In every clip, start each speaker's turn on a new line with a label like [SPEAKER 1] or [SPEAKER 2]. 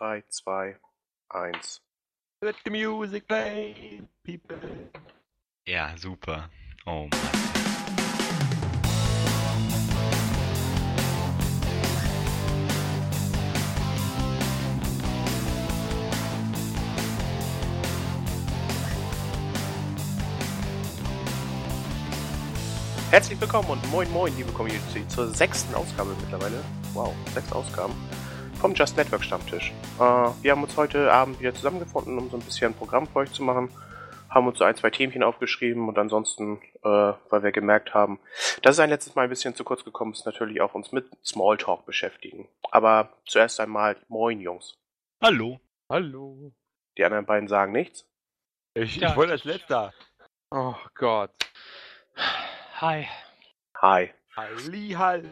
[SPEAKER 1] 3, 2, 1.
[SPEAKER 2] Let the music play, people.
[SPEAKER 3] Ja, super. Oh Mann.
[SPEAKER 1] Herzlich willkommen und moin moin, liebe Community, zur sechsten Ausgabe mittlerweile. Wow, sechs Ausgaben vom Just Network Stammtisch. Äh, wir haben uns heute Abend wieder zusammengefunden, um so ein bisschen ein Programm für euch zu machen. Haben uns so ein, zwei Themchen aufgeschrieben und ansonsten, äh, weil wir gemerkt haben, dass es ein letztes Mal ein bisschen zu kurz gekommen ist, natürlich auch uns mit Smalltalk beschäftigen. Aber zuerst einmal moin, Jungs.
[SPEAKER 3] Hallo.
[SPEAKER 2] Hallo.
[SPEAKER 1] Die anderen beiden sagen nichts.
[SPEAKER 2] Ich,
[SPEAKER 4] Ja,
[SPEAKER 2] ich wollte als letzter.
[SPEAKER 5] Oh Gott.
[SPEAKER 4] Hi.
[SPEAKER 1] Hi.
[SPEAKER 2] Halli, hallo.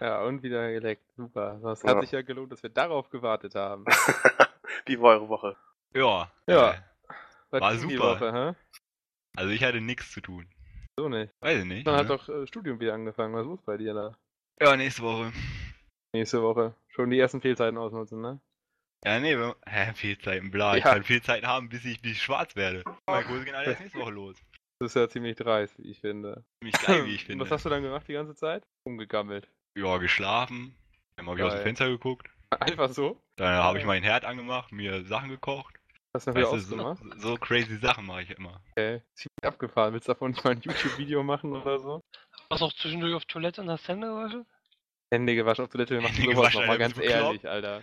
[SPEAKER 5] Ja, und wieder geleckt. Super. Das
[SPEAKER 1] Ja.
[SPEAKER 5] hat sich ja gelohnt, dass wir darauf gewartet haben.
[SPEAKER 1] Wie war eure Woche?
[SPEAKER 3] Ja.
[SPEAKER 5] Ja.
[SPEAKER 3] äh, War super.
[SPEAKER 5] Woche, hä?
[SPEAKER 3] Also ich hatte nichts zu tun.
[SPEAKER 5] So nicht.
[SPEAKER 3] Weiß ich nicht.
[SPEAKER 5] Dann hat
[SPEAKER 3] ne?
[SPEAKER 5] doch äh, Studium wieder angefangen. Was ist los bei dir da?
[SPEAKER 3] Ja, nächste Woche.
[SPEAKER 5] Nächste Woche. Schon die ersten Fehlzeiten ausnutzen, ne?
[SPEAKER 3] Ja, nee, wir, hä, Fehlzeiten, bla. Ich
[SPEAKER 5] Ja.
[SPEAKER 3] kann Fehlzeiten haben, bis ich, bis ich schwarz werde. Meine Kurse gehen alle erst nächste Woche los.
[SPEAKER 5] Das ist ja ziemlich dreist, wie ich finde.
[SPEAKER 3] Ziemlich geil, wie ich
[SPEAKER 5] Und
[SPEAKER 3] finde.
[SPEAKER 5] was hast du dann gemacht die ganze Zeit? Umgegammelt.
[SPEAKER 3] Ja, geschlafen. Dann habe ich aus dem. Fenster geguckt.
[SPEAKER 5] Einfach so?
[SPEAKER 3] Dann habe ich meinen Herd angemacht, mir Sachen gekocht.
[SPEAKER 5] Hast du noch wieder
[SPEAKER 3] du, so, so crazy Sachen mache ich immer.
[SPEAKER 5] Okay. Ziemlich abgefahren. Willst du davon nicht mal ein YouTube-Video machen oder so?
[SPEAKER 4] Warst auch zwischendurch auf Toilette und hast Hände gewaschen?
[SPEAKER 5] Hände gewaschen auf Toilette, wir machen
[SPEAKER 3] Hände
[SPEAKER 5] sowas nochmal, ganz
[SPEAKER 3] du
[SPEAKER 5] ehrlich, Alter.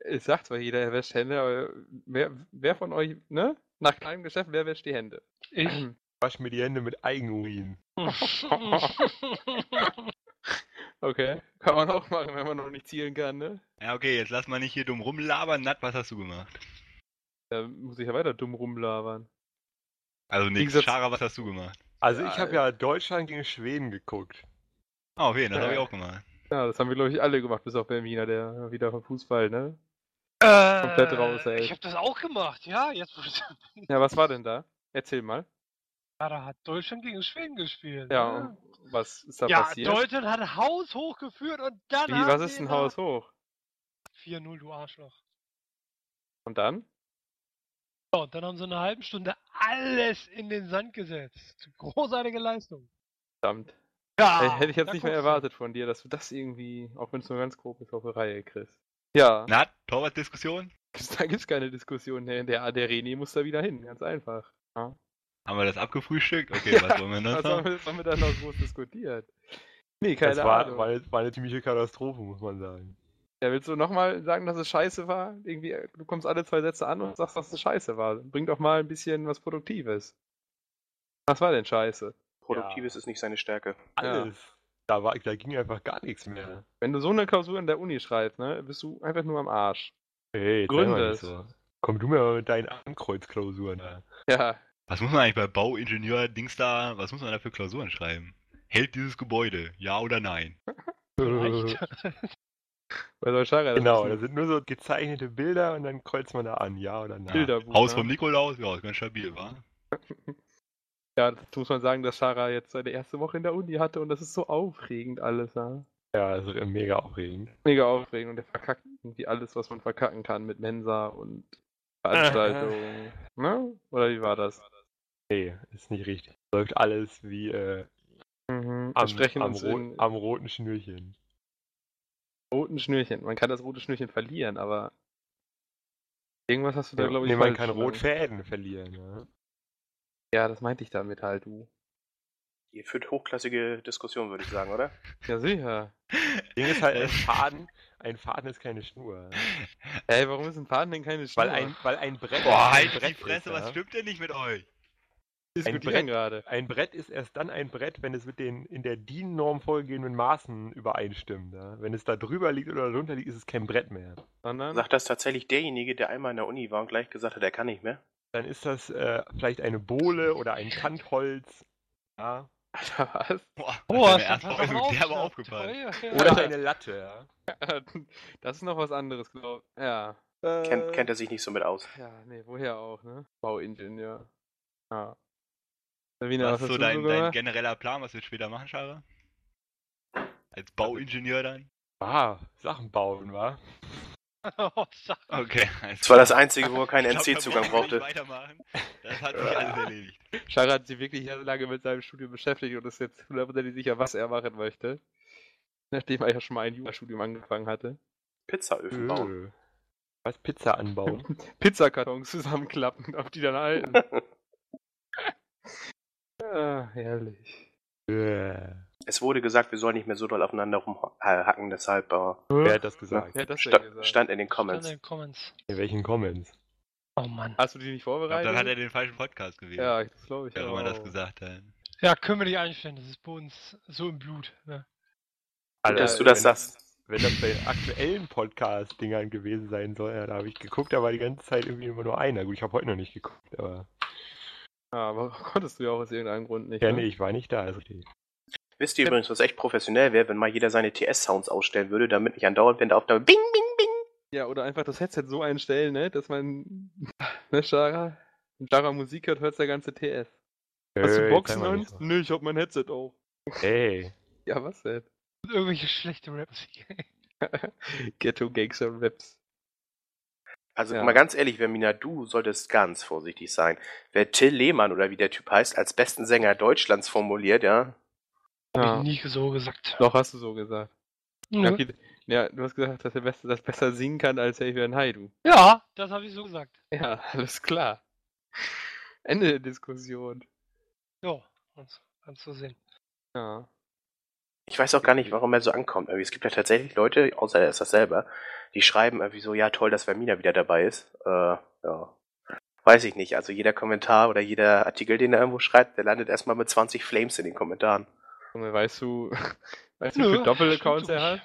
[SPEAKER 5] Es sagt zwar jeder, er wäscht Hände, aber wer, wer von euch, ne? Nach kleinem Geschäft, wer wäscht die Hände?
[SPEAKER 4] Ich.
[SPEAKER 2] Wasch mir die Hände mit Eigenurin.
[SPEAKER 5] Okay, kann man auch machen, wenn man noch nicht zielen kann, ne?
[SPEAKER 3] Ja, okay, jetzt lass mal nicht hier dumm rumlabern. Nat, was hast du gemacht?
[SPEAKER 5] Da muss ich ja weiter dumm rumlabern.
[SPEAKER 3] Also nichts. Schara, was hast du gemacht?
[SPEAKER 2] Also ich habe ja Deutschland gegen Schweden geguckt.
[SPEAKER 3] Ah, okay, das
[SPEAKER 5] Ja.
[SPEAKER 3] habe ich auch gemacht.
[SPEAKER 5] Ja, das haben wir, glaube ich, alle gemacht, bis auf Berminer, der wieder vom Fußball, ne?
[SPEAKER 4] äh,
[SPEAKER 5] Komplett raus, ey.
[SPEAKER 4] Ich hab das auch gemacht, ja. Jetzt
[SPEAKER 5] Ja, was war denn da? Erzähl mal.
[SPEAKER 4] Ja, da hat Deutschland gegen Schweden gespielt.
[SPEAKER 5] Ja,
[SPEAKER 4] ne?
[SPEAKER 5] und was ist da
[SPEAKER 4] ja
[SPEAKER 5] passiert?
[SPEAKER 4] Deutschland hat Haus hochgeführt und dann.
[SPEAKER 5] Wie, was ist ein
[SPEAKER 4] noch-
[SPEAKER 5] Haus hoch?
[SPEAKER 4] 4-0, du Arschloch.
[SPEAKER 5] Und dann?
[SPEAKER 4] So, und dann haben sie eine halbe Stunde alles in den Sand gesetzt. Großartige Leistung.
[SPEAKER 5] Verdammt.
[SPEAKER 4] Ja,
[SPEAKER 5] Hey, hätte ich jetzt nicht mehr erwartet von dir, dass du das irgendwie, auch wenn es nur ganz grob ist, auf die Reihe kriegst. Ja,
[SPEAKER 3] Nat, Torwartdiskussion?
[SPEAKER 5] da gibt's keine Diskussion. Der, der, der René muss da wieder hin, ganz einfach. Ja.
[SPEAKER 3] Haben wir das abgefrühstückt? Okay, was wollen wir noch
[SPEAKER 5] Was haben
[SPEAKER 3] sagen?
[SPEAKER 5] wir, was haben wir da noch groß diskutiert? Nee, keine
[SPEAKER 2] das war,
[SPEAKER 5] Ahnung.
[SPEAKER 2] war, war eine ziemliche Katastrophe, muss man sagen.
[SPEAKER 5] Ja, willst du nochmal sagen, dass es scheiße war? Irgendwie, du kommst alle zwei Sätze an und sagst, dass es scheiße war. Bring doch mal ein bisschen was Produktives. Was war denn scheiße?
[SPEAKER 1] Produktives ist nicht seine Stärke.
[SPEAKER 2] Alles. Da, war, da ging einfach gar nichts mehr.
[SPEAKER 5] Wenn du so eine Klausur in der Uni schreibst, ne, bist du einfach nur am Arsch.
[SPEAKER 2] Hey,
[SPEAKER 5] Gründe.
[SPEAKER 2] So. Komm du mir mal mit deinen Ankreuzklausuren da.
[SPEAKER 5] Ja,
[SPEAKER 3] Was muss man eigentlich bei Bauingenieur-Dings da, was muss man da für Klausuren schreiben? Hält dieses Gebäude? Ja oder nein?
[SPEAKER 4] Vielleicht.
[SPEAKER 5] bei Solschara,
[SPEAKER 2] Genau,
[SPEAKER 5] das
[SPEAKER 2] da sind nur so gezeichnete Bilder und dann kreuzt man da an, ja oder
[SPEAKER 5] ein
[SPEAKER 2] nein.
[SPEAKER 5] Bilderbuch.
[SPEAKER 3] Haus
[SPEAKER 5] ne?
[SPEAKER 3] vom Nikolaus? Ja, ist ganz stabil, wa?
[SPEAKER 5] Ja, dazu muss man sagen, dass Shara jetzt seine erste Woche in der Uni hatte und das ist so aufregend alles, ja.
[SPEAKER 2] Ja, das ist mega aufregend.
[SPEAKER 5] Mega aufregend und der verkackt irgendwie alles, was man verkacken kann mit Mensa und Veranstaltungen. ne? Oder wie war das?
[SPEAKER 2] Nee, ist nicht richtig. Läuft alles wie äh,
[SPEAKER 5] Mhm.
[SPEAKER 2] Am, am,
[SPEAKER 5] in
[SPEAKER 2] am roten Schnürchen.
[SPEAKER 5] roten Schnürchen. Man kann das rote Schnürchen verlieren, aber irgendwas hast du da,
[SPEAKER 2] Ja,
[SPEAKER 5] glaube ich,
[SPEAKER 2] nee, man kann. Rotfäden verlieren. Ja.
[SPEAKER 5] Ja, das meinte ich damit halt, du.
[SPEAKER 1] Ihr führt hochklassige Diskussionen, würde ich sagen, oder?
[SPEAKER 5] Ja, sicher.
[SPEAKER 2] Ding ist halt, ein Faden, ein Faden ist keine Schnur.
[SPEAKER 5] Ey, warum ist ein Faden denn keine Schnur?
[SPEAKER 2] Weil ein, weil ein Brett.
[SPEAKER 3] Boah,
[SPEAKER 2] ein
[SPEAKER 3] halt die
[SPEAKER 2] Brett
[SPEAKER 3] Fresse,
[SPEAKER 2] ist,
[SPEAKER 3] was
[SPEAKER 2] ja.
[SPEAKER 3] stimmt denn nicht mit euch?
[SPEAKER 5] Diskutieren
[SPEAKER 2] Brett-
[SPEAKER 5] gerade.
[SPEAKER 2] Ein Brett ist erst dann ein Brett, wenn es mit den in der DIN-Norm vorgegebenen Maßen übereinstimmt. Ja? Wenn es da drüber liegt oder drunter liegt, ist es kein Brett mehr.
[SPEAKER 5] Sondern,
[SPEAKER 1] Sagt das tatsächlich derjenige, der einmal in der Uni war und gleich gesagt hat, er kann nicht mehr?
[SPEAKER 2] Dann ist das äh, vielleicht eine Bohle oder ein Kantholz. Ja.
[SPEAKER 5] Alter, was?
[SPEAKER 3] Boah,
[SPEAKER 4] Oh,
[SPEAKER 3] das ist mir
[SPEAKER 4] auf,
[SPEAKER 3] derbe aufgefallen.
[SPEAKER 4] Ja.
[SPEAKER 2] Oder eine Latte. Ja.
[SPEAKER 5] Das ist noch was anderes, glaube ich. Ja.
[SPEAKER 1] Kennt,
[SPEAKER 5] Äh,
[SPEAKER 1] kennt er sich nicht so mit aus.
[SPEAKER 5] Ja, nee, woher auch, ne? Bauingenieur. Ja. Sabina,
[SPEAKER 3] Was
[SPEAKER 5] was
[SPEAKER 3] ist
[SPEAKER 5] hast
[SPEAKER 3] so
[SPEAKER 5] du
[SPEAKER 3] dein, dein genereller Plan, was wir später machen, Schara? Als Bauingenieur dann?
[SPEAKER 2] Ah, Sachen bauen, wa?
[SPEAKER 4] Oh, sag-
[SPEAKER 3] Okay. alles
[SPEAKER 1] Das war das. Einzige, wo er keinen NC-Zugang brauchte.
[SPEAKER 3] weitermachen. Das hat sich alles erledigt.
[SPEAKER 5] Schara hat sich wirklich lange mit seinem Studium beschäftigt und ist jetzt hundertprozentig sicher, was er machen möchte. Nachdem er ja schon mal ein Jurastudium angefangen hatte.
[SPEAKER 1] Pizzaöfen bauen.
[SPEAKER 2] Äh, Was Pizza anbauen?
[SPEAKER 5] Pizzakartons zusammenklappen, auf die dann halten. Ah, herrlich.
[SPEAKER 2] Äh,
[SPEAKER 1] Es wurde gesagt, wir sollen nicht mehr so doll aufeinander rumhacken, deshalb äh,
[SPEAKER 2] Wer hat das gesagt?
[SPEAKER 5] Wer hat das
[SPEAKER 1] sta
[SPEAKER 5] gesagt?
[SPEAKER 1] stand in den
[SPEAKER 4] Stand in
[SPEAKER 1] Comments.
[SPEAKER 4] den Comments.
[SPEAKER 2] In welchen Comments?
[SPEAKER 4] Oh Mann.
[SPEAKER 5] Hast du die nicht
[SPEAKER 3] glaub,
[SPEAKER 5] vorbereitet?
[SPEAKER 3] dann hat er den falschen Podcast gewählt.
[SPEAKER 5] ja, das glaube ich.
[SPEAKER 3] Wer
[SPEAKER 5] auch.
[SPEAKER 3] immer das gesagt hat.
[SPEAKER 4] Ja, können wir nicht einstellen. Das ist bei uns so im Blut. Ne?
[SPEAKER 1] Gut, dass
[SPEAKER 5] Alter,
[SPEAKER 1] du das
[SPEAKER 2] wenn
[SPEAKER 1] sagst.
[SPEAKER 2] Wenn das bei aktuellen Podcast-Dingern gewesen sein soll, ja, da habe ich geguckt, da war die ganze Zeit irgendwie immer nur einer. Gut, ich habe heute noch nicht geguckt, aber.
[SPEAKER 5] Ja, aber konntest du ja auch aus irgendeinem Grund nicht.
[SPEAKER 2] Ja,
[SPEAKER 5] ne?
[SPEAKER 2] nee, ich war nicht da, ist richtig.
[SPEAKER 1] Wisst ihr übrigens, was echt professionell wäre, wenn mal jeder seine TS-Sounds ausstellen würde, damit nicht andauernd, wenn der Aufnahme Bing, Bing, Bing.
[SPEAKER 5] Ja, oder einfach das Headset so einstellen, ne, dass man, ne, Schara, wenn Schara Musik hört, hört der ganze TS. Hast
[SPEAKER 2] Äh,
[SPEAKER 5] du
[SPEAKER 2] jetzt
[SPEAKER 5] Boxen an?
[SPEAKER 2] so.
[SPEAKER 5] Nö, ich hab mein Headset auch.
[SPEAKER 2] Ey,
[SPEAKER 5] Ja, was denn?
[SPEAKER 4] Irgendwelche schlechte Raps.
[SPEAKER 5] Ghetto Gangster Raps.
[SPEAKER 1] Also
[SPEAKER 5] Ja.
[SPEAKER 1] mal ganz ehrlich, Vermina, du solltest ganz vorsichtig sein. Wer Till Lehmann oder wie der Typ heißt, als besten Sänger Deutschlands formuliert, ja,
[SPEAKER 4] Hab
[SPEAKER 5] Ja,
[SPEAKER 4] ich nie so gesagt.
[SPEAKER 5] doch hast du so gesagt. Ja,
[SPEAKER 4] Nö.
[SPEAKER 5] okay. ja, du hast gesagt, dass der Beste das besser singen kann als Xavier Haidu.
[SPEAKER 4] Ja, das habe ich so gesagt.
[SPEAKER 5] Ja, alles klar. Ende der Diskussion.
[SPEAKER 4] Ja, kannst du sehen.
[SPEAKER 5] Ja.
[SPEAKER 1] Ich weiß auch gar nicht, warum er so ankommt. Irgendwie, es gibt ja tatsächlich Leute, außer er ist das selber, die schreiben irgendwie so, ja toll, dass Vermina wieder dabei ist. Äh, ja. Weiß ich nicht. Also jeder Kommentar oder jeder Artikel, den er irgendwo schreibt, der landet erstmal mit 20 Flames in den Kommentaren.
[SPEAKER 5] Junge, weißt du, weißt du, wie viele Doppelaccounts er hat?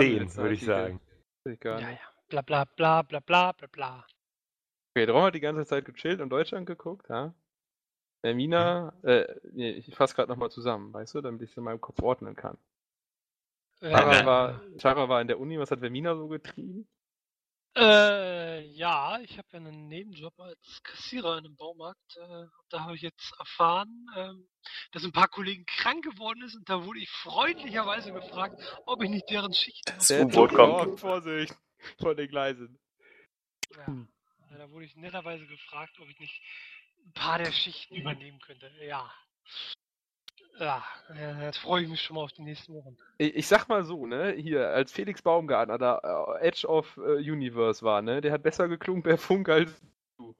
[SPEAKER 2] Den, würde ich sagen.
[SPEAKER 4] Ja, ja. Bla bla bla bla bla bla bla.
[SPEAKER 5] Okay, darum hat die ganze Zeit gechillt und Deutschland geguckt, ja? Hermina, äh, nee, ich fasse gerade nochmal zusammen, weißt du, damit ich es in meinem Kopf ordnen kann. Chara
[SPEAKER 3] Ja.
[SPEAKER 5] war, Chara war in der Uni, was hat Vermina so getrieben?
[SPEAKER 4] Äh, ja, ich habe ja einen Nebenjob als Kassierer in einem Baumarkt. Äh, da habe ich jetzt erfahren, ähm, dass ein paar Kollegen krank geworden ist und da wurde ich freundlicherweise gefragt, ob ich nicht deren Schicht.
[SPEAKER 1] Das U-Boot kommt.
[SPEAKER 5] Vorsicht, von den Gleisen.
[SPEAKER 4] Ja, da wurde ich netterweise gefragt, ob ich nicht ein paar der Schichten übernehmen könnte. Ja. Ja, äh, jetzt freue ich mich schon mal auf die nächsten Wochen.
[SPEAKER 5] Ich, ich sag mal so, ne, hier, als Felix Baumgartner da äh, Edge of äh, Universe war, ne, der hat besser geklungen per Funk als du.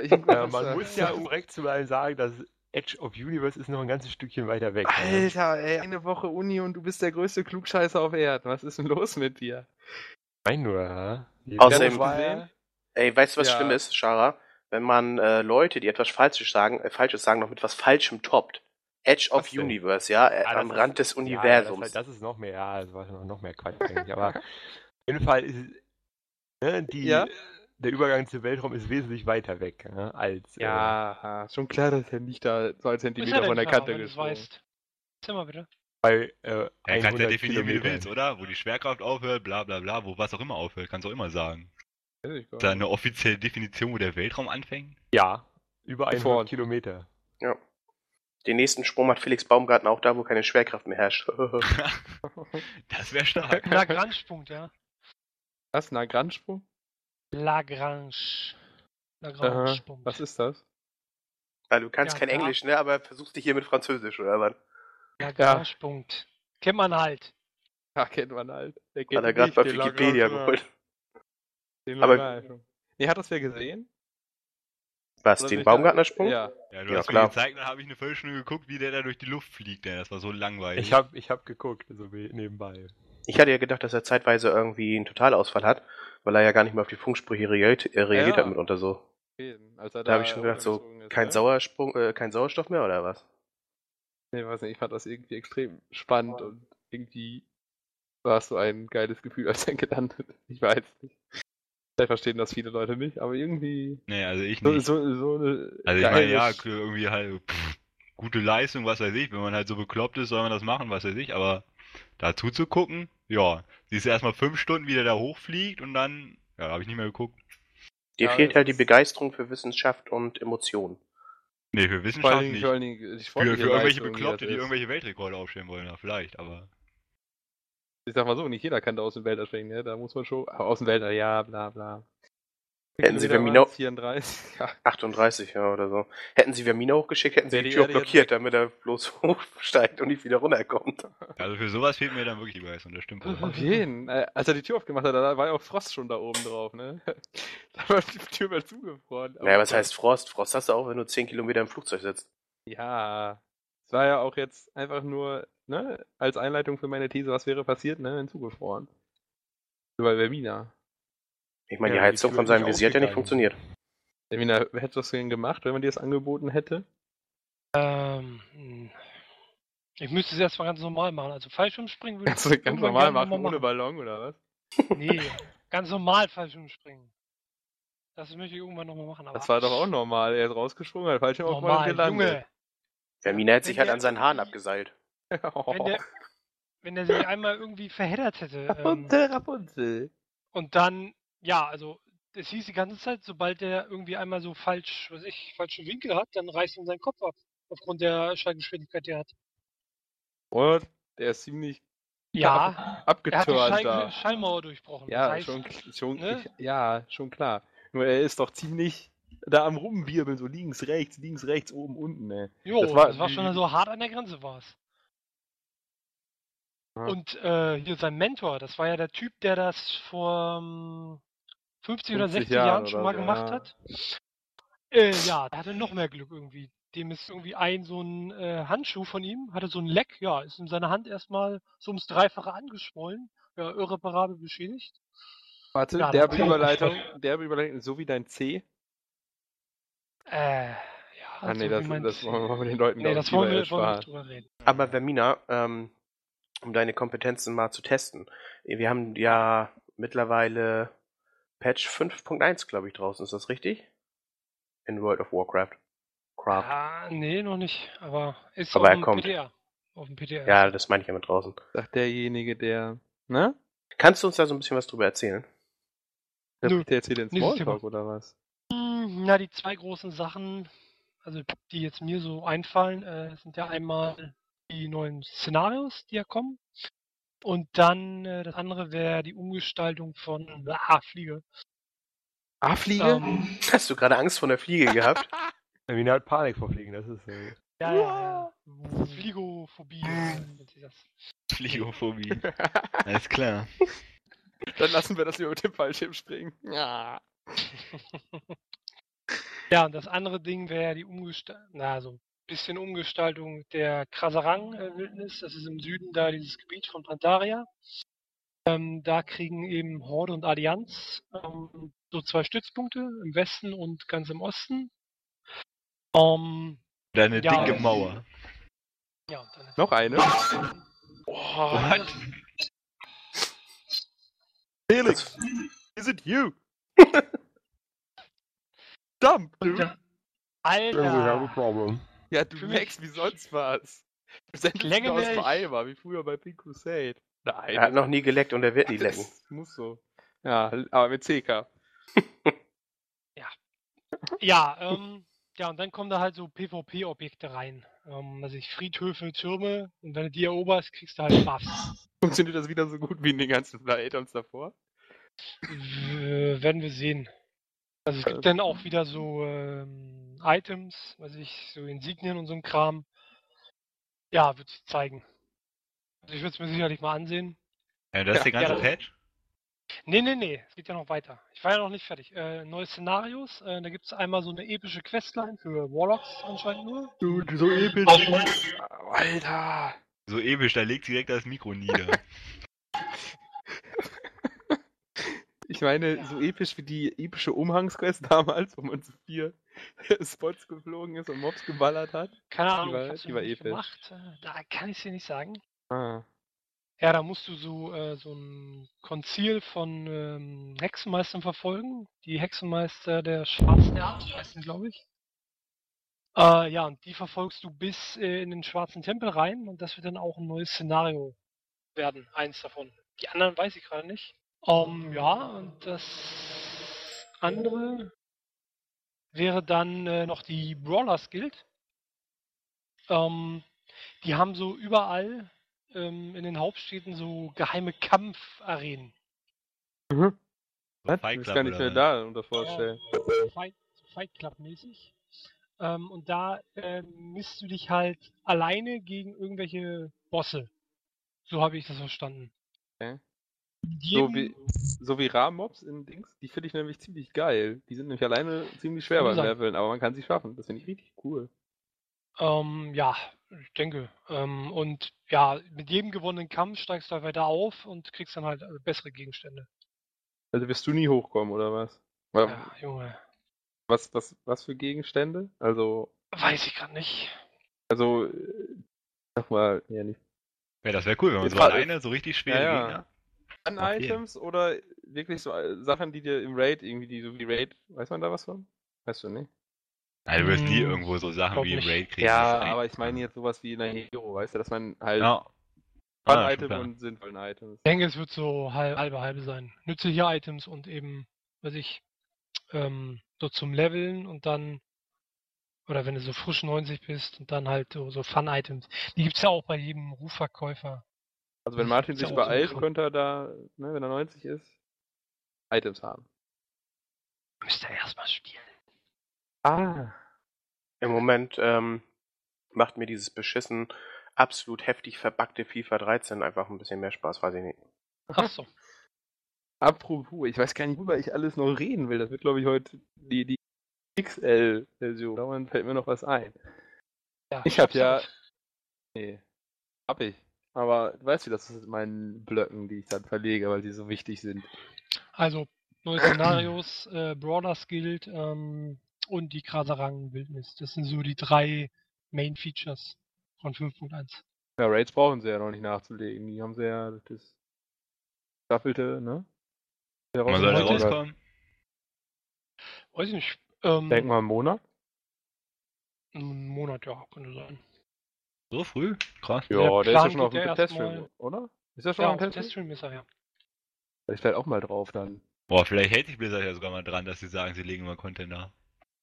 [SPEAKER 5] Ich,
[SPEAKER 2] Ja, man muss ja, um direkt zu bleiben, sagen, dass Edge of Universe ist noch ein ganzes Stückchen weiter weg. ne?
[SPEAKER 5] Alter, ey, eine Woche Uni und du bist der größte Klugscheißer auf Erden. Was ist denn los mit dir?
[SPEAKER 2] Mein nur, ja. Die-
[SPEAKER 1] Außerdem-? Ey, weißt du, was
[SPEAKER 5] Ja.
[SPEAKER 1] schlimm ist, Shara? Wenn man äh, Leute, die etwas Falsches sagen, äh, Falsches sagen, noch mit was Falschem toppt. Edge of? Universe, ja, äh,
[SPEAKER 2] Ja, das
[SPEAKER 1] am
[SPEAKER 2] ist-
[SPEAKER 1] Rand des
[SPEAKER 2] Ja,
[SPEAKER 1] Universums.
[SPEAKER 2] das, ist halt, das ist noch mehr, ja, das war noch, noch mehr Quatsch eigentlich. Aber auf jeden Fall ist es- ne, die,
[SPEAKER 5] Ja?
[SPEAKER 2] der Übergang zum Weltraum ist wesentlich weiter weg ne, als. äh,
[SPEAKER 5] Ja, ist schon klar, dass er nicht da zwei
[SPEAKER 4] ist
[SPEAKER 5] Zentimeter
[SPEAKER 4] er
[SPEAKER 5] von der
[SPEAKER 4] Clara,
[SPEAKER 5] Kante gesprungen?
[SPEAKER 4] Erzähl mal bitte.
[SPEAKER 2] bei äh,
[SPEAKER 3] Ja, kannst ja
[SPEAKER 2] 100
[SPEAKER 3] definieren, wie du willst, oder? Wo die Schwerkraft aufhört, bla bla bla, wo was auch immer aufhört, kannst du auch immer sagen. Da eine offizielle Definition, wo der Weltraum anfängt?
[SPEAKER 2] Ja, über 100
[SPEAKER 5] Sofort.
[SPEAKER 2] Kilometer.
[SPEAKER 1] Ja. Den nächsten Sprung macht Felix Baumgarten auch da, wo keine Schwerkraft mehr herrscht.
[SPEAKER 3] Das wäre stark.
[SPEAKER 4] Lagrange-Punkt, ja.
[SPEAKER 5] Was, Lagrange-Sprung?
[SPEAKER 4] Lagrange.
[SPEAKER 5] Aha,
[SPEAKER 4] Lagrange-Punkt.
[SPEAKER 5] was ist das?
[SPEAKER 1] Weil du kannst
[SPEAKER 4] Ja,
[SPEAKER 1] kein. Englisch, ne? Aber versuchst dich hier mit Französisch, oder was?
[SPEAKER 4] Lagrange-Punkt. Kennt man halt.
[SPEAKER 5] Ja, kennt man halt. Der
[SPEAKER 1] Hat er gerade bei Wikipedia geholt.
[SPEAKER 5] Den
[SPEAKER 1] Aber-.
[SPEAKER 5] Nee, hat das wer gesehen?
[SPEAKER 1] Was,
[SPEAKER 5] Oder
[SPEAKER 1] den? Baumgartner-Sprung?
[SPEAKER 5] Ja.
[SPEAKER 3] Ja, du
[SPEAKER 1] Ja,
[SPEAKER 3] hast
[SPEAKER 1] klar.
[SPEAKER 3] mir gezeigt, dann habe ich eine Viertelstunde geguckt, wie der da durch die Luft fliegt, denn das war so langweilig.
[SPEAKER 2] Ich habe ich hab geguckt, so wie nebenbei.
[SPEAKER 1] Ich hatte ja gedacht, dass er zeitweise irgendwie einen Totalausfall hat, weil er ja gar nicht mehr auf die Funksprüche reagiert, äh, reagiert
[SPEAKER 5] Ja.
[SPEAKER 1] hat mitunter so.
[SPEAKER 5] Als er
[SPEAKER 1] Da habe ich schon gedacht, so,
[SPEAKER 5] ist,
[SPEAKER 1] kein,
[SPEAKER 5] ne?
[SPEAKER 1] Sauersprung, äh, kein Sauerstoff mehr, oder was?
[SPEAKER 5] Nee, weiß nicht, ich fand das irgendwie extrem spannend und irgendwie war es so ein geiles Gefühl, als er gelandet. Ich weiß nicht. Vielleicht verstehen das viele Leute nicht, aber irgendwie
[SPEAKER 3] Nee, also ich
[SPEAKER 5] so,
[SPEAKER 3] nicht.
[SPEAKER 5] so, so eine
[SPEAKER 3] also ich meine, ja, irgendwie halt pff, gute Leistung, was weiß ich. Wenn man halt so bekloppt ist, soll man das machen, was weiß ich. Aber da zuzugucken, ja. Siehst du erstmal fünf Stunden, wie der da hochfliegt und dann, ja, habe ich nicht mehr geguckt.
[SPEAKER 1] Dir
[SPEAKER 5] Ja,
[SPEAKER 1] fehlt halt die
[SPEAKER 5] ist-
[SPEAKER 1] Begeisterung für Wissenschaft und Emotionen.
[SPEAKER 3] Nee, für
[SPEAKER 5] vor allen
[SPEAKER 3] Wissenschaft
[SPEAKER 5] Dingen,
[SPEAKER 3] nicht.
[SPEAKER 5] vor allen Dingen
[SPEAKER 3] Für, für irgendwelche Bekloppte, die irgendwelche Weltrekorde aufstellen wollen, ja, vielleicht, aber.
[SPEAKER 5] Ich sag mal so, nicht jeder kann da aus dem Wälder springen, ne? Da muss man schon. Aber aus dem Wälder, ja, bla bla.
[SPEAKER 1] Hätten Sie
[SPEAKER 5] es? 34, ja.
[SPEAKER 1] 38, ja, oder so. Hätten sie Vermina hochgeschickt, hätten sie die
[SPEAKER 5] die
[SPEAKER 1] Tür blockiert, damit er bloß hochsteigt und nicht wieder runterkommt.
[SPEAKER 3] Also für sowas fehlt mir dann wirklich die Begeisterung, das stimmt.
[SPEAKER 5] Auf jeden. Äh, als er die Tür aufgemacht hat, da war ja auch Frost schon da oben drauf, ne? da war die Tür mal zugefroren.
[SPEAKER 1] Naja, was heißt Frost? Frost hast du auch, wenn du 10 Kilometer im Flugzeug sitzt.
[SPEAKER 5] Ja. Es war ja auch jetzt einfach nur, ne, als Einleitung für meine These, was wäre passiert, ne, wenn zugefroren. Über Vermina.
[SPEAKER 1] Ich meine,
[SPEAKER 2] Ja,
[SPEAKER 1] die Heizung von seinem Visier hat ja nicht funktioniert.
[SPEAKER 5] Vermina, hättest du das denn gemacht, wenn man dir das angeboten hätte?
[SPEAKER 4] Ähm, hm. ich müsste es erstmal ganz normal machen. Also Fallschirmspringen würde ich
[SPEAKER 5] Kannst du ganz
[SPEAKER 4] irgendwann
[SPEAKER 5] normal machen,
[SPEAKER 4] mal
[SPEAKER 5] ohne Ballon oder was?
[SPEAKER 4] Nee, ganz normal Fallschirmspringen. Das möchte ich irgendwann nochmal machen. Aber
[SPEAKER 5] Das war doch auch normal. Er ist rausgesprungen, hat falsch auf
[SPEAKER 4] normal,
[SPEAKER 5] gelandet.
[SPEAKER 4] Junge.
[SPEAKER 1] Vermina hätte sich halt an seinen Haaren abgeseilt.
[SPEAKER 4] Wenn der, wenn der sich einmal irgendwie verheddert hätte. Ähm,
[SPEAKER 5] Rapunzel, Rapunzel.
[SPEAKER 4] und dann, ja, also es hieß die ganze Zeit, sobald der irgendwie einmal so falsch, was ich, falschen Winkel hat, dann reißt ihm sein Kopf ab. Aufgrund der Schallgeschwindigkeit, die er hat.
[SPEAKER 5] Und der ist ziemlich
[SPEAKER 4] Ja, er hat die
[SPEAKER 5] abgeturnt
[SPEAKER 4] Schall
[SPEAKER 5] da.
[SPEAKER 4] Schallmauer durchbrochen.
[SPEAKER 5] Ja,
[SPEAKER 4] das heißt,
[SPEAKER 5] schon, schon
[SPEAKER 4] ne?
[SPEAKER 5] ich, ja, schon klar. Nur er ist doch ziemlich da am Rumwirbeln, so links, rechts, links, rechts, oben, unten, ne.
[SPEAKER 4] Jo,
[SPEAKER 5] Das
[SPEAKER 4] das
[SPEAKER 5] war
[SPEAKER 4] war,
[SPEAKER 5] wie-
[SPEAKER 4] schon so hart an der Grenze war's.
[SPEAKER 5] Ja.
[SPEAKER 4] Und äh, hier sein Mentor, das war ja der Typ, der das vor ähm, 50 oder
[SPEAKER 5] 50
[SPEAKER 4] 60 Jahren,
[SPEAKER 5] Jahren
[SPEAKER 4] schon
[SPEAKER 5] oder
[SPEAKER 4] mal
[SPEAKER 5] so,
[SPEAKER 4] gemacht
[SPEAKER 5] ja.
[SPEAKER 4] hat. Äh, ja, der hatte noch mehr Glück irgendwie. Dem ist irgendwie ein so ein äh, Handschuh von ihm, hatte so ein Leck, ja, ist in seiner Hand erstmal so ums Dreifache angeschwollen, ja, irreparabel beschädigt.
[SPEAKER 5] Warte,
[SPEAKER 4] Ja,
[SPEAKER 5] derbe
[SPEAKER 4] das-
[SPEAKER 5] Überleitung, derbe Überleitung, so wie dein C.
[SPEAKER 4] Äh, ja,
[SPEAKER 5] Ah, nee,
[SPEAKER 4] so
[SPEAKER 5] das,
[SPEAKER 4] mein
[SPEAKER 5] das wollen wir mal mit den Leuten
[SPEAKER 4] Nee, das
[SPEAKER 5] ich,
[SPEAKER 4] wollen wir, wollen wir nicht drüber reden.
[SPEAKER 1] Aber Vermina, ähm, um deine Kompetenzen mal zu testen. Wir haben ja mittlerweile Patch 5.1, glaube ich, draußen. Ist das richtig? In World of Warcraft. Craft.
[SPEAKER 4] Ah, nee, noch nicht, aber ist
[SPEAKER 1] Aber
[SPEAKER 4] auf
[SPEAKER 1] er
[SPEAKER 4] dem
[SPEAKER 1] kommt.
[SPEAKER 4] PDR. Auf dem PDR.
[SPEAKER 1] Ja, das meine ich ja mit draußen.
[SPEAKER 5] Sagt derjenige, der, ne?
[SPEAKER 1] Kannst du uns da so ein bisschen was drüber erzählen?
[SPEAKER 5] Der,
[SPEAKER 4] Nö,
[SPEAKER 5] der erzählt den Smalltalk oder was?
[SPEAKER 4] Na, die zwei großen Sachen, also die jetzt mir so einfallen, äh, sind ja einmal die neuen Szenarios, die ja kommen. Und dann äh, das andere wäre die Umgestaltung von ah, Fliege.
[SPEAKER 5] Ah, Fliege?
[SPEAKER 4] Ähm,
[SPEAKER 1] Hast du gerade Angst vor der Fliege gehabt?
[SPEAKER 2] Vermina hat Panik vor Fliegen, das ist. Äh,
[SPEAKER 4] ja, ja, ja. Das.
[SPEAKER 3] Fligophobie. Alles klar.
[SPEAKER 5] Dann lassen wir das lieber mit dem Fallschirm springen. Ja.
[SPEAKER 4] Ja, und das andere Ding wäre die Umgestaltung, na, so ein bisschen Umgestaltung der Krasarang-Wildnis. Das ist im Süden da dieses Gebiet von Pandaria. Ähm, da kriegen eben Horde und Allianz ähm, so zwei Stützpunkte im Westen und ganz im Osten. Ähm,
[SPEAKER 3] Deine
[SPEAKER 4] Ja.
[SPEAKER 3] dicke Mauer.
[SPEAKER 4] ja, und dann
[SPEAKER 5] Noch eine?
[SPEAKER 3] What?
[SPEAKER 5] Felix! Is it you? Dump,
[SPEAKER 4] Und
[SPEAKER 5] dude!
[SPEAKER 4] der-
[SPEAKER 2] we have a
[SPEAKER 4] Alter!
[SPEAKER 2] problem.
[SPEAKER 5] Ja, du merkst wie sonst was. Du bist
[SPEAKER 4] Länge
[SPEAKER 5] aus dem Eimer, wie früher bei Pink Crusade. Nein.
[SPEAKER 1] Er hat noch nie geleckt und er wird nie lecken.
[SPEAKER 5] Das muss so. Ja, aber mit CK.
[SPEAKER 4] Ja, ähm, ja, und dann kommen da halt so PvP-Objekte rein. Ähm, also ich Friedhöfe, Türme und wenn du die eroberst, kriegst du halt Buffs.
[SPEAKER 5] Funktioniert das wieder so gut wie in den ganzen Add-ons davor?
[SPEAKER 4] W- werden wir sehen. Also es gibt dann auch wieder so ähm, Items, weiß ich, so Insignien und so ein Kram. Ja, wird sich zeigen. Also ich würde es mir sicherlich mal ansehen.
[SPEAKER 3] Ja, das ist der
[SPEAKER 5] Ja,
[SPEAKER 3] ganze
[SPEAKER 4] ja.
[SPEAKER 3] Patch?
[SPEAKER 4] Nee, nee, nee, es geht ja noch weiter. Ich war ja noch nicht fertig. Äh, neue Szenarios, äh, da gibt es einmal so eine epische Questline für Warlocks anscheinend nur.
[SPEAKER 5] Du, so episch. Alter.
[SPEAKER 3] So episch, da legt sie direkt das Mikro nieder.
[SPEAKER 5] Ich meine, so episch wie die epische Umhangsquest damals, wo man zu vier Spots geflogen ist und Mobs geballert hat.
[SPEAKER 4] Keine Ahnung,
[SPEAKER 5] war-
[SPEAKER 4] ich hab's
[SPEAKER 5] die war episch.
[SPEAKER 4] gemacht. Da kann ich dir nicht sagen.
[SPEAKER 5] Ah.
[SPEAKER 4] Ja, da musst du so, äh, so ein Konzil von ähm, Hexenmeistern verfolgen. Die Hexenmeister der Schwarzen Erde heißen, glaube ich. Äh, ja, und die verfolgst du bis äh, in den Schwarzen Tempel rein und das wird dann auch ein neues Szenario werden, eins davon. Die anderen weiß ich gerade nicht. Ähm, ja, und das andere wäre dann äh, noch die Brawlers Guild. Ähm, die haben so überall ähm, in den Hauptstädten so geheime Kampfarenen.
[SPEAKER 5] Mhm.
[SPEAKER 3] So
[SPEAKER 5] Was?
[SPEAKER 3] Fight
[SPEAKER 5] Das
[SPEAKER 3] Club
[SPEAKER 5] kann ich mir da unter vorstellen.
[SPEAKER 4] So Fight, Fight Club mäßig. Ähm, und da äh, misst du dich halt alleine gegen irgendwelche Bosse. So habe ich das verstanden.
[SPEAKER 5] Okay. So wie, so wie Rahmobs in Dings, die finde ich nämlich ziemlich geil. Die sind nämlich alleine ziemlich schwer beim. Leveln, aber man kann sie schaffen. Das finde ich richtig cool.
[SPEAKER 4] Ähm, ja, ich denke. Ähm, und ja, mit jedem gewonnenen Kampf steigst du halt weiter auf und kriegst dann halt äh, bessere Gegenstände.
[SPEAKER 5] Also wirst du nie hochkommen, oder was? Weil-
[SPEAKER 4] Ja, Junge.
[SPEAKER 5] Was, was, was für Gegenstände? Also,
[SPEAKER 4] Weiß ich gerade nicht.
[SPEAKER 5] also, äh, sag mal, ja, nicht
[SPEAKER 3] Ja, das wäre cool, wenn man
[SPEAKER 5] Jetzt
[SPEAKER 3] so alleine so richtig schwere
[SPEAKER 5] Ja, ja.
[SPEAKER 3] Gegner.
[SPEAKER 5] An
[SPEAKER 3] Auf jeden.
[SPEAKER 5] Items oder wirklich so äh, Sachen, die dir im Raid irgendwie, die so wie Raid, weiß man da was von? Weißt du nicht?
[SPEAKER 3] Nein, du wirst nie
[SPEAKER 4] Hm,
[SPEAKER 3] irgendwo so Sachen wie im. Raid kriegen.
[SPEAKER 5] Ja, aber ich meine jetzt sowas wie in der Hero, weißt du, dass man halt
[SPEAKER 3] Ja. Ah, schon
[SPEAKER 5] Fun-Item
[SPEAKER 3] klar.
[SPEAKER 5] und sinnvollen Items.
[SPEAKER 4] Ich denke, es wird so halb, halbe halbe sein. Nützliche Items und eben, weiß ich, ähm, so zum Leveln und dann, oder wenn du so frisch 90 bist und dann halt so, so Fun-Items. Die gibt's ja auch bei jedem Rufverkäufer.
[SPEAKER 5] Also wenn Martin sich beeilt, könnte er da, ne, wenn er 90 ist, Items haben.
[SPEAKER 4] Müsst ihr erstmal spielen.
[SPEAKER 5] Ah.
[SPEAKER 1] Im Moment ähm, macht mir dieses beschissen, absolut heftig verbackte FIFA 13 einfach ein bisschen mehr Spaß, weiß ich nicht.
[SPEAKER 4] Ach so.
[SPEAKER 5] Apropos, ich weiß gar nicht, worüber ich alles noch reden will. Das wird, glaube ich, heute die, die XL-Version. Dauernd fällt mir noch was ein.
[SPEAKER 4] Ja,
[SPEAKER 5] Ich hab
[SPEAKER 4] schreib's
[SPEAKER 5] ja-. Nee. Hab ich. Aber du weißt wie das ist mit meinen Blöcken, die ich dann verlege, weil die so wichtig sind.
[SPEAKER 4] Also, neue Szenarios, äh, Brawlers Guild ähm, und die Kraserang Wildnis. Das sind so die drei Main Features von 5.1.
[SPEAKER 5] Ja, Raids brauchen sie ja noch nicht nachzulegen. Die haben sie ja das Staffelte, ne? Der
[SPEAKER 3] Wann soll der
[SPEAKER 4] Heute-
[SPEAKER 3] rauskommen?
[SPEAKER 4] Weiß ich nicht. Ähm,
[SPEAKER 5] Denk mal einen Monat.
[SPEAKER 4] Einen Monat, ja, könnte sein.
[SPEAKER 3] So früh? Krass.
[SPEAKER 4] Der
[SPEAKER 5] Ja, der ist ja schon auf dem
[SPEAKER 4] ja
[SPEAKER 5] Teststream, oder? Ist er schon
[SPEAKER 4] Ja,
[SPEAKER 5] auf dem Teststream?
[SPEAKER 4] Ist er ja.
[SPEAKER 5] Ich werde auch mal drauf dann.
[SPEAKER 3] Boah, vielleicht hält sich Blizzard ja sogar mal dran, dass sie sagen, sie legen immer Content nach.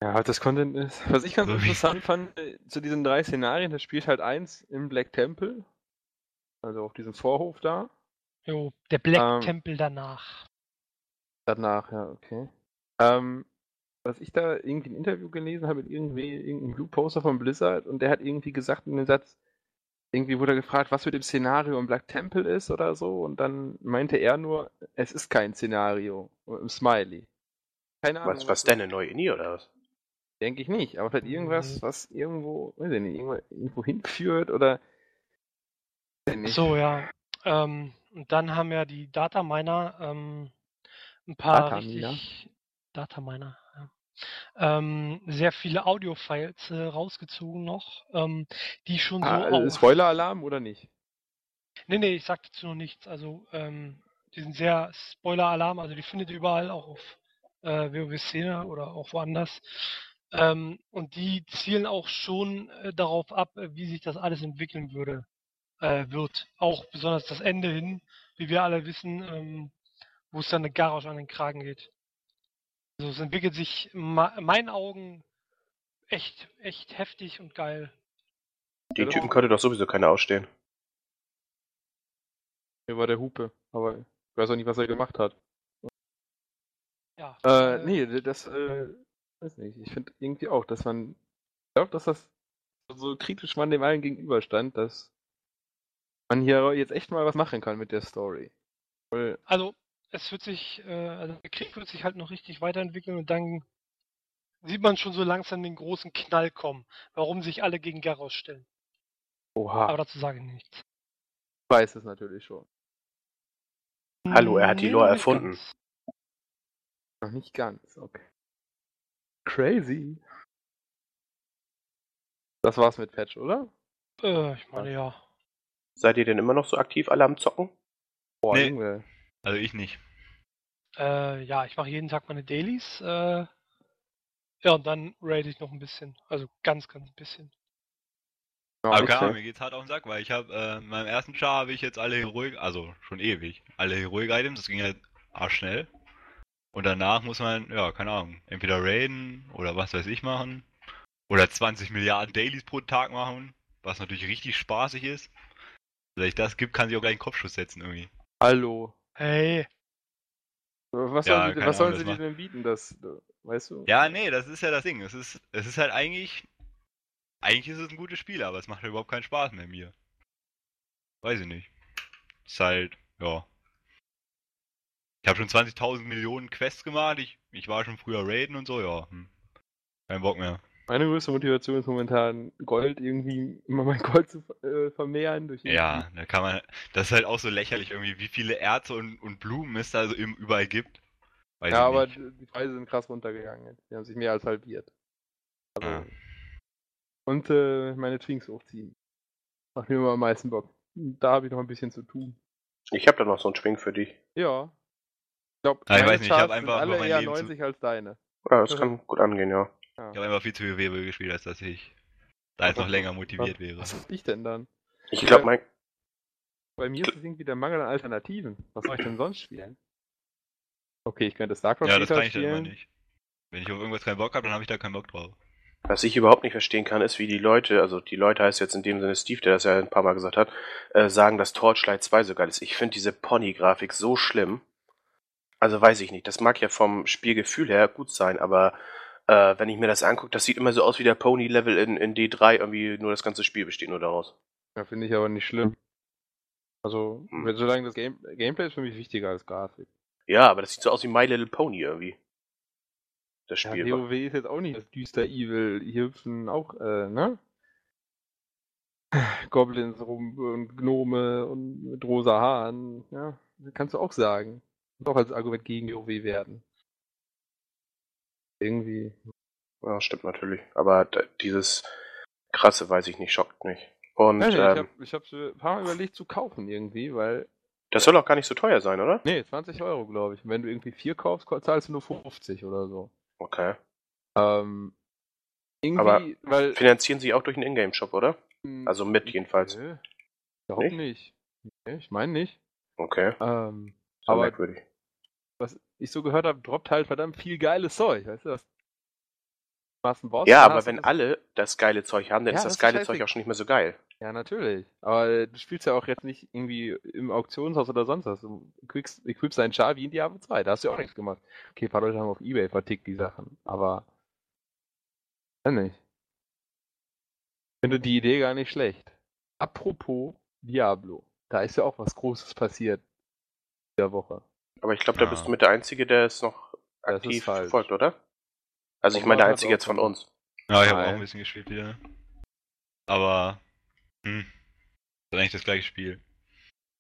[SPEAKER 5] Ja, was das Content ist. Was ich ganz
[SPEAKER 3] So
[SPEAKER 5] interessant fand, äh, zu diesen drei Szenarien, da spielt halt eins im Black Temple. Also auf diesem Vorhof da.
[SPEAKER 4] Jo, der Black
[SPEAKER 5] Ähm,
[SPEAKER 4] Tempel danach.
[SPEAKER 5] Danach, ja, okay. Ähm, was ich da irgendwie ein Interview gelesen habe mit irgendwie irgendeinem Blue Poster von Blizzard und der hat irgendwie gesagt in dem Satz, irgendwie wurde er gefragt, was mit dem Szenario im Black Temple ist oder so und dann meinte er nur, es ist kein Szenario im Smiley. Keine Ahnung.
[SPEAKER 1] Was, was denn, eine neue Indie oder was?
[SPEAKER 5] Denke ich nicht, aber vielleicht irgendwas,
[SPEAKER 4] Mhm.
[SPEAKER 5] was irgendwo, weiß ich nicht, irgendwo, irgendwo hinführt oder.
[SPEAKER 4] So, ja. Ähm, und dann haben ja die Dataminer ähm, ein paar
[SPEAKER 5] Dataminer?
[SPEAKER 4] richtig Dataminer. Ähm, sehr viele Audio-Files äh, rausgezogen noch, ähm, die schon so
[SPEAKER 5] Ah, äh,
[SPEAKER 4] auf-
[SPEAKER 5] Spoiler-Alarm oder nicht?
[SPEAKER 4] Nee, nee, ich sag dazu noch nichts. Also, ähm, die sind sehr Spoiler-Alarm, also die findet ihr überall, auch auf äh, WoW-Szene oder auch woanders. Ähm, und die zielen auch schon äh, darauf ab, äh, wie sich das alles entwickeln würde, äh, wird. Auch besonders das Ende hin, wie wir alle wissen, ähm, wo es dann eine Garage an den Kragen geht. Also es entwickelt sich in meinen Augen echt, echt heftig und geil.
[SPEAKER 1] Die
[SPEAKER 5] Ja,
[SPEAKER 1] Typen könnte doch sowieso keiner ausstehen.
[SPEAKER 5] Mir war der Hupe, aber ich weiß auch nicht, was er gemacht hat.
[SPEAKER 4] Ja,
[SPEAKER 5] Äh, nee, das, äh, weiß nicht. Ich finde irgendwie auch, dass man, ich glaube, dass das so kritisch man dem allen gegenüberstand, dass man hier jetzt echt mal was machen kann mit der Story. Weil,
[SPEAKER 4] Also, es wird sich, äh, also der Krieg wird sich halt noch richtig weiterentwickeln und dann sieht man schon so langsam den großen Knall kommen, warum sich alle gegen Garros stellen.
[SPEAKER 5] oha,
[SPEAKER 4] Aber dazu sage ich nichts.
[SPEAKER 5] ich weiß es natürlich schon.
[SPEAKER 1] Hallo, er hat die
[SPEAKER 4] Nee,
[SPEAKER 1] Lore
[SPEAKER 4] noch nicht
[SPEAKER 1] erfunden.
[SPEAKER 4] ganz.
[SPEAKER 5] Noch nicht ganz, okay. Crazy. Das war's mit Patch, oder?
[SPEAKER 4] Äh, ich meine ja.
[SPEAKER 1] Seid ihr denn immer noch so aktiv alle am Zocken?
[SPEAKER 5] Boah,
[SPEAKER 3] Nee.
[SPEAKER 5] Junge.
[SPEAKER 3] Also ich nicht.
[SPEAKER 4] Äh, ja, ich mache jeden Tag meine Dailies. Äh, ja, und dann raid ich noch ein bisschen. Also ganz, ganz bisschen.
[SPEAKER 5] Ja,
[SPEAKER 3] Aber
[SPEAKER 5] okay.
[SPEAKER 3] keine Ahnung, mir geht's hart auf den Sack, weil ich habe, äh, in meinem ersten Char habe ich jetzt alle Heroik, also schon ewig, alle Heroik-Items, das ging halt arschschnell. Und danach muss man, ja, keine Ahnung, entweder raiden oder was weiß ich machen. Oder 20 Milliarden Dailies pro Tag machen, was natürlich richtig spaßig ist. Wenn ich das gibt, kann sie auch gleich einen Kopfschuss setzen irgendwie.
[SPEAKER 5] Hallo.
[SPEAKER 4] Hey.
[SPEAKER 5] Was
[SPEAKER 3] Ja,
[SPEAKER 5] sollen, sie,
[SPEAKER 3] keine
[SPEAKER 5] was sollen sie dir denn bieten, das, weißt du?
[SPEAKER 3] Ja, nee, das ist ja das Ding. Es ist, es ist halt eigentlich. Eigentlich ist es ein gutes Spiel, aber es macht halt überhaupt keinen Spaß mehr mir. Weiß ich nicht. Ist halt, ja. Ich habe schon 20.000 Millionen Quests gemacht. Ich, ich war schon früher Raiden und so, ja. Hm. Kein Bock mehr.
[SPEAKER 5] Meine größte Motivation ist momentan Gold irgendwie, immer mein Gold zu äh, vermehren durch
[SPEAKER 3] Ja, da kann man. Das ist halt auch so lächerlich irgendwie, wie viele Erze und, und Blumen es da so im, überall gibt. Weiß
[SPEAKER 5] Ja, aber
[SPEAKER 3] nicht.
[SPEAKER 5] die Preise sind krass runtergegangen. jetzt. Die haben sich mehr als halbiert. Also,
[SPEAKER 3] Ja.
[SPEAKER 5] Und äh, meine Twinks hochziehen. Macht mir immer am meisten Bock. Da habe ich noch ein bisschen zu tun.
[SPEAKER 1] Ich habe da noch so einen Schwing für dich.
[SPEAKER 5] Ja. Ich glaube,
[SPEAKER 3] Ah, ich weiß nicht, ich hab
[SPEAKER 5] Charts
[SPEAKER 3] einfach
[SPEAKER 5] alle eher
[SPEAKER 3] Leben zu-
[SPEAKER 5] 90 als deine.
[SPEAKER 1] Ja, das kann gut angehen, ja.
[SPEAKER 3] Ich habe einfach viel zu viel WoW gespielt, als dass ich da jetzt noch länger motiviert wäre.
[SPEAKER 5] Was hab ich denn dann?
[SPEAKER 1] Ich glaube, mein.
[SPEAKER 5] Bei mir ist es irgendwie der Mangel an Alternativen. Was soll ich denn sonst spielen? Okay, ich könnte StarCraft
[SPEAKER 3] Ja, das kann ich dann immer
[SPEAKER 5] spielen.
[SPEAKER 3] nicht. Wenn ich auf irgendwas keinen Bock habe, dann habe ich da keinen Bock drauf.
[SPEAKER 1] Was ich überhaupt nicht verstehen kann, ist, wie die Leute, also die Leute heißt jetzt in dem Sinne Steve, der das ja ein paar Mal gesagt hat, äh, sagen, dass Torchlight 2 so geil ist. Ich finde diese Pony-Grafik so schlimm. Also weiß ich nicht. Das mag ja vom Spielgefühl her gut sein, aber äh, wenn ich mir das angucke, das sieht immer so aus wie der Pony-Level in, in D3, irgendwie nur das ganze Spiel besteht nur daraus.
[SPEAKER 5] Ja, finde ich aber nicht schlimm. Also,
[SPEAKER 1] Hm.
[SPEAKER 5] solange das Game Gameplay ist für mich wichtiger als Grafik.
[SPEAKER 1] Ja, aber das sieht so aus wie My Little Pony irgendwie. Das
[SPEAKER 5] Ja,
[SPEAKER 1] Spiel.
[SPEAKER 5] WoW ist jetzt auch nicht das düster Evil. Hier hüpfen auch, äh, ne? Goblins rum und Gnome und mit rosa Haaren. Ja, kannst du auch sagen. Und auch als Argument gegen WoW werden. Irgendwie.
[SPEAKER 1] ja, stimmt natürlich. Aber dieses krasse, weiß ich nicht, schockt mich. Und
[SPEAKER 5] nicht,
[SPEAKER 1] ähm,
[SPEAKER 5] ich habe hab's ein paar Mal überlegt zu kaufen irgendwie, weil.
[SPEAKER 1] das soll auch gar nicht so teuer sein, oder?
[SPEAKER 5] Nee, 20 Euro, glaube ich. Und wenn du irgendwie vier kaufst, zahlst du nur 50 oder so.
[SPEAKER 1] Okay.
[SPEAKER 5] Ähm, irgendwie,
[SPEAKER 1] Aber
[SPEAKER 5] weil.
[SPEAKER 1] Finanzieren sie auch durch einen Ingame-Shop, oder?
[SPEAKER 5] mh,
[SPEAKER 1] Also mit jedenfalls.
[SPEAKER 5] Nö, überhaupt nicht. Nee, ich meine nicht.
[SPEAKER 1] Okay.
[SPEAKER 5] Ähm,
[SPEAKER 1] So
[SPEAKER 5] Aber-
[SPEAKER 1] merkwürdig.
[SPEAKER 5] was ich so gehört habe, droppt halt verdammt viel geiles Zeug, weißt du? Das Boss,
[SPEAKER 1] Ja, aber wenn alle das geile Zeug haben, dann
[SPEAKER 5] Ja,
[SPEAKER 1] ist
[SPEAKER 5] das
[SPEAKER 1] das geile. Zeug auch schon nicht mehr so geil.
[SPEAKER 5] Ja, natürlich. Aber du spielst ja auch jetzt nicht irgendwie im Auktionshaus oder sonst was. Du equipst, equipst deinen Char wie in Diablo 2. Da hast du ja auch nichts gemacht. Okay, ein paar Leute haben auf Ebay vertickt die Sachen, aber. Ja, nicht. Ich finde die Idee gar nicht schlecht. Apropos Diablo. Da ist ja auch was Großes passiert. in Der Woche.
[SPEAKER 1] Aber ich glaube, da
[SPEAKER 3] Ah.
[SPEAKER 1] bist du mit der Einzige, der es noch
[SPEAKER 5] Das ist
[SPEAKER 1] aktiv verfolgt, oder? Also ich meine der Einzige jetzt von uns.
[SPEAKER 3] Ja, ich habe auch ein bisschen gespielt wieder. Aber, hm, ist eigentlich das gleiche Spiel.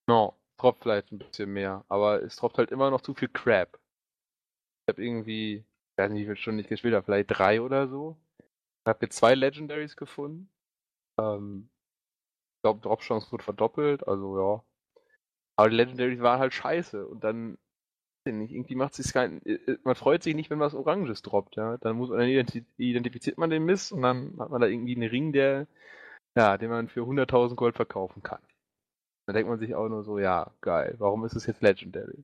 [SPEAKER 5] No, droppt vielleicht ein bisschen mehr, aber es droppt halt immer noch zu viel Crap. Ich habe irgendwie, ich weiß nicht, wie viele Stunden ich gespielt habe, vielleicht drei oder so. Ich habe jetzt zwei Legendaries gefunden. Ähm, ich glaube, Drop-Chance wurde verdoppelt, also ja. Aber die Legendaries waren halt scheiße und dann, nicht, irgendwie macht sich kein, äh, äh, man freut sich nicht, wenn was Oranges droppt, ja. Dann muss, dann identi- identifiziert man den Mist und dann hat man da irgendwie einen Ring, der, ja, den man für 100.000 Gold verkaufen kann. Da denkt man sich auch nur so, ja, geil, warum ist es jetzt Legendary?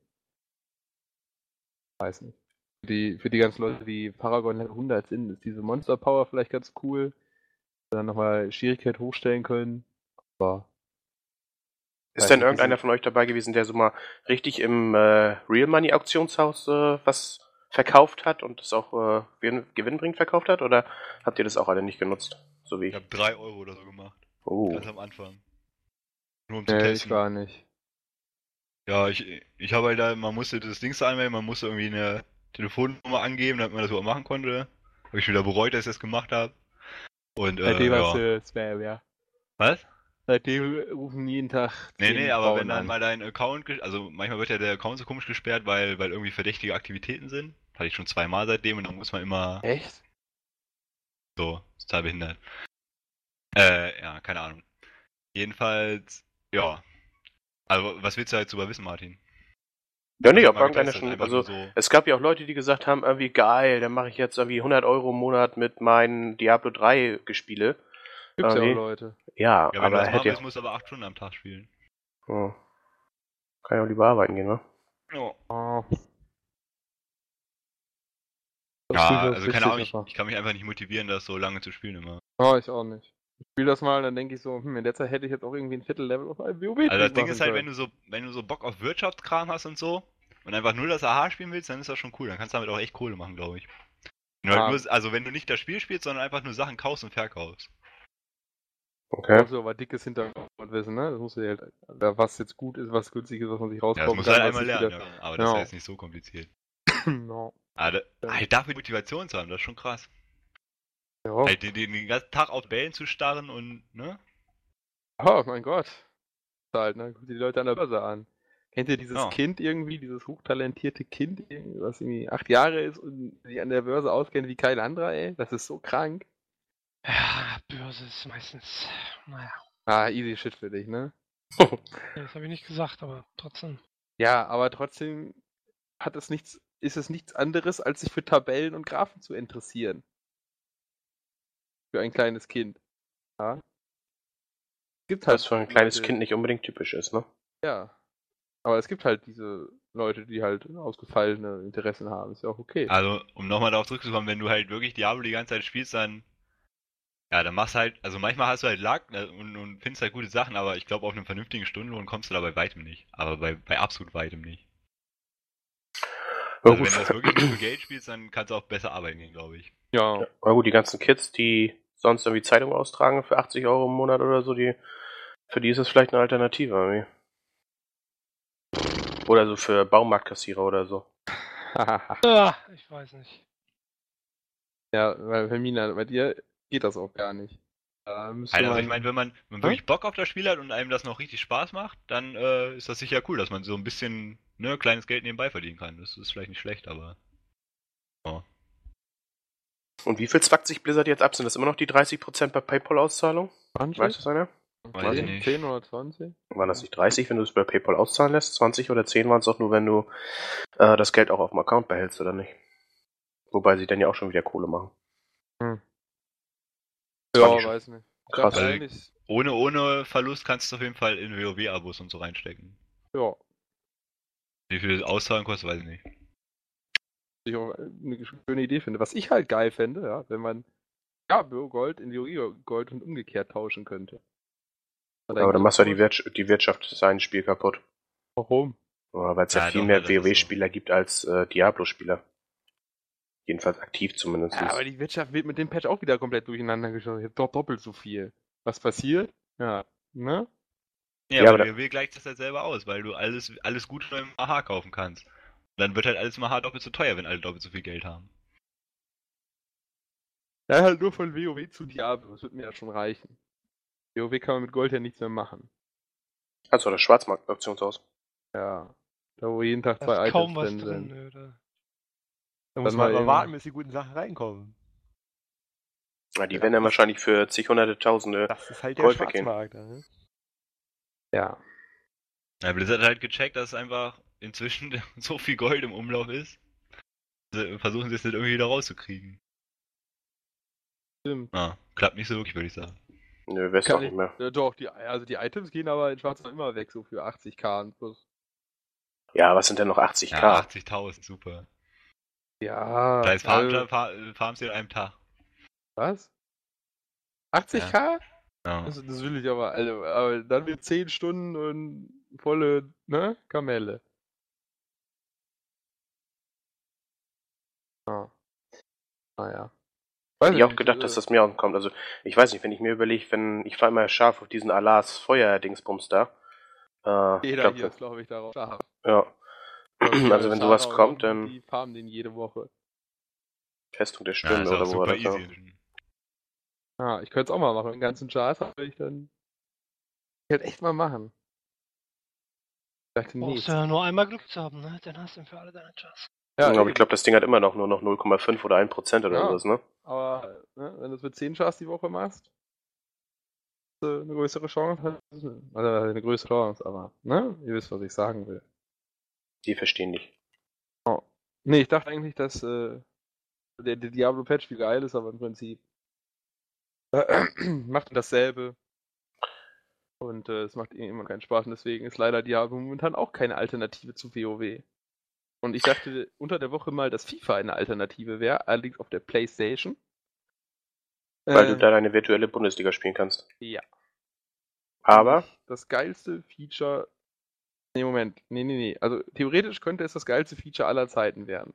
[SPEAKER 5] Weiß nicht. Für die, für die ganzen Leute, die Paragon Level 100 sind, ist diese Monster Power vielleicht ganz cool. Dann nochmal Schwierigkeit hochstellen können. Aber
[SPEAKER 1] Ist denn irgendeiner
[SPEAKER 5] wie
[SPEAKER 1] von euch dabei gewesen, der so mal richtig im äh, Real Money Auktionshaus äh, was verkauft hat und das auch äh, gewinn- gewinnbringend verkauft hat? Oder habt ihr das auch alle nicht genutzt? So wie
[SPEAKER 3] Ich
[SPEAKER 1] ich.
[SPEAKER 3] habe 3 Euro oder so gemacht.
[SPEAKER 1] Oh.
[SPEAKER 3] Ganz am Anfang. Nur um zu
[SPEAKER 5] nee, ich
[SPEAKER 3] testen.
[SPEAKER 5] gar nicht.
[SPEAKER 3] Ja, ich, ich habe halt da, man musste das Ding anmelden, man musste irgendwie eine Telefonnummer angeben, damit man das überhaupt machen konnte. Habe ich wieder bereut, dass ich das gemacht habe. Und, äh, ja.
[SPEAKER 5] du Spam, ja.
[SPEAKER 3] Was?
[SPEAKER 5] Seitdem rufen jeden Tag.
[SPEAKER 3] Nee, nee, aber
[SPEAKER 5] Frauen
[SPEAKER 3] wenn dann
[SPEAKER 5] an.
[SPEAKER 3] mal dein Account, ges- also manchmal wird ja der Account so komisch gesperrt, weil, weil irgendwie verdächtige Aktivitäten sind. Hatte ich schon zweimal seitdem und dann muss man immer
[SPEAKER 5] Echt?
[SPEAKER 3] so, ist total behindert. Äh, ja, keine Ahnung. Jedenfalls, ja. Also, was willst du jetzt darüber wissen, Martin?
[SPEAKER 1] Ja, nee, ob irgendeiner schon. Also,
[SPEAKER 3] so.
[SPEAKER 1] es gab ja auch Leute, die gesagt haben, irgendwie geil, dann mache ich jetzt irgendwie 100 Euro im Monat mit meinen Diablo 3 Gespiele.
[SPEAKER 5] Gibt's ja
[SPEAKER 1] Okay.
[SPEAKER 5] auch Leute.
[SPEAKER 1] Ja,
[SPEAKER 3] Ja,
[SPEAKER 1] aber hätte
[SPEAKER 3] musst du aber acht Stunden am Tag spielen.
[SPEAKER 1] Oh. Kann ja auch lieber arbeiten gehen, ne?
[SPEAKER 3] Ja.
[SPEAKER 5] Oh.
[SPEAKER 3] Ja, also keine Ahnung, ich, ich kann mich einfach nicht motivieren, das so lange zu spielen immer.
[SPEAKER 5] Oh, ich auch nicht. Ich spiele das mal, dann denke ich so, hm, in der Zeit hätte ich jetzt auch irgendwie ein Viertel-Level auf einem WoW
[SPEAKER 3] Also das Ding ist halt, wenn du so, wenn du so Bock auf Wirtschaftskram hast und so und einfach nur das AHA spielen willst, dann ist das schon cool. Dann kannst du damit auch echt Kohle machen, glaube ich. Wenn
[SPEAKER 5] Ah.
[SPEAKER 3] halt nur, also wenn du nicht das Spiel spielst, sondern einfach nur Sachen kaufst und verkaufst.
[SPEAKER 1] Okay.
[SPEAKER 5] musst du aber dickes Hintergrundwissen, ne? Das musst du dir halt, was jetzt gut ist, was günstig ist, was man sich
[SPEAKER 3] Ja, das
[SPEAKER 5] rauskommt.
[SPEAKER 3] musst du halt einmal lernen,
[SPEAKER 5] Wieder...
[SPEAKER 3] ja. aber das ist
[SPEAKER 5] Ja.
[SPEAKER 3] ja jetzt nicht so kompliziert.
[SPEAKER 5] no.
[SPEAKER 3] Aber da,
[SPEAKER 5] Ja.
[SPEAKER 3] halt dafür die Motivation zu haben, das ist schon krass.
[SPEAKER 5] Ja.
[SPEAKER 3] Halt den, den, den ganzen Tag auf Bällen zu starren und, ne?
[SPEAKER 5] Oh mein Gott. Halt, ne? Guck dir die Leute an der Börse an. Kennt ihr dieses
[SPEAKER 3] Ja.
[SPEAKER 5] Kind irgendwie, dieses hochtalentierte Kind, was irgendwie acht Jahre ist und sich an der Börse auskennt wie kein anderer, ey? Das ist so krank.
[SPEAKER 4] Ja, Börse ist meistens. Naja,
[SPEAKER 5] Ah, easy shit für dich, ne?
[SPEAKER 4] das habe ich nicht gesagt, aber trotzdem.
[SPEAKER 5] Ja, aber trotzdem hat es nichts, ist es nichts anderes, als sich für Tabellen und Graphen zu interessieren. Für ein kleines Kind. Ja. Es gibt halt
[SPEAKER 1] Was für ein kleines
[SPEAKER 5] Leute-
[SPEAKER 1] Kind nicht unbedingt typisch ist, ne?
[SPEAKER 5] Ja. Aber es gibt halt diese Leute, die halt ausgefallene Interessen haben. Ist ja auch okay.
[SPEAKER 3] Also, um nochmal darauf zurückzukommen, wenn du halt wirklich Diablo die ganze Zeit spielst, dann. Ja, dann machst du halt, also manchmal hast du halt Luck ne, und, und findest halt gute Sachen, aber ich glaube, auf einen vernünftigen Stundenlohn kommst du da bei weitem nicht. Aber bei, bei absolut weitem nicht. Also, wenn du das wirklich nur für Geld spielst, dann kannst du auch besser arbeiten gehen, glaube ich.
[SPEAKER 5] Ja.
[SPEAKER 1] Ja, aber gut, die ganzen Kids, die sonst irgendwie Zeitung austragen für 80 Euro im Monat oder so, die, für die ist das vielleicht eine Alternative. Irgendwie. Oder so für Baumarktkassierer oder so.
[SPEAKER 4] Ah, ich weiß nicht.
[SPEAKER 5] ja, weil Hermina, bei dir geht das auch gar nicht. Da
[SPEAKER 3] Also,
[SPEAKER 5] man,
[SPEAKER 3] ich meine, wenn man, wenn man wirklich Bock auf das Spiel hat und einem das noch richtig Spaß macht, dann äh, ist das sicher cool, dass man so ein bisschen, ne, kleines Geld nebenbei verdienen kann. Das ist vielleicht nicht schlecht, aber.
[SPEAKER 1] Und wie viel zwackt sich Blizzard jetzt ab? Sind das immer noch die 30% bei PayPal-Auszahlung?
[SPEAKER 5] 20?
[SPEAKER 1] Weiß das einer?
[SPEAKER 3] Weiß ich nicht.
[SPEAKER 5] 10 oder 20?
[SPEAKER 1] Waren das nicht 30%, wenn du es bei PayPal auszahlen lässt? 20 oder 10 waren es doch nur, wenn du äh, das Geld auch auf dem Account behältst, oder nicht? Wobei sie dann ja auch schon wieder Kohle machen.
[SPEAKER 5] Ja,
[SPEAKER 1] 20.
[SPEAKER 5] weiß nicht.
[SPEAKER 1] Krass.
[SPEAKER 5] Wahrscheinlich,
[SPEAKER 3] Ohne, ohne Verlust kannst du auf jeden Fall in WoW-Abos und so reinstecken.
[SPEAKER 5] ja.
[SPEAKER 3] Wie viel Auszahlen kostet, weiß ich nicht.
[SPEAKER 5] ich auch eine schöne Idee finde. Was ich halt geil fände, ja, wenn man ja, Gold in Yu-Gi-Oh! Gold und umgekehrt tauschen könnte.
[SPEAKER 1] Aber dann machst du ja die, Wirtschaft, die Wirtschaft seines Spiel kaputt.
[SPEAKER 5] Warum?
[SPEAKER 1] Weil es ja,
[SPEAKER 3] Ja,
[SPEAKER 1] viel mehr
[SPEAKER 3] ist so.
[SPEAKER 1] WoW-Spieler gibt als äh, Diablo-Spieler. Jedenfalls aktiv zumindest.
[SPEAKER 5] Ja, aber die Wirtschaft wird mit dem Patch auch wieder komplett durcheinander geschaut. Jetzt doch doppelt so viel. Was passiert? Ja, ne?
[SPEAKER 3] Ja,
[SPEAKER 1] Ja,
[SPEAKER 3] aber
[SPEAKER 1] aber
[SPEAKER 3] WoW gleicht das halt selber aus, weil du alles, alles gut schon im AH kaufen kannst. Und dann wird halt alles im AH doppelt so teuer, wenn alle doppelt so viel Geld haben.
[SPEAKER 5] Ja, halt nur von WoW zu Diablo. Das wird mir ja schon reichen. WoW kann man mit Gold ja nichts mehr machen.
[SPEAKER 1] Also das Schwarzmarkt-Auktionshaus.
[SPEAKER 5] Ja. Da wo jeden Tag
[SPEAKER 4] Da
[SPEAKER 5] zwei
[SPEAKER 4] ist kaum
[SPEAKER 5] Items
[SPEAKER 4] was
[SPEAKER 5] drin
[SPEAKER 4] drin.
[SPEAKER 5] sind.
[SPEAKER 4] nö, da-
[SPEAKER 2] muss man
[SPEAKER 5] mal
[SPEAKER 2] warten, bis die guten Sachen reinkommen.
[SPEAKER 1] Ja, die werden dann wahrscheinlich für zig hunderte Tausende.
[SPEAKER 2] Das ist halt der
[SPEAKER 1] Gold.
[SPEAKER 2] Schwarzmarkt. Ne?
[SPEAKER 5] Ja.
[SPEAKER 3] Ja, Blizzard hat halt gecheckt, dass einfach inzwischen so viel Gold im Umlauf ist. Also versuchen sie es nicht irgendwie wieder rauszukriegen.
[SPEAKER 5] Stimmt.
[SPEAKER 3] Ah, klappt nicht so wirklich, würde ich sagen.
[SPEAKER 1] Nö, wär's doch
[SPEAKER 5] ich-
[SPEAKER 1] nicht mehr.
[SPEAKER 5] Ja, doch, die, also die Items gehen aber in Schwarz noch immer weg, so für 80k und plus.
[SPEAKER 1] Ja, was sind denn noch 80k?
[SPEAKER 3] Ja, 80.000, super.
[SPEAKER 5] Ja.
[SPEAKER 3] Da heißt
[SPEAKER 5] also-
[SPEAKER 3] Farm, Farm, Farms sie in einem Tag.
[SPEAKER 5] Was? 80k?
[SPEAKER 3] Ja.
[SPEAKER 5] Also, das will ich aber, also, aber dann wird 10 Stunden und volle, ne, Kamelle. Ah. Naja.
[SPEAKER 1] Hätte ich auch
[SPEAKER 5] nicht,
[SPEAKER 1] gedacht,
[SPEAKER 5] äh,
[SPEAKER 1] dass das mir auch kommt. Also, ich weiß nicht, wenn ich mir überlege, wenn ich fahre immer scharf auf diesen Alas Feuer-Dingsbums da. Äh,
[SPEAKER 5] Jeder
[SPEAKER 1] glaub,
[SPEAKER 5] hier ist, glaube ich, darauf scharf.
[SPEAKER 1] ja. Also, wenn sowas kommt, dann
[SPEAKER 5] Die farmen den jede Woche.
[SPEAKER 1] Festung der
[SPEAKER 3] Ja, ist auch
[SPEAKER 1] oder wo war
[SPEAKER 3] super
[SPEAKER 1] das?
[SPEAKER 3] easy.
[SPEAKER 1] Ja.
[SPEAKER 5] Ah, ich könnte es auch mal machen. Den ganzen Chars habe ich dann. Ich hätte echt mal machen. Ich dachte, nee.
[SPEAKER 4] Brauchst du ja nur einmal Glück zu haben, ne? Dann hast du für alle deine Chance.
[SPEAKER 5] Ja,
[SPEAKER 1] aber ich glaube, das Ding hat immer noch nur noch 0,5 oder 1% oder
[SPEAKER 5] Ja.
[SPEAKER 1] sowas, ne?
[SPEAKER 5] Aber ne, wenn du es mit 10 Chars die Woche machst, hast du eine größere Chance. Also eine größere Chance, aber, ne? Ihr wisst, was ich sagen will.
[SPEAKER 1] Die verstehen dich.
[SPEAKER 5] Nee, ich dachte eigentlich, dass äh, der, der Diablo-Patch viel geil ist, aber im Prinzip äh, macht dasselbe. Und äh, es macht immer keinen Spaß und deswegen ist leider Diablo momentan auch keine Alternative zu WoW. Und ich dachte unter der Woche mal, dass FIFA eine Alternative wäre, allerdings auf der Playstation.
[SPEAKER 1] Weil
[SPEAKER 5] Äh,
[SPEAKER 1] du da deine virtuelle Bundesliga spielen kannst.
[SPEAKER 5] Ja.
[SPEAKER 1] Aber,
[SPEAKER 5] Das geilste Feature. Nee, Moment. Nee, nee, nee. Also theoretisch könnte es das geilste Feature aller Zeiten werden.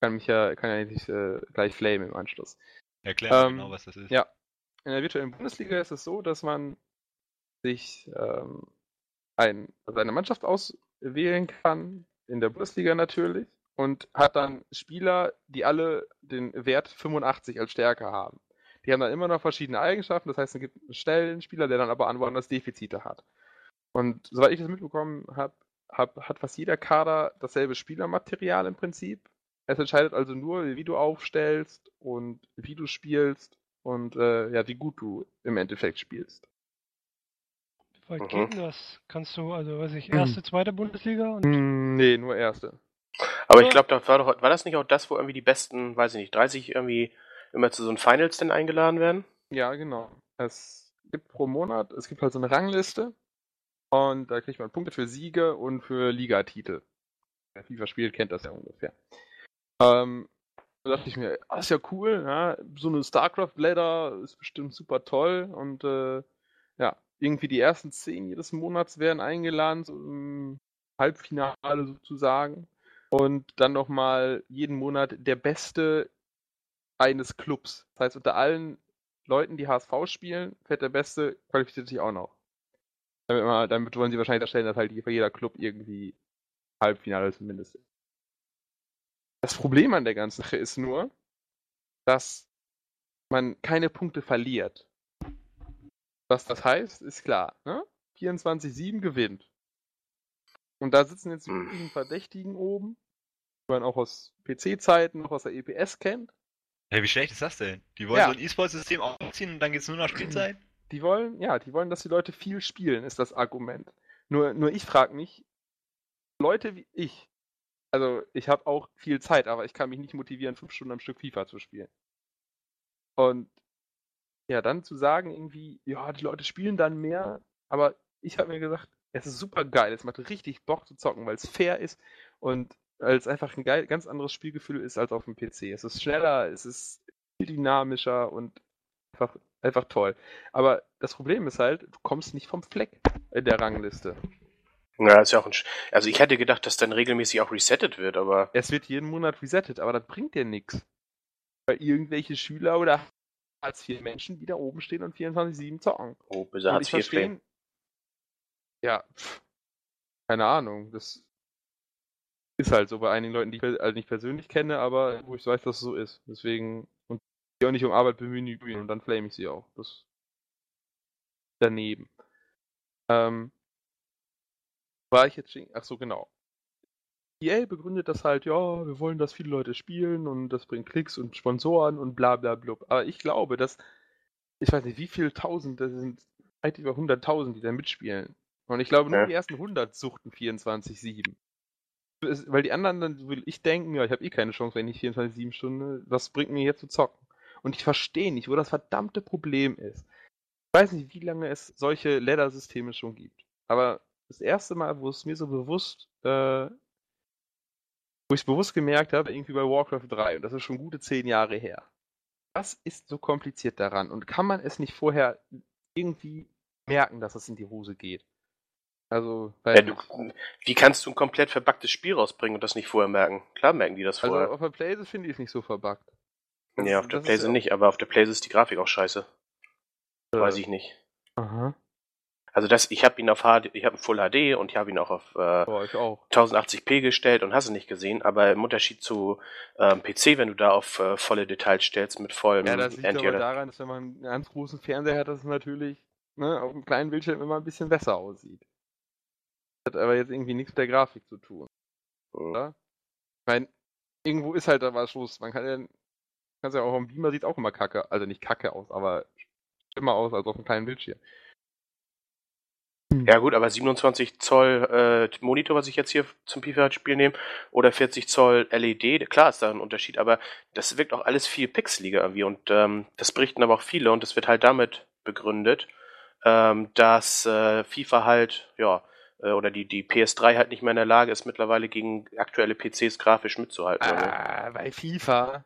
[SPEAKER 5] Kann mich ja, kann ja nicht äh, gleich flamen im Anschluss.
[SPEAKER 3] Erklär
[SPEAKER 5] Ähm,
[SPEAKER 3] genau, was das ist.
[SPEAKER 5] ja. In der virtuellen Bundesliga ist es so, dass man sich ähm, ein, also eine Mannschaft auswählen kann, in der Bundesliga natürlich, und hat dann Spieler, die alle den Wert 85 als Stärke haben. Die haben dann immer noch verschiedene Eigenschaften, das heißt, es gibt einen schnellen Spieler, der dann aber an woanders Defizite hat. Und soweit ich das mitbekommen habe, hab, hat fast jeder Kader dasselbe Spielermaterial im Prinzip. Es entscheidet also nur, wie du aufstellst und wie du spielst und äh, ja, wie gut du im Endeffekt spielst.
[SPEAKER 4] Wie weit geht das? Kannst du, also weiß ich,
[SPEAKER 5] Mhm.
[SPEAKER 4] erste, zweite Bundesliga und
[SPEAKER 5] Hm, nee, nur erste.
[SPEAKER 1] aber ich glaube, da war, doch, war das nicht auch das, wo irgendwie die besten, weiß ich nicht, 30 irgendwie immer zu so einem Finals denn eingeladen werden?
[SPEAKER 5] Ja, genau. Es gibt pro Monat, es gibt halt so eine Rangliste und da kriegt man Punkte für Siege und für Ligatitel. Wer FIFA spielt, kennt das ja ungefähr. Ähm, da dachte ich mir, ah, ist ja cool, ja, so eine StarCraft-Blätter ist bestimmt super toll und äh, ja, irgendwie die ersten zehn jedes Monats werden eingeladen, so Halbfinale sozusagen. Und dann nochmal jeden Monat der Beste eines Clubs. Das heißt, unter allen Leuten, die HSV spielen, fährt der Beste, qualifiziert sich auch noch. Damit, man, damit wollen sie wahrscheinlich darstellen, dass halt jeder Club irgendwie Halbfinale zumindest ist. Das Problem an der ganzen Sache ist nur, dass man keine Punkte verliert. Was das heißt, ist klar. Ne? 24-7 gewinnt. Und da sitzen jetzt die
[SPEAKER 1] Hm.
[SPEAKER 5] üblichen Verdächtigen oben, die man auch aus PC-Zeiten, noch aus der EPS kennt.
[SPEAKER 3] Hey, wie schlecht ist das denn? Die wollen
[SPEAKER 5] Ja.
[SPEAKER 3] so ein E-Sport-System aufziehen und dann geht's nur nach Spielzeit?
[SPEAKER 5] Die wollen, ja, die wollen, dass die Leute viel spielen, ist das Argument. Nur, nur ich frage mich, Leute wie ich, also ich habe auch viel Zeit, aber ich kann mich nicht motivieren, fünf Stunden am Stück FIFA zu spielen. Und ja, dann zu sagen irgendwie, ja, die Leute spielen dann mehr, aber ich habe mir gesagt, es ist super geil, es macht richtig Bock zu zocken, weil es fair ist und weil es einfach ein geil, ganz anderes Spielgefühl ist als auf dem PC. Es ist schneller, es ist viel dynamischer und einfach, einfach toll. Aber das Problem ist halt, du kommst nicht vom Fleck in der Rangliste.
[SPEAKER 1] Ja, ist ja auch ein. Sch also ich hätte gedacht, dass dann regelmäßig auch resettet wird, aber
[SPEAKER 5] Es wird jeden Monat resettet, aber das bringt dir nichts. Weil irgendwelche Schüler oder Hartz IV Menschen wieder oben stehen und 24-7 zocken.
[SPEAKER 1] oh, böse Hartz IV
[SPEAKER 5] verstehe. Ja, pff, keine Ahnung. Das ist halt so bei einigen Leuten, die ich also nicht persönlich kenne, aber wo ich weiß, dass es so ist. Deswegen, die auch nicht um Arbeit bemühen und dann flame ich sie auch. Das daneben. Ähm, war ich jetzt schon, ach so, genau. EA begründet das halt, ja, wir wollen, dass viele Leute spielen und das bringt Klicks und Sponsoren und bla bla blub. Aber ich glaube, dass, ich weiß nicht, wie viele Tausend, das sind weit über 100.000, die da mitspielen. Und ich glaube, nur
[SPEAKER 1] Ja.
[SPEAKER 5] die ersten 100 suchten 24-7. Es- Weil die anderen, dann will ich denken, ja, ich habe eh keine Chance, wenn ich 24-7 Stunden, was bringt mir jetzt zu zocken? Und ich verstehe nicht, wo das verdammte Problem ist. Ich weiß nicht, wie lange es solche Ladder-Systeme schon gibt. Aber das erste Mal, wo es mir so bewusst, äh, wo ich es bewusst gemerkt habe, irgendwie bei Warcraft 3, und das ist schon gute zehn Jahre her. Was ist so kompliziert daran? Und kann man es nicht vorher irgendwie merken, dass es in die Hose geht? Also,
[SPEAKER 1] Ja, du, wie kannst du ein komplett verbacktes Spiel rausbringen und das nicht vorher merken? Klar merken die das
[SPEAKER 5] also
[SPEAKER 1] vorher.
[SPEAKER 5] auf der Playsee finde ich es nicht so verbuggt. Ist-
[SPEAKER 1] auf der
[SPEAKER 5] das ja-
[SPEAKER 1] nicht, aber auf der Playsee ist die Grafik auch scheiße.
[SPEAKER 5] Äh,
[SPEAKER 1] Weiß ich nicht.
[SPEAKER 5] Aha.
[SPEAKER 1] Also das, ich habe ihn auf HD, ich habe Full HD und ich habe ihn auch auf äh,
[SPEAKER 5] auch.
[SPEAKER 1] 1080p gestellt und hast du nicht gesehen, aber im Unterschied zu ähm, PC, wenn du da auf äh, volle Details stellst mit vollem
[SPEAKER 5] Ja, das liegt aber daran, dass wenn man einen ganz großen Fernseher hat, dass es natürlich ne, auf einem kleinen Bildschirm immer ein bisschen besser aussieht. Hat aber jetzt irgendwie nichts mit der Grafik zu tun.
[SPEAKER 1] Mhm.
[SPEAKER 5] oder? Ich meine, irgendwo ist halt da was Schluss. Man kann ja, kannst ja auch am Beamer sieht auch immer kacke, also nicht kacke aus, aber immer aus als auf einem kleinen Bildschirm.
[SPEAKER 1] Ja gut, aber 27 Zoll äh, Monitor, was ich jetzt hier zum FIFA-Spiel nehme, oder 40 Zoll LED, klar ist da ein Unterschied, aber das wirkt auch alles viel pixeliger irgendwie und ähm, das berichten aber auch viele und das wird halt damit begründet, ähm, dass äh, FIFA halt, ja, äh, oder die, die PS3 halt nicht mehr in der Lage ist, mittlerweile gegen aktuelle PCs grafisch mitzuhalten. Also,
[SPEAKER 5] Ah, bei FIFA.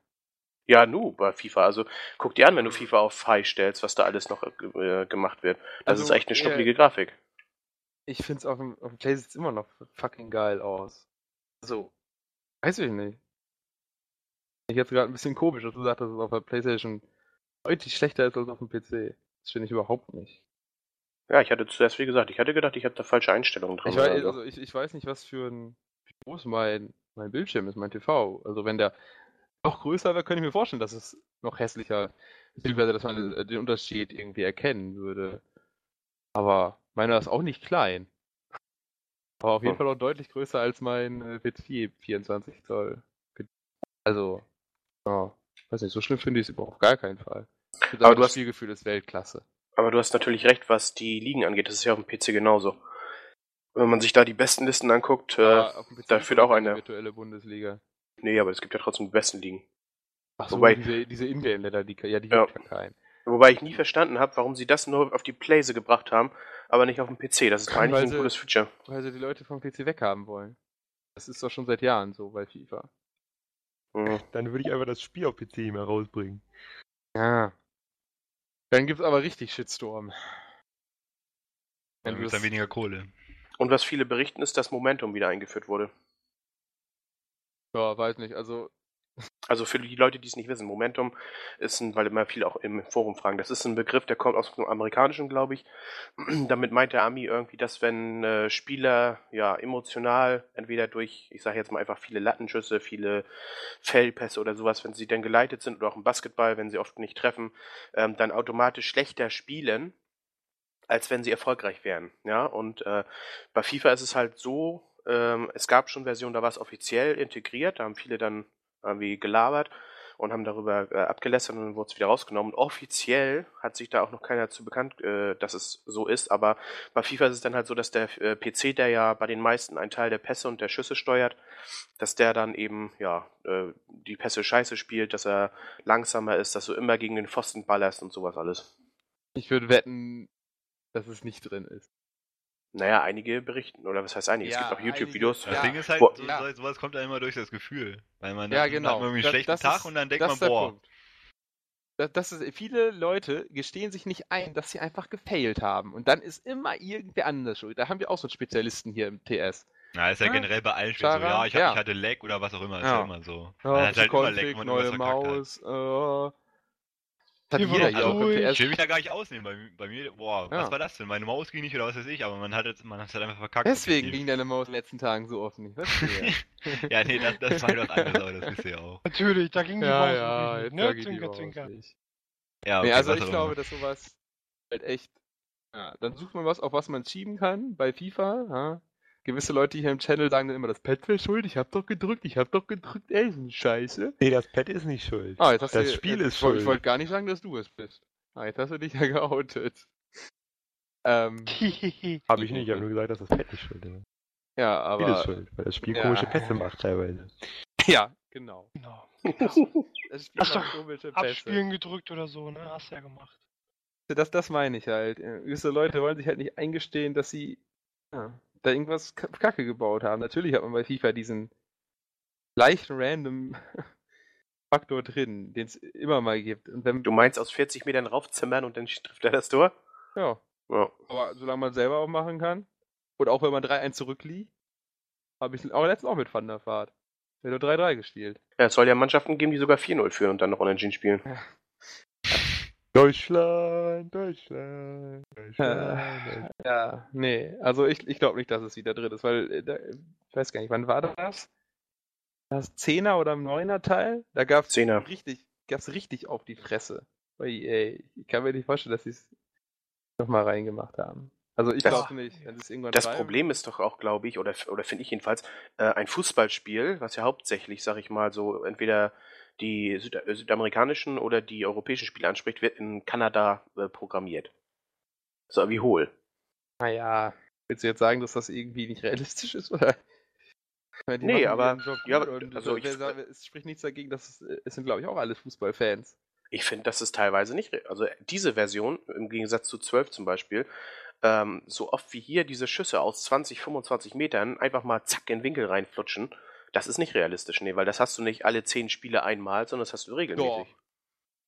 [SPEAKER 1] Ja, nu, bei FIFA. Also guck dir an, wenn du FIFA auf High stellst, was da alles noch äh, gemacht wird. Das
[SPEAKER 5] Also,
[SPEAKER 1] ist echt eine
[SPEAKER 5] äh,
[SPEAKER 1] stuppelige Grafik.
[SPEAKER 5] Ich find's auf dem, auf dem Play sieht's immer noch fucking geil aus. Also, weiß ich nicht. Ich jetzt gerade ein bisschen komisch, dass du sagst, dass es auf der Playstation deutlich schlechter ist als auf dem PC. Das finde ich überhaupt nicht.
[SPEAKER 1] Ja, ich hatte zuerst, wie gesagt, ich hatte gedacht, ich habe da falsche Einstellungen drin.
[SPEAKER 5] Ich weiß,
[SPEAKER 1] so.
[SPEAKER 5] also ich, ich weiß nicht, was für ein wie groß mein, mein Bildschirm ist, mein TV. Also wenn der noch größer wäre, könnte ich mir vorstellen, dass es noch hässlicher, beziehungsweise dass man äh, den Unterschied irgendwie erkennen würde. Aber meiner ist auch nicht klein. Aber auf jeden
[SPEAKER 1] Hm.
[SPEAKER 5] Fall auch deutlich größer als mein äh, PC 24 Zoll. Also, ja, weiß nicht, so schlimm finde ich es überhaupt auf gar keinen Fall.
[SPEAKER 1] Aber
[SPEAKER 5] aber
[SPEAKER 1] du
[SPEAKER 5] das
[SPEAKER 1] hast-
[SPEAKER 5] Spielgefühl ist Weltklasse.
[SPEAKER 1] Aber du hast natürlich recht, was die Ligen angeht. Das ist ja auf dem PC genauso. Wenn man sich da die besten Listen anguckt, äh,
[SPEAKER 5] dem PC
[SPEAKER 1] da führt auch eine.
[SPEAKER 5] virtuelle Bundesliga.
[SPEAKER 1] Nee, aber es gibt ja trotzdem die besten Ligen.
[SPEAKER 5] Ach so,
[SPEAKER 1] Wobei-
[SPEAKER 5] diese, diese Ingame-Letter, die, ja, die
[SPEAKER 1] Ja.
[SPEAKER 5] gibt ja keinen.
[SPEAKER 1] Wobei ich nie verstanden habe, warum sie das nur auf die Playse gebracht haben, aber nicht auf dem PC. Das ist doch eigentlich ein
[SPEAKER 5] sie-
[SPEAKER 1] cooles Feature.
[SPEAKER 5] Weil sie die Leute vom PC weghaben wollen. Das ist doch schon seit Jahren so bei FIFA.
[SPEAKER 1] Mhm.
[SPEAKER 2] Dann würde ich einfach das Spiel auf PC mehr rausbringen.
[SPEAKER 5] Ja. Dann gibt's aber richtig Shitstorm.
[SPEAKER 3] Dann
[SPEAKER 5] du
[SPEAKER 3] gibt's dann weniger Kohle.
[SPEAKER 1] Und was viele berichten, ist, dass Momentum wieder eingeführt wurde.
[SPEAKER 5] Ja, weiß nicht, also
[SPEAKER 1] Also für die Leute, die es nicht wissen, Momentum ist ein, weil immer viele auch im Forum fragen, das ist ein Begriff, der kommt aus dem Amerikanischen, glaube ich. Damit meint der Ami irgendwie, dass wenn äh, Spieler ja emotional, entweder durch, ich sage jetzt mal einfach viele Lattenschüsse, viele Feldpässe oder sowas, wenn sie dann geleitet sind oder auch im Basketball, wenn sie oft nicht treffen, ähm, dann automatisch schlechter spielen, als wenn sie erfolgreich wären. Ja, und äh, bei FIFA ist es halt so, ähm, es gab schon Versionen, da war es offiziell integriert, da haben viele dann irgendwie gelabert und haben darüber äh, abgelästert und dann wurde es wieder rausgenommen. Offiziell hat sich da auch noch keiner zu bekannt, äh, dass es so ist, aber bei FIFA ist es dann halt so, dass der äh, PC, der ja bei den meisten einen Teil der Pässe und der Schüsse steuert, dass der dann eben, ja, äh, die Pässe scheiße spielt, dass er langsamer ist, dass du immer gegen den Pfosten ballerst und sowas alles.
[SPEAKER 5] ich würde wetten, dass es nicht drin ist.
[SPEAKER 1] Naja, einige berichten, oder was heißt einige?
[SPEAKER 5] Ja,
[SPEAKER 1] es gibt auch YouTube-Videos.
[SPEAKER 3] Das
[SPEAKER 5] Ja.
[SPEAKER 3] Ding ist halt, so,
[SPEAKER 5] Ja.
[SPEAKER 3] so- sowas kommt dann immer durch das Gefühl. Weil man
[SPEAKER 5] Ja,
[SPEAKER 3] dann
[SPEAKER 5] genau.
[SPEAKER 3] hat man irgendwie einen
[SPEAKER 5] Das-
[SPEAKER 3] schlechten
[SPEAKER 5] das
[SPEAKER 3] Tag
[SPEAKER 5] ist-
[SPEAKER 3] und dann denkt
[SPEAKER 5] das
[SPEAKER 3] man,
[SPEAKER 5] ist der
[SPEAKER 3] boah,
[SPEAKER 5] Punkt. Das, das ist, viele Leute gestehen sich nicht ein, dass sie einfach gefailt haben. Und dann ist immer irgendwer anders schuld. Da haben wir auch so einen Spezialisten hier im TS.
[SPEAKER 3] na, ist ja
[SPEAKER 5] Ja.
[SPEAKER 3] generell bei allen Spielen so, ja, ich, hab,
[SPEAKER 5] ja.
[SPEAKER 3] ich hatte Lag oder was auch immer, ist
[SPEAKER 5] Ja.
[SPEAKER 3] ja immer so.
[SPEAKER 5] Ja,
[SPEAKER 3] man hat halt immer Lag, wenn man
[SPEAKER 5] neue. Maus. Äh, hat jeder hier auch im
[SPEAKER 4] ruhig.
[SPEAKER 3] Ich
[SPEAKER 5] PS.
[SPEAKER 3] will mich da gar nicht ausnehmen. Bei, bei mir, boah,
[SPEAKER 5] Ja.
[SPEAKER 3] was war das denn? Meine Maus ging nicht oder was weiß ich, aber man hat es man hat's halt einfach verkackt.
[SPEAKER 5] Deswegen ging deine Maus in den letzten Tagen so oft nicht.
[SPEAKER 3] Ja, nee, das, das war halt was anderes, aber das wisst ihr ja auch.
[SPEAKER 4] Natürlich, da ging die
[SPEAKER 5] ja,
[SPEAKER 4] Maus
[SPEAKER 5] ja,
[SPEAKER 4] nicht, ne? Zwinker, zwinker.
[SPEAKER 5] nicht.
[SPEAKER 3] Ja,
[SPEAKER 5] Nee,
[SPEAKER 3] okay,
[SPEAKER 5] also
[SPEAKER 3] was
[SPEAKER 5] ich glaube, dass sowas halt echt. Ja, dann sucht man was, auf was man schieben kann bei FIFA. Ja. Gewisse Leute hier im Channel sagen dann immer, das Pad wäre schuld, ich hab doch gedrückt, ich hab doch gedrückt, ey, eine Scheiße.
[SPEAKER 2] Nee, das Pad ist nicht schuld.
[SPEAKER 5] Ah, jetzt hast
[SPEAKER 2] das
[SPEAKER 5] du,
[SPEAKER 2] Spiel
[SPEAKER 5] jetzt,
[SPEAKER 2] ist
[SPEAKER 5] ich
[SPEAKER 2] schuld.
[SPEAKER 5] Ich wollte gar nicht sagen, dass du es bist. Ah, jetzt hast du dich ja geoutet. Ähm,
[SPEAKER 2] Habe ich nicht, ich habe nur gesagt, dass das Pad nicht schuld ist.
[SPEAKER 5] ja,
[SPEAKER 2] Das Spiel ist
[SPEAKER 5] aber.
[SPEAKER 2] schuld, weil das Spiel
[SPEAKER 5] Ja.
[SPEAKER 2] komische Pässe macht teilweise.
[SPEAKER 5] Ja, genau.
[SPEAKER 4] genau.
[SPEAKER 5] Das Spiel
[SPEAKER 4] Hast
[SPEAKER 5] macht komische Pässe.
[SPEAKER 4] Abspielen gedrückt oder so, ne? Hast du ja gemacht.
[SPEAKER 5] Das, das meine ich halt. Äh, Gewisse Leute wollen sich halt nicht eingestehen, dass sie ja, da irgendwas Kacke gebaut haben. Natürlich hat man bei FIFA diesen leicht random Faktor drin, den es immer mal gibt.
[SPEAKER 1] Du meinst aus 40 Metern raufzimmern und dann trifft er das Tor?
[SPEAKER 5] ja,
[SPEAKER 1] Ja.
[SPEAKER 5] aber solange man selber auch machen kann und auch wenn man 3-1 zurückliegt, habe ich auch letztens auch mit Van der Vaart. Der hat nur 3-3 gespielt.
[SPEAKER 1] Ja, es soll ja Mannschaften geben, die sogar 4-0 führen und dann noch unentschieden spielen.
[SPEAKER 2] Deutschland, Deutschland, Deutschland.
[SPEAKER 5] Ja, nee, also ich, ich glaube nicht, dass es wieder drin ist, weil, äh, da, ich weiß gar nicht, wann war das? Das 10er oder 9er Teil? Da gab es
[SPEAKER 1] Zehner.
[SPEAKER 5] richtig, gab's richtig auf die Fresse. Bei EA. Ich kann mir nicht vorstellen, dass sie es nochmal reingemacht haben. Also ich glaube nicht, wenn sie es irgendwann
[SPEAKER 1] Das
[SPEAKER 5] treiben.
[SPEAKER 1] Problem ist doch auch, glaube ich, oder, oder finde ich jedenfalls, äh, ein Fußballspiel, was ja hauptsächlich, sag ich mal, so entweder die Süd äh, südamerikanischen oder die europäischen Spiele anspricht, wird in Kanada äh, programmiert. So wie hohl.
[SPEAKER 5] Naja, willst du jetzt sagen, dass das irgendwie nicht realistisch ist, oder? Die
[SPEAKER 1] Nee, aber- ja,
[SPEAKER 5] und
[SPEAKER 1] also ich-
[SPEAKER 5] sagt, es spricht nichts dagegen, dass es, es sind, glaube ich, auch alles Fußballfans.
[SPEAKER 1] Ich finde, das ist teilweise nicht. Also diese Version, im Gegensatz zu 12 zum Beispiel, ähm, so oft wie hier diese Schüsse aus 20, 25 Metern einfach mal zack in den Winkel reinflutschen, Das ist nicht realistisch, nee, weil das hast du nicht alle zehn Spiele einmal, sondern das hast du regelmäßig.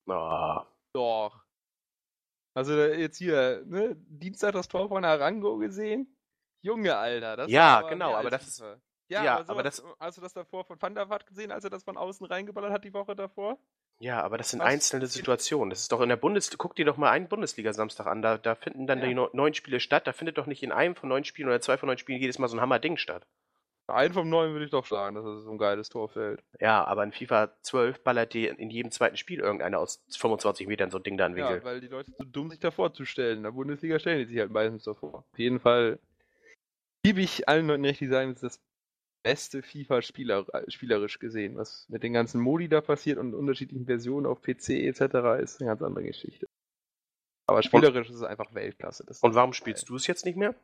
[SPEAKER 1] Ah,
[SPEAKER 5] Doch. Also jetzt hier, ne? Dienstag das Tor von Arango gesehen? Junge, Alter. Das
[SPEAKER 1] Ja,
[SPEAKER 5] war
[SPEAKER 1] genau, aber das-
[SPEAKER 5] FIFA. Ja,
[SPEAKER 1] ja,
[SPEAKER 5] aber,
[SPEAKER 1] aber
[SPEAKER 5] sowas, hast du das davor von Van der Vaart gesehen, als er das von außen reingeballert hat die Woche davor?
[SPEAKER 1] ja, aber das sind
[SPEAKER 5] Was?
[SPEAKER 1] einzelne Situationen. Das ist doch in der Bundesliga. Guck dir doch mal einen Bundesliga-Samstag an. Da, da finden dann
[SPEAKER 5] Ja.
[SPEAKER 1] die neu- neun Spiele statt. Da findet doch nicht in einem von neun Spielen oder zwei von neun Spielen jedes Mal so ein Hammerding statt.
[SPEAKER 5] Einen vom Neuen würde ich doch sagen, dass es so ein geiles Tor fällt.
[SPEAKER 1] Ja, aber in FIFA 12 ballert dir in jedem zweiten Spiel irgendeiner aus 25 Metern so ein Ding da in Winkel.
[SPEAKER 5] Ja, weil die Leute zu dumm sich davor zu stellen. In der Bundesliga stellen die sich halt meistens davor. Auf jeden Fall liebe ich allen Leuten recht, die sagen, das ist das beste FIFA Spieler, spielerisch gesehen. Was mit den ganzen Modi da passiert und unterschiedlichen Versionen auf PC etc. ist eine ganz andere Geschichte. Aber spielerisch ist es einfach Weltklasse.
[SPEAKER 1] Und warum spielst du es jetzt nicht mehr?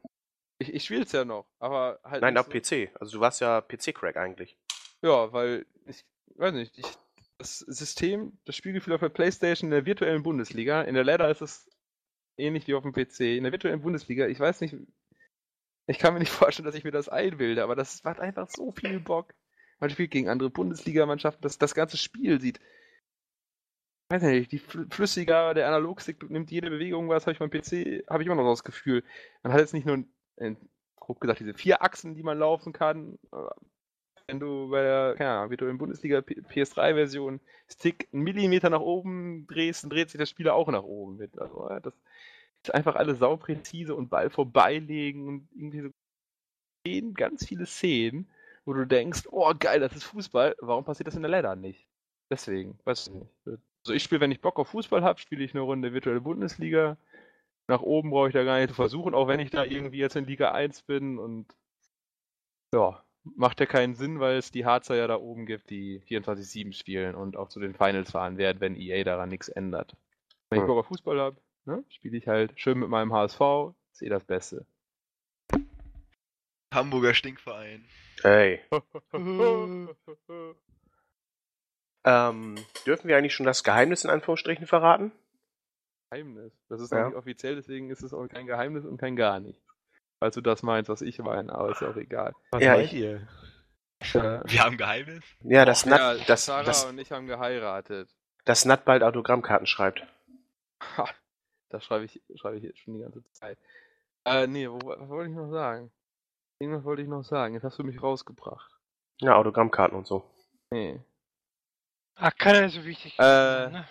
[SPEAKER 5] Ich, ich spiele es ja noch, aber halt.
[SPEAKER 1] Nein, auf
[SPEAKER 5] so-
[SPEAKER 1] PC. Also du warst ja PC-Crack eigentlich.
[SPEAKER 5] Ja, weil ich weiß nicht, ich, das System, das Spielgefühl auf der Playstation in der virtuellen Bundesliga, in der Ladder ist es ähnlich wie auf dem PC. In der virtuellen Bundesliga, ich weiß nicht, ich kann mir nicht vorstellen, dass ich mir das einbilde, aber das macht einfach so viel Bock. Man spielt gegen andere Bundesligamannschaften, das, das ganze Spiel sieht. Ich weiß nicht, die fl- flüssiger, der Analogstick nimmt jede Bewegung was, habe ich beim PC, habe ich immer noch das Gefühl. Man hat jetzt nicht nur, äh, grob gesagt, diese vier Achsen, die man laufen kann, wenn du bei der, Ahnung, virtuellen Bundesliga P- PS3-Version Stick einen Millimeter nach oben drehst, dann dreht sich der Spieler auch nach oben mit. Also, ja, das ist einfach alles saupräzise und Ball vorbeilegen und irgendwie so Szenen, ganz viele Szenen, wo du denkst, oh geil, das ist Fußball, warum passiert das in der Ladder nicht? Deswegen, weiß ich nicht. Also ich spiele, wenn ich Bock auf Fußball habe, spiele ich eine Runde virtuelle Bundesliga. Nach oben brauche ich da gar nicht zu versuchen, auch wenn ich da irgendwie jetzt in Liga 1 bin und ja, macht ja keinen Sinn, weil es die Harzer ja da oben gibt, die 24-7 spielen und auch zu den Finals fahren werden, wenn EA daran nichts ändert. Wenn ich. Bock auf Fußball habe, ne, spiele ich halt schön mit meinem HSV, ist eh das Beste.
[SPEAKER 3] Hamburger Stinkverein.
[SPEAKER 1] Ey. Ähm, dürfen wir eigentlich schon das Geheimnis in Anführungsstrichen verraten?
[SPEAKER 5] Geheimnis. Das ist
[SPEAKER 1] Ja.
[SPEAKER 5] nicht offiziell, deswegen ist es auch kein Geheimnis und kein gar nichts. Falls du das meinst, was ich meine, aber ist ja auch egal.
[SPEAKER 2] Was
[SPEAKER 1] Ja, ich-
[SPEAKER 2] ihr?
[SPEAKER 5] Äh,
[SPEAKER 3] Wir haben Geheimnis.
[SPEAKER 1] Ja, das Nat,
[SPEAKER 5] ja,
[SPEAKER 1] das,
[SPEAKER 5] Sarah
[SPEAKER 1] das,
[SPEAKER 5] und ich haben geheiratet.
[SPEAKER 1] das Nat bald Autogrammkarten schreibt.
[SPEAKER 5] Ha, das schreibe ich, schreibe ich jetzt schon die ganze Zeit. Äh, nee, wo, was wollte ich noch sagen? Irgendwas wollte ich noch sagen. Jetzt hast du mich rausgebracht.
[SPEAKER 1] Ja, Autogrammkarten und so.
[SPEAKER 5] Nee.
[SPEAKER 4] Ach, keiner ist so wichtig.
[SPEAKER 5] Äh,
[SPEAKER 4] ne?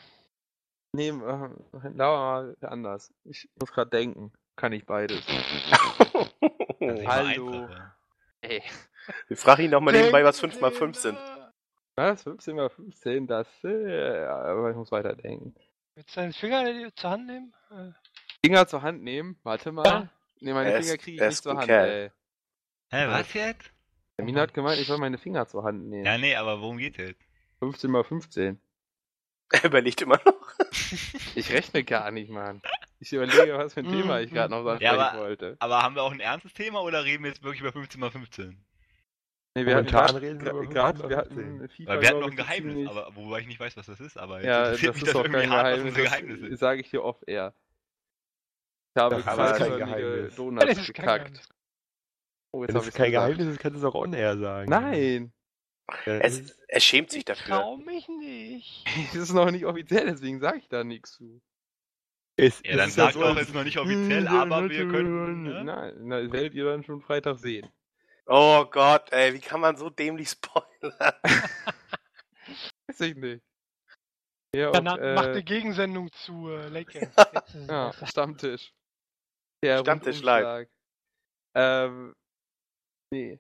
[SPEAKER 5] Nee, äh, lauer mal anders. Ich muss gerade denken. Kann ich beides. Hallo. Ey.
[SPEAKER 1] Wir fragen ihn nochmal nebenbei, was 5 mal 5 sind.
[SPEAKER 5] Was? 15 mal 15? Das, äh, aber ich muss weiter denken.
[SPEAKER 4] Willst du deinen Finger zur Hand nehmen? Äh,
[SPEAKER 5] Finger zur Hand nehmen. Warte mal.
[SPEAKER 4] Ja.
[SPEAKER 5] Nee, meine
[SPEAKER 1] Er
[SPEAKER 5] Finger kriege ich nicht zur Hand,
[SPEAKER 1] Kerl.
[SPEAKER 5] ey.
[SPEAKER 3] Hä, was jetzt?
[SPEAKER 5] Der Mina hat gemeint, ich soll meine Finger zur Hand nehmen.
[SPEAKER 3] Ja, nee, aber worum geht's jetzt?
[SPEAKER 5] 15 mal 15.
[SPEAKER 1] Er überlegt immer noch.
[SPEAKER 5] Ich rechne gar nicht, Mann. Ich überlege, was für ein Thema ich gerade noch
[SPEAKER 3] Ja,
[SPEAKER 5] ansprechen
[SPEAKER 3] aber-
[SPEAKER 5] wollte.
[SPEAKER 3] Aber haben wir auch ein ernstes Thema oder reden wir jetzt wirklich über 15 mal 15?
[SPEAKER 5] Nee, wir hatten
[SPEAKER 2] Momentan
[SPEAKER 5] grad-
[SPEAKER 2] reden wir über
[SPEAKER 5] grad-
[SPEAKER 2] 15
[SPEAKER 5] wir hatten
[SPEAKER 2] 15.
[SPEAKER 5] FIFA,
[SPEAKER 3] Weil wir hatten noch ein Geheimnis,
[SPEAKER 5] ziemlich-
[SPEAKER 3] aber wobei ich nicht weiß, was das ist, aber
[SPEAKER 5] Ja,
[SPEAKER 3] jetzt
[SPEAKER 5] das ist doch
[SPEAKER 3] irgendwie
[SPEAKER 5] kein
[SPEAKER 3] hart,
[SPEAKER 5] Geheimnis.
[SPEAKER 3] Geheimnis
[SPEAKER 5] Das sage ich dir off air. Ich habe
[SPEAKER 2] Das
[SPEAKER 1] ist
[SPEAKER 5] zwei
[SPEAKER 1] kein
[SPEAKER 5] förmige
[SPEAKER 2] Geheimnis.
[SPEAKER 5] Donuts
[SPEAKER 4] das ist kein
[SPEAKER 5] gekackt.
[SPEAKER 4] Geheimnis.
[SPEAKER 5] Oh, jetzt
[SPEAKER 2] Wenn es
[SPEAKER 5] ich
[SPEAKER 2] kein
[SPEAKER 5] gesagt.
[SPEAKER 2] Geheimnis ist, kannst du es auch on-air sagen.
[SPEAKER 5] Nein!
[SPEAKER 2] Ja,
[SPEAKER 1] Es, er schämt sich
[SPEAKER 4] Ich
[SPEAKER 1] dafür.
[SPEAKER 4] trau mich nicht.
[SPEAKER 5] Es ist noch nicht offiziell, deswegen sage ich da nichts zu.
[SPEAKER 2] es,
[SPEAKER 3] Ja,
[SPEAKER 2] es
[SPEAKER 3] dann
[SPEAKER 2] ist
[SPEAKER 3] sagt
[SPEAKER 2] so,
[SPEAKER 3] doch
[SPEAKER 2] als-
[SPEAKER 3] jetzt noch nicht offiziell, aber wir könnten. Ne?
[SPEAKER 5] Nein, na, das werdet ihr dann schon Freitag sehen.
[SPEAKER 1] Oh Gott, ey, wie kann man so dämlich spoilern?
[SPEAKER 5] Weiß ich nicht. Ja,
[SPEAKER 4] Dann
[SPEAKER 5] und,
[SPEAKER 4] hat- macht
[SPEAKER 5] äh,
[SPEAKER 4] eine Gegensendung zu äh, Lake ist es
[SPEAKER 5] Ja. Stammtisch. Der
[SPEAKER 1] Stammtisch
[SPEAKER 5] Rundumschlag. Ähm, nee.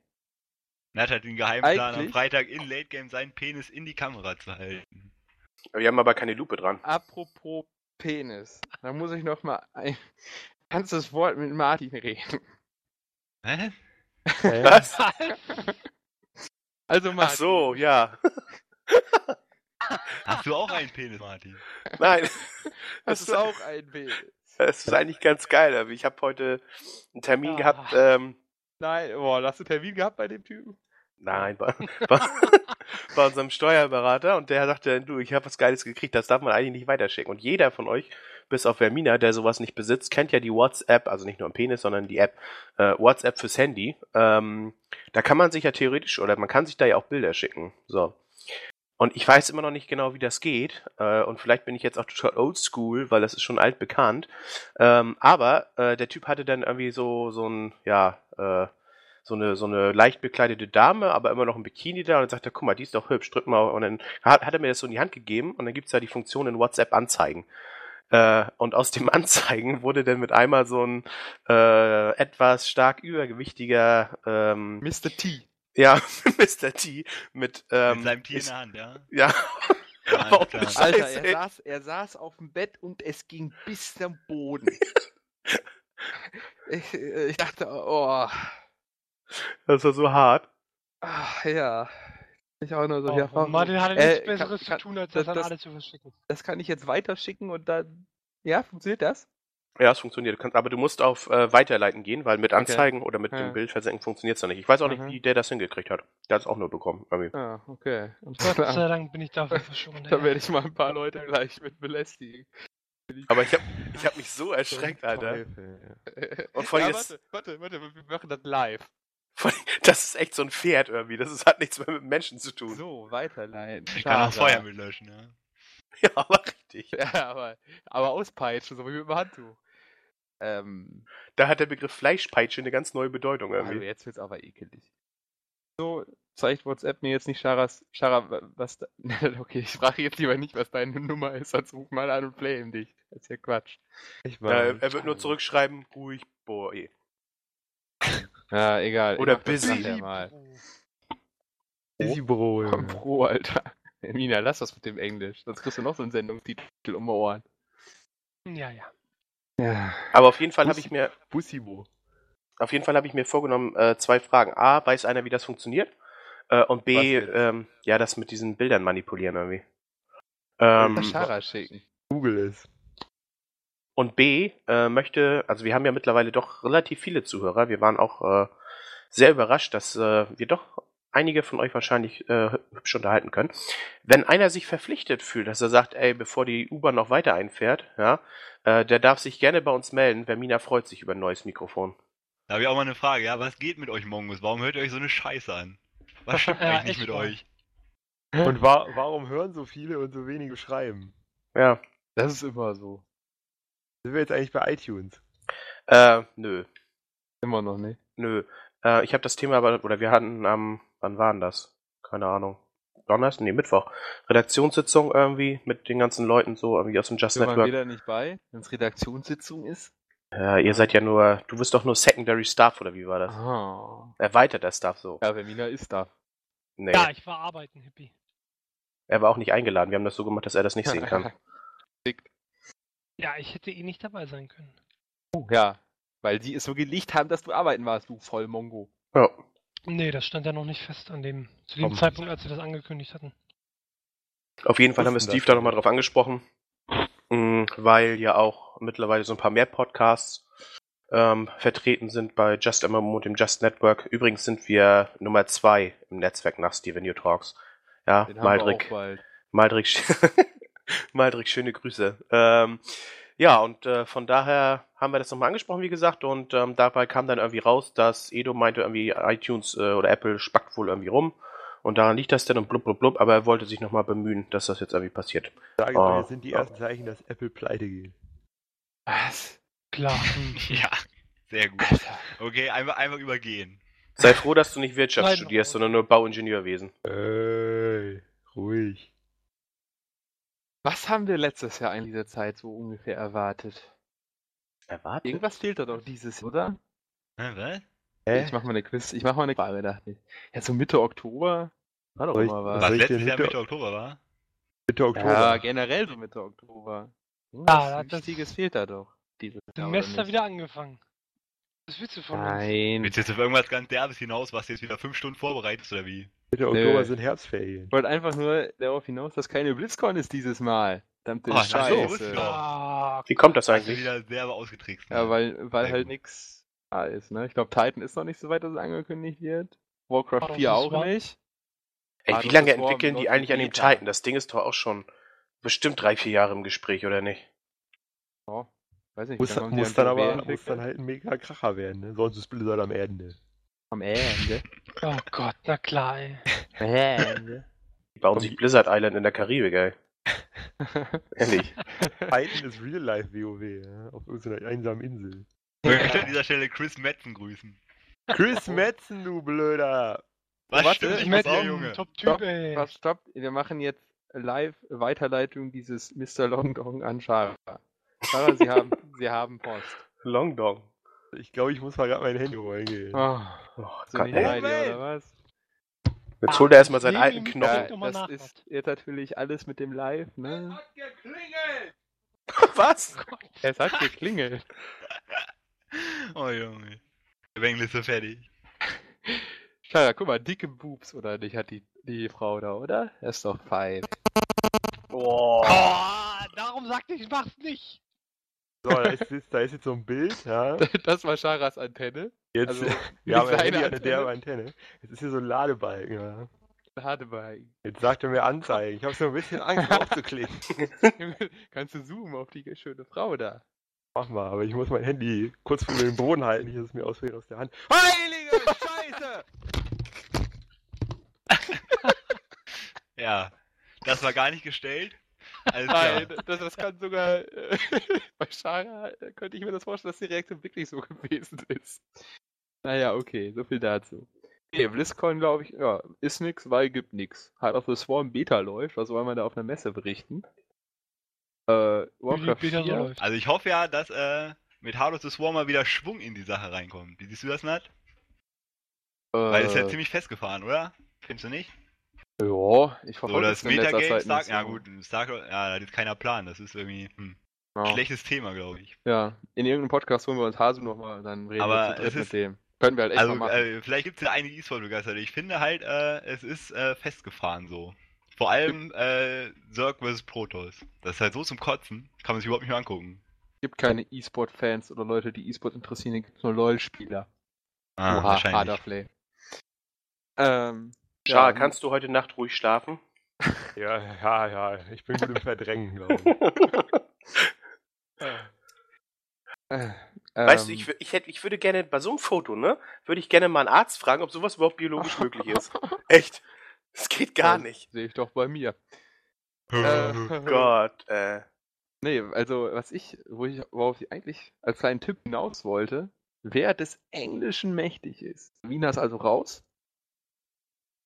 [SPEAKER 3] Nat hat den Geheimplan, am
[SPEAKER 5] Eigentlich-
[SPEAKER 3] Freitag in Late Game seinen Penis in die Kamera zu halten.
[SPEAKER 1] Wir haben aber keine Lupe dran.
[SPEAKER 5] Apropos Penis. Da muss ich noch mal ein ganzes Wort mit Martin reden.
[SPEAKER 3] Hä?
[SPEAKER 1] Was?
[SPEAKER 5] Also
[SPEAKER 1] Ach
[SPEAKER 5] Martin.
[SPEAKER 1] so, ja.
[SPEAKER 3] Hast du auch einen Penis, Martin?
[SPEAKER 1] Nein. Das
[SPEAKER 5] Hast
[SPEAKER 1] ist,
[SPEAKER 5] du auch ein Penis?
[SPEAKER 1] das ist eigentlich ganz geil. aber Ich habe heute einen Termin
[SPEAKER 4] Ah.
[SPEAKER 1] gehabt. Ähm,
[SPEAKER 5] Nein, boah, hast du Termin gehabt bei dem Typen?
[SPEAKER 1] Nein, bei, bei, bei unserem Steuerberater und der sagte, du, ich habe was Geiles gekriegt, das darf man eigentlich nicht weiterschicken. Und jeder von euch bis auf Vermina, der sowas nicht besitzt, kennt ja die WhatsApp, also nicht nur im Penis, sondern die App äh, WhatsApp fürs Handy. Ähm, da kann man sich ja theoretisch, oder man kann sich da ja auch Bilder schicken. So. Und ich weiß immer noch nicht genau, wie das geht. Äh, und vielleicht bin ich jetzt auch total oldschool, weil das ist schon altbekannt. Ähm, aber äh, der Typ hatte dann irgendwie so, so ein, ja, äh, so eine, so eine leicht bekleidete Dame, aber immer noch ein Bikini da und dann sagt er, guck mal, die ist doch hübsch, drück mal. Und dann hat, hat er mir das so in die Hand gegeben und dann gibt's da die Funktion in WhatsApp anzeigen. Äh, und aus dem Anzeigen wurde dann mit einmal so ein äh, etwas stark übergewichtiger ähm,
[SPEAKER 5] Mr. T.
[SPEAKER 1] ja, Mr. T mit, ähm,
[SPEAKER 3] Mit seinem Tier in der Hand, ja.
[SPEAKER 1] ja,
[SPEAKER 3] Ja, klar.
[SPEAKER 1] Scheiße,
[SPEAKER 5] Alter, er saß, er saß auf dem Bett und es ging bis zum Boden. ich, äh, ich dachte, oh,
[SPEAKER 1] das war so hart.
[SPEAKER 5] ach, ja. Ich auch nur so,
[SPEAKER 4] Oh,
[SPEAKER 5] ja, warum-
[SPEAKER 4] Martin hatte
[SPEAKER 5] Äh,
[SPEAKER 4] nichts
[SPEAKER 5] kann-
[SPEAKER 4] Besseres
[SPEAKER 5] kann-
[SPEAKER 4] zu tun, als
[SPEAKER 5] das-
[SPEAKER 4] das, an alle zu verschicken.
[SPEAKER 5] das kann ich jetzt weiterschicken und dann, ja, funktioniert das?
[SPEAKER 1] Ja, es funktioniert. Du kannst, aber du musst auf äh, Weiterleiten gehen, weil mit Anzeigen oder mit
[SPEAKER 5] Ja.
[SPEAKER 1] dem Bild versenken funktioniert's noch nicht. Ich weiß auch nicht,
[SPEAKER 5] Mhm.
[SPEAKER 1] wie der das hingekriegt hat. Der hat es auch nur bekommen. Irgendwie.
[SPEAKER 5] Ah, okay. Und
[SPEAKER 4] Gott sei Dank bin ich dafür verschont.
[SPEAKER 5] da werde ich mal ein paar Leute gleich mit belästigen.
[SPEAKER 1] Aber ich habe ich hab mich so erschreckt, Alter. Und vor allem
[SPEAKER 5] ja, warte, warte, warte, wir machen das live.
[SPEAKER 1] Das ist echt so ein Pferd irgendwie. Das ist, hat nichts mehr mit Menschen zu tun.
[SPEAKER 5] So, weiterleiten.
[SPEAKER 3] Ich kann auch. Feuer mit löschen, ja.
[SPEAKER 1] Ja, aber richtig.
[SPEAKER 5] Ja, aber, aber auspeitschen, so wie mit dem Handtuch. Ähm,
[SPEAKER 1] Da hat der Begriff Fleischpeitsche eine ganz neue Bedeutung
[SPEAKER 5] also
[SPEAKER 1] irgendwie.
[SPEAKER 5] jetzt wird's aber ekelig. So, zeigt WhatsApp mir jetzt nicht Charas, Chara, wa- was da, okay, ich frage jetzt lieber nicht, was deine Nummer ist, als ruf mal an und play in dich. Das ist ja Quatsch.
[SPEAKER 2] Ich
[SPEAKER 1] Äh,
[SPEAKER 2] meine,
[SPEAKER 1] er wird nur zurückschreiben, ruhig, boy.
[SPEAKER 5] Ja, egal.
[SPEAKER 1] Oder busy.
[SPEAKER 2] Easy Bro,
[SPEAKER 5] Komm
[SPEAKER 2] Junge.
[SPEAKER 5] pro, Alter. Mina, lass das mit dem Englisch, sonst kriegst du noch so einen Sendungstitel um die Ohren.
[SPEAKER 4] Ja, ja.
[SPEAKER 5] Ja.
[SPEAKER 1] Aber auf jeden Fall habe ich mir,
[SPEAKER 2] Bussibo.
[SPEAKER 1] auf jeden Fall habe ich mir vorgenommen, äh, zwei Fragen. A, weiß einer, wie das funktioniert? Äh, und B, ähm, ja, das mit diesen Bildern manipulieren irgendwie. Ähm,
[SPEAKER 5] Das Chara schicken.
[SPEAKER 2] Google ist.
[SPEAKER 1] Und B äh, möchte, also wir haben ja mittlerweile doch relativ viele Zuhörer. Wir waren auch äh, sehr überrascht, dass äh, wir doch einige von euch wahrscheinlich äh, hübsch unterhalten können. Wenn einer sich verpflichtet fühlt, dass er sagt, ey, bevor die U-Bahn noch weiter einfährt, ja, äh, der darf sich gerne bei uns melden. Vermina freut sich über ein neues Mikrofon.
[SPEAKER 3] Da habe ich auch mal eine Frage, ja, was geht mit euch Mongos? Warum hört ihr euch so eine Scheiße an? Was stimmt
[SPEAKER 4] Ja,
[SPEAKER 3] eigentlich mit
[SPEAKER 4] mal.
[SPEAKER 3] euch?
[SPEAKER 2] Und wa warum hören so viele und so wenige schreiben?
[SPEAKER 1] Ja,
[SPEAKER 5] Das ist immer so.
[SPEAKER 2] Sind wir jetzt eigentlich bei iTunes?
[SPEAKER 1] äh, nö,
[SPEAKER 5] Immer noch nicht.
[SPEAKER 1] nö. Äh, ich habe das Thema aber, oder wir hatten am, wann waren das? Keine Ahnung. Donnerstag? Nee, Mittwoch. Redaktionssitzung irgendwie mit den ganzen Leuten so irgendwie aus dem Just
[SPEAKER 5] Wir waren
[SPEAKER 1] Network.
[SPEAKER 5] wieder nicht bei, wenn es Redaktionssitzung ist.
[SPEAKER 1] Ja, ihr seid ja nur, du bist doch nur Secondary Staff oder wie war das?
[SPEAKER 5] Ah.
[SPEAKER 1] Erweiterter Staff so.
[SPEAKER 5] Ja, Vermina ist da.
[SPEAKER 1] Nee,
[SPEAKER 4] Ja, ich war arbeiten, Hippie.
[SPEAKER 1] er war auch nicht eingeladen. Wir haben das so gemacht, dass er das nicht sehen kann.
[SPEAKER 4] Ja, ich hätte eh nicht dabei sein können.
[SPEAKER 5] Oh, ja, weil die es so gelegt haben, dass du arbeiten warst, du Vollmongo.
[SPEAKER 1] Ja.
[SPEAKER 4] Nee, das stand ja noch nicht fest an dem, zu dem
[SPEAKER 2] Komm.
[SPEAKER 4] Zeitpunkt, als sie das angekündigt hatten.
[SPEAKER 1] Auf jeden Fall haben wir Steve da nochmal drauf angesprochen, mh, weil ja auch mittlerweile so ein paar mehr Podcasts ähm, vertreten sind bei Just MMO und dem Just Network. Übrigens sind wir Nummer zwei im Netzwerk nach Steven New Talks. Ja,
[SPEAKER 5] Den
[SPEAKER 1] Maldrick. Maldrick, Maldrick, schöne Grüße. Ähm, ja, und äh, von daher haben wir das nochmal angesprochen, wie gesagt, und ähm, dabei kam dann irgendwie raus, dass Edo meinte, irgendwie iTunes äh, oder Apple spackt wohl irgendwie rum. Und daran liegt das dann und blub, blub, blub, aber er wollte sich nochmal bemühen, dass das jetzt irgendwie passiert.
[SPEAKER 2] Sagen
[SPEAKER 1] Oh.
[SPEAKER 2] wir, jetzt sind die ersten Zeichen, dass Apple pleite geht.
[SPEAKER 5] Was?
[SPEAKER 4] Klar.
[SPEAKER 3] Ja, sehr gut. Okay, einfach, einfach übergehen.
[SPEAKER 1] Sei froh, dass du nicht Wirtschaft
[SPEAKER 4] Nein,
[SPEAKER 1] studierst, sondern nur Bauingenieurwesen.
[SPEAKER 2] Ey, ruhig.
[SPEAKER 5] Was haben wir letztes Jahr in dieser Zeit so ungefähr erwartet?
[SPEAKER 1] Erwartet?
[SPEAKER 5] Irgendwas fehlt da doch dieses, oder?
[SPEAKER 3] Hä, was?
[SPEAKER 2] Hä?
[SPEAKER 5] Ich mach mal eine Quiz, ich mach mal eine Frage, dachte ich. Ja, so Mitte Oktober war doch
[SPEAKER 2] ich-
[SPEAKER 5] immer
[SPEAKER 2] Was
[SPEAKER 3] Was letztes Jahr
[SPEAKER 2] Mitte-
[SPEAKER 3] Mitte Oktober war?
[SPEAKER 2] Mitte Oktober.
[SPEAKER 5] Ja, generell so Mitte Oktober. Irgendwas
[SPEAKER 4] Ja, das-
[SPEAKER 5] Wichtiges fehlt da doch. Dieses Jahr,
[SPEAKER 4] Semester wieder angefangen. Was willst du von uns?
[SPEAKER 5] Nein.
[SPEAKER 3] Willst du jetzt auf irgendwas ganz Derbes hinaus, was du jetzt wieder fünf Stunden vorbereitest, oder wie?
[SPEAKER 2] Mitte. Oktober sind Herbstferien.
[SPEAKER 5] Ich wollte einfach nur darauf hinaus, dass keine BlizzCon ist dieses Mal. Verdammte
[SPEAKER 3] Oh,
[SPEAKER 5] Scheiße.
[SPEAKER 3] ja.
[SPEAKER 4] Ah,
[SPEAKER 1] Wie kommt das eigentlich?
[SPEAKER 3] wieder selber ausgetrickst.
[SPEAKER 5] Ja,
[SPEAKER 3] ne?
[SPEAKER 5] weil, weil
[SPEAKER 3] Sehr
[SPEAKER 5] halt nix da ist, ne? Ich glaube, Titan ist noch nicht so weit, dass es angekündigt wird. Warcraft
[SPEAKER 4] War doch
[SPEAKER 5] 4
[SPEAKER 4] das
[SPEAKER 5] auch
[SPEAKER 4] war-
[SPEAKER 5] nicht.
[SPEAKER 1] Ey, wie
[SPEAKER 5] das
[SPEAKER 1] lange entwickeln die eigentlich an dem. Titan? Das Ding ist doch auch schon bestimmt drei, vier Jahre im Gespräch, oder nicht?
[SPEAKER 5] Weiß nicht,
[SPEAKER 2] Muss,
[SPEAKER 5] dann
[SPEAKER 2] muss, dann aber muss dann halt ein mega Kracher werden, ne? Sonst ist Blizzard am Ende.
[SPEAKER 5] am Ende.
[SPEAKER 4] Oh Gott, na klar, ey.
[SPEAKER 5] Ende.
[SPEAKER 1] Die bauen sich Blizzard Island in der Karibik, ey. Ehrlich.
[SPEAKER 2] Titan ist Real Life WoW, ja? auf irgendeiner einsamen Insel.
[SPEAKER 3] Ich möchte an dieser Stelle Chris Metzen grüßen.
[SPEAKER 2] Chris Metzen, du Blöder!
[SPEAKER 3] Was
[SPEAKER 5] warte,
[SPEAKER 3] stimmt nicht
[SPEAKER 5] ich
[SPEAKER 3] mit dir, Junge?
[SPEAKER 4] Top Typ,
[SPEAKER 5] Stopp,
[SPEAKER 4] ey.
[SPEAKER 5] was, stopp, wir machen jetzt live Weiterleitung dieses Mr. Longdong an Shara. Shara, Sie haben, Sie haben Post.
[SPEAKER 1] Long Dong.
[SPEAKER 2] Ich glaube, ich muss mal gerade mein Handy holen gehen.
[SPEAKER 5] Oh,
[SPEAKER 1] Oh
[SPEAKER 5] sind nicht bei dir, oder was?
[SPEAKER 1] Jetzt holt er erstmal seinen alten Knochen.
[SPEAKER 5] Ja, das ist jetzt natürlich alles mit dem Live, ne?
[SPEAKER 1] Was?
[SPEAKER 5] Es hat geklingelt.
[SPEAKER 3] Oh Junge. Der Bengel ist so fertig.
[SPEAKER 5] Shara, guck mal, dicke Boobs, oder nicht, hat die, die Frau da, oder? Das ist doch fein.
[SPEAKER 1] Oh.
[SPEAKER 4] Oh, darum sagte ich, ich mach's nicht.
[SPEAKER 2] So, da ist, jetzt, da ist jetzt so ein Bild, ja.
[SPEAKER 5] Das war Sharas Antenne.
[SPEAKER 2] Jetzt,
[SPEAKER 5] Also,
[SPEAKER 2] wir haben Handy
[SPEAKER 5] seine
[SPEAKER 2] an der Antenne. Jetzt ist hier so ein Ladebalken, ja.
[SPEAKER 5] Ladebalken.
[SPEAKER 2] Jetzt sagt er mir Anzeigen. Ich habe so ein bisschen Angst aufzuklicken.
[SPEAKER 5] Kannst du zoomen auf die schöne Frau da?
[SPEAKER 2] Mach mal, aber ich muss mein Handy kurz vor den Boden halten, nicht, dass es mir ausfällt aus der Hand. Heilige Scheiße!
[SPEAKER 3] Ja. Das war gar nicht gestellt.
[SPEAKER 5] Nein, das, das kann sogar äh, bei Shara äh, könnte ich mir das vorstellen, dass die Reaktion wirklich so gewesen ist. Naja, okay, so viel dazu. Nee, BlizzCon, glaube ich, ja, ist nix, weil gibt nix. Heart of the Swarm Beta läuft, was wollen wir da auf einer Messe berichten? Äh, Warcraft
[SPEAKER 4] Wie die Beta
[SPEAKER 5] 4,
[SPEAKER 4] so läuft.
[SPEAKER 3] Also ich hoffe ja, dass äh, mit Heart of the Swarm mal wieder Schwung in die Sache reinkommt. Wie siehst du das, Nat? Weil das ist ja
[SPEAKER 5] äh,
[SPEAKER 3] ziemlich festgefahren, oder? Findest du nicht?
[SPEAKER 5] Ja, ich verfolge
[SPEAKER 3] das
[SPEAKER 5] es in letzter
[SPEAKER 3] Metagame
[SPEAKER 5] nicht
[SPEAKER 3] ja gut, Stark, ja, da hat jetzt keiner Plan. Das ist irgendwie hm,
[SPEAKER 5] Ja.
[SPEAKER 3] schlechtes Thema, glaube ich.
[SPEAKER 5] Ja, in irgendeinem Podcast holen wir uns Hasu nochmal, dann reden
[SPEAKER 3] Aber
[SPEAKER 5] wir zu dritt
[SPEAKER 3] es
[SPEAKER 5] mit
[SPEAKER 3] ist-
[SPEAKER 5] dem. Können wir halt echt
[SPEAKER 3] Also
[SPEAKER 5] mal machen.
[SPEAKER 3] äh, vielleicht gibt es ja einige E-Sport-Begeisterte. Ich finde halt, äh, es ist äh, festgefahren so. Vor allem äh, Zerg vs. Protoss. Das ist halt so zum Kotzen. Kann man sich überhaupt nicht mehr angucken.
[SPEAKER 5] gibt keine E-Sport-Fans oder Leute, die E-Sport interessieren, hier gibt nur LOL-Spieler.
[SPEAKER 3] Ah,
[SPEAKER 5] Oha,
[SPEAKER 3] wahrscheinlich.
[SPEAKER 5] Haderplay. Ähm,
[SPEAKER 1] Schar,
[SPEAKER 5] ja,
[SPEAKER 1] kannst du heute Nacht ruhig schlafen?
[SPEAKER 2] Ja, ja, ja. Ich bin gut im Verdrängen, glaube ich.
[SPEAKER 5] äh,
[SPEAKER 1] Weißt du,
[SPEAKER 5] ähm,
[SPEAKER 1] ich, wür- ich, hätte, ich würde gerne bei so einem Foto, ne, würde ich gerne mal einen Arzt fragen, ob sowas überhaupt biologisch möglich ist. Echt. Das geht gar
[SPEAKER 5] das
[SPEAKER 1] nicht.
[SPEAKER 5] Sehe ich doch bei mir.
[SPEAKER 3] Äh,
[SPEAKER 5] äh,
[SPEAKER 1] Gott, äh.
[SPEAKER 5] Nee, also was ich, wo ich, worauf ich eigentlich als kleinen Tipp hinaus wollte, wer des Englischen mächtig ist, Wiener ist also raus,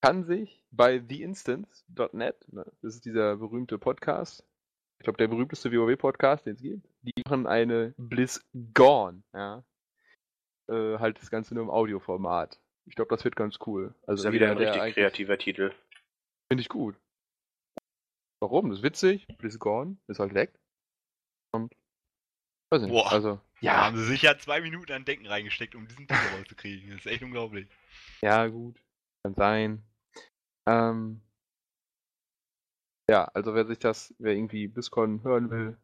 [SPEAKER 5] kann sich bei theinstance.net, ne, das ist dieser berühmte Podcast, ich glaube der berühmteste WoW-Podcast, den es gibt, die machen eine BlizzGone, ja. Äh, halt das Ganze nur im Audioformat. Ich glaube, das wird ganz cool.
[SPEAKER 1] Das
[SPEAKER 5] Also
[SPEAKER 1] ist ja wieder ein richtig kreativer Titel.
[SPEAKER 5] Finde ich gut. Warum? Das ist witzig. BlizzCon ist halt weg. Und. Weiß nicht.
[SPEAKER 3] Boah.
[SPEAKER 5] Also. Ja,
[SPEAKER 3] haben sie sich ja zwei Minuten an Denken reingesteckt, um diesen Titel rauszukriegen. Das ist echt unglaublich.
[SPEAKER 5] ja, gut. Kann sein. Ähm. Ja, also wer sich das, wer irgendwie BlizzCon hören will,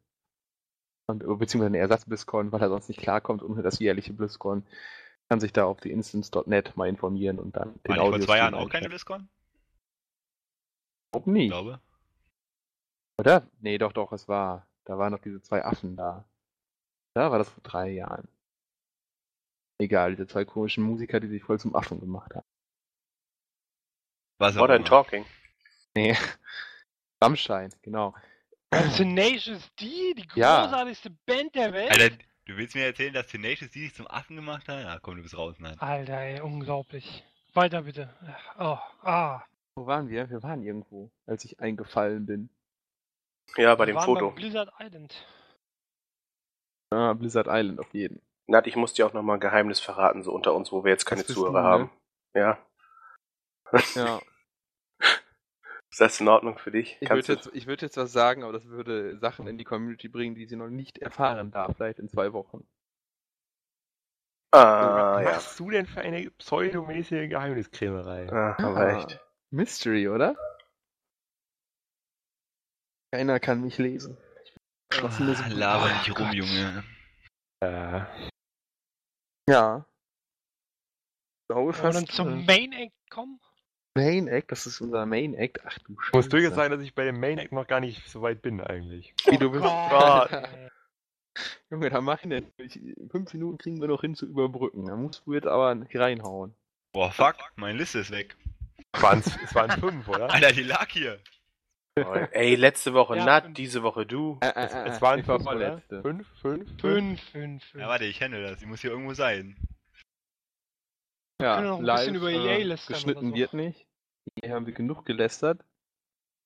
[SPEAKER 5] und, beziehungsweise eine Ersatz-BlizzCon, weil er sonst nicht klarkommt ohne das jährliche BlizzCon, kann sich da auf die instance.net mal informieren und dann den
[SPEAKER 3] War nicht vor
[SPEAKER 5] Audio.
[SPEAKER 3] zwei Jahren auch keine BlizzCon?
[SPEAKER 5] Ob nie.
[SPEAKER 3] Ich glaube.
[SPEAKER 5] Oder? Nee, doch, doch, es war. Da waren noch diese zwei Affen da. Da war das vor drei Jahren. Egal, diese zwei komischen Musiker, die sich voll zum Affen gemacht haben.
[SPEAKER 3] Was auch
[SPEAKER 1] Modern. Talking.
[SPEAKER 5] Nee. Rammstein, genau.
[SPEAKER 4] Tenacious D, die
[SPEAKER 5] Ja.
[SPEAKER 4] großartigste Band der Welt.
[SPEAKER 3] Alter, du willst mir erzählen, dass Tenacious D sich zum Affen gemacht hat? Ja, komm, du bist raus, nein.
[SPEAKER 4] Alter, ey, unglaublich. Weiter bitte. Oh, ah.
[SPEAKER 5] Wo waren wir? Wir waren irgendwo, als ich eingefallen bin.
[SPEAKER 1] Ja, bei
[SPEAKER 4] Wir
[SPEAKER 1] dem
[SPEAKER 4] waren
[SPEAKER 1] Foto.
[SPEAKER 4] Bei Blizzard Island.
[SPEAKER 5] Ah, Blizzard Island auf jeden.
[SPEAKER 1] Nat, ich muss dir auch noch mal ein Geheimnis verraten, so unter uns, wo wir jetzt keine Zuhörer
[SPEAKER 5] du, ne?
[SPEAKER 1] haben. Ja.
[SPEAKER 5] Ja,
[SPEAKER 1] Ist das in Ordnung für dich?
[SPEAKER 5] ich würde jetzt, ich würd jetzt was sagen, aber das würde Sachen in die Community bringen, die sie noch nicht erfahren darf, vielleicht in zwei Wochen.
[SPEAKER 1] Ah,
[SPEAKER 2] Was
[SPEAKER 1] ja.
[SPEAKER 2] machst du denn für eine pseudomäßige Geheimniskrämerei?
[SPEAKER 1] Ah, aber echt.
[SPEAKER 5] Mystery, oder? Keiner kann mich lesen. Geschlossenes
[SPEAKER 3] Ah,
[SPEAKER 5] Buch.
[SPEAKER 3] Laber nicht rum,
[SPEAKER 5] Gott.
[SPEAKER 3] Junge.
[SPEAKER 2] Äh,
[SPEAKER 5] Ja. Wollen
[SPEAKER 4] Wollen wir dann zum Main Act kommen?
[SPEAKER 5] Main Act, das ist unser Main Act. Ach du
[SPEAKER 2] ich muss
[SPEAKER 5] Scheiße.
[SPEAKER 2] durchaus sagen, dass ich bei dem Main Act noch gar nicht so weit bin eigentlich.
[SPEAKER 5] Wie du bist.
[SPEAKER 4] Ey.
[SPEAKER 5] Junge, da mach ich nicht. Ich, fünf Minuten kriegen wir noch hin zu überbrücken. Da musst du jetzt aber nicht reinhauen.
[SPEAKER 3] Boah, fuck, meine Liste ist weg.
[SPEAKER 2] Waren's, es waren fünf, oder?
[SPEAKER 3] Alter, die lag hier.
[SPEAKER 1] Ey, letzte Woche
[SPEAKER 4] Ja,
[SPEAKER 1] Nat, diese Woche du.
[SPEAKER 5] Äh, äh,
[SPEAKER 2] Es,
[SPEAKER 5] äh,
[SPEAKER 2] es waren
[SPEAKER 5] war
[SPEAKER 2] fünf, oder?
[SPEAKER 5] vorletzte.
[SPEAKER 2] Fünf, fünf, fünf.
[SPEAKER 4] Fünf, fünf, fünf.
[SPEAKER 3] Ja, warte, ich kenne das. Die muss hier irgendwo sein.
[SPEAKER 5] Ja,
[SPEAKER 4] können noch ein
[SPEAKER 5] live,
[SPEAKER 4] bisschen über
[SPEAKER 5] äh,
[SPEAKER 4] EA lästern
[SPEAKER 5] Geschnitten
[SPEAKER 4] oder so.
[SPEAKER 5] wird nicht. Hier haben wir genug gelästert.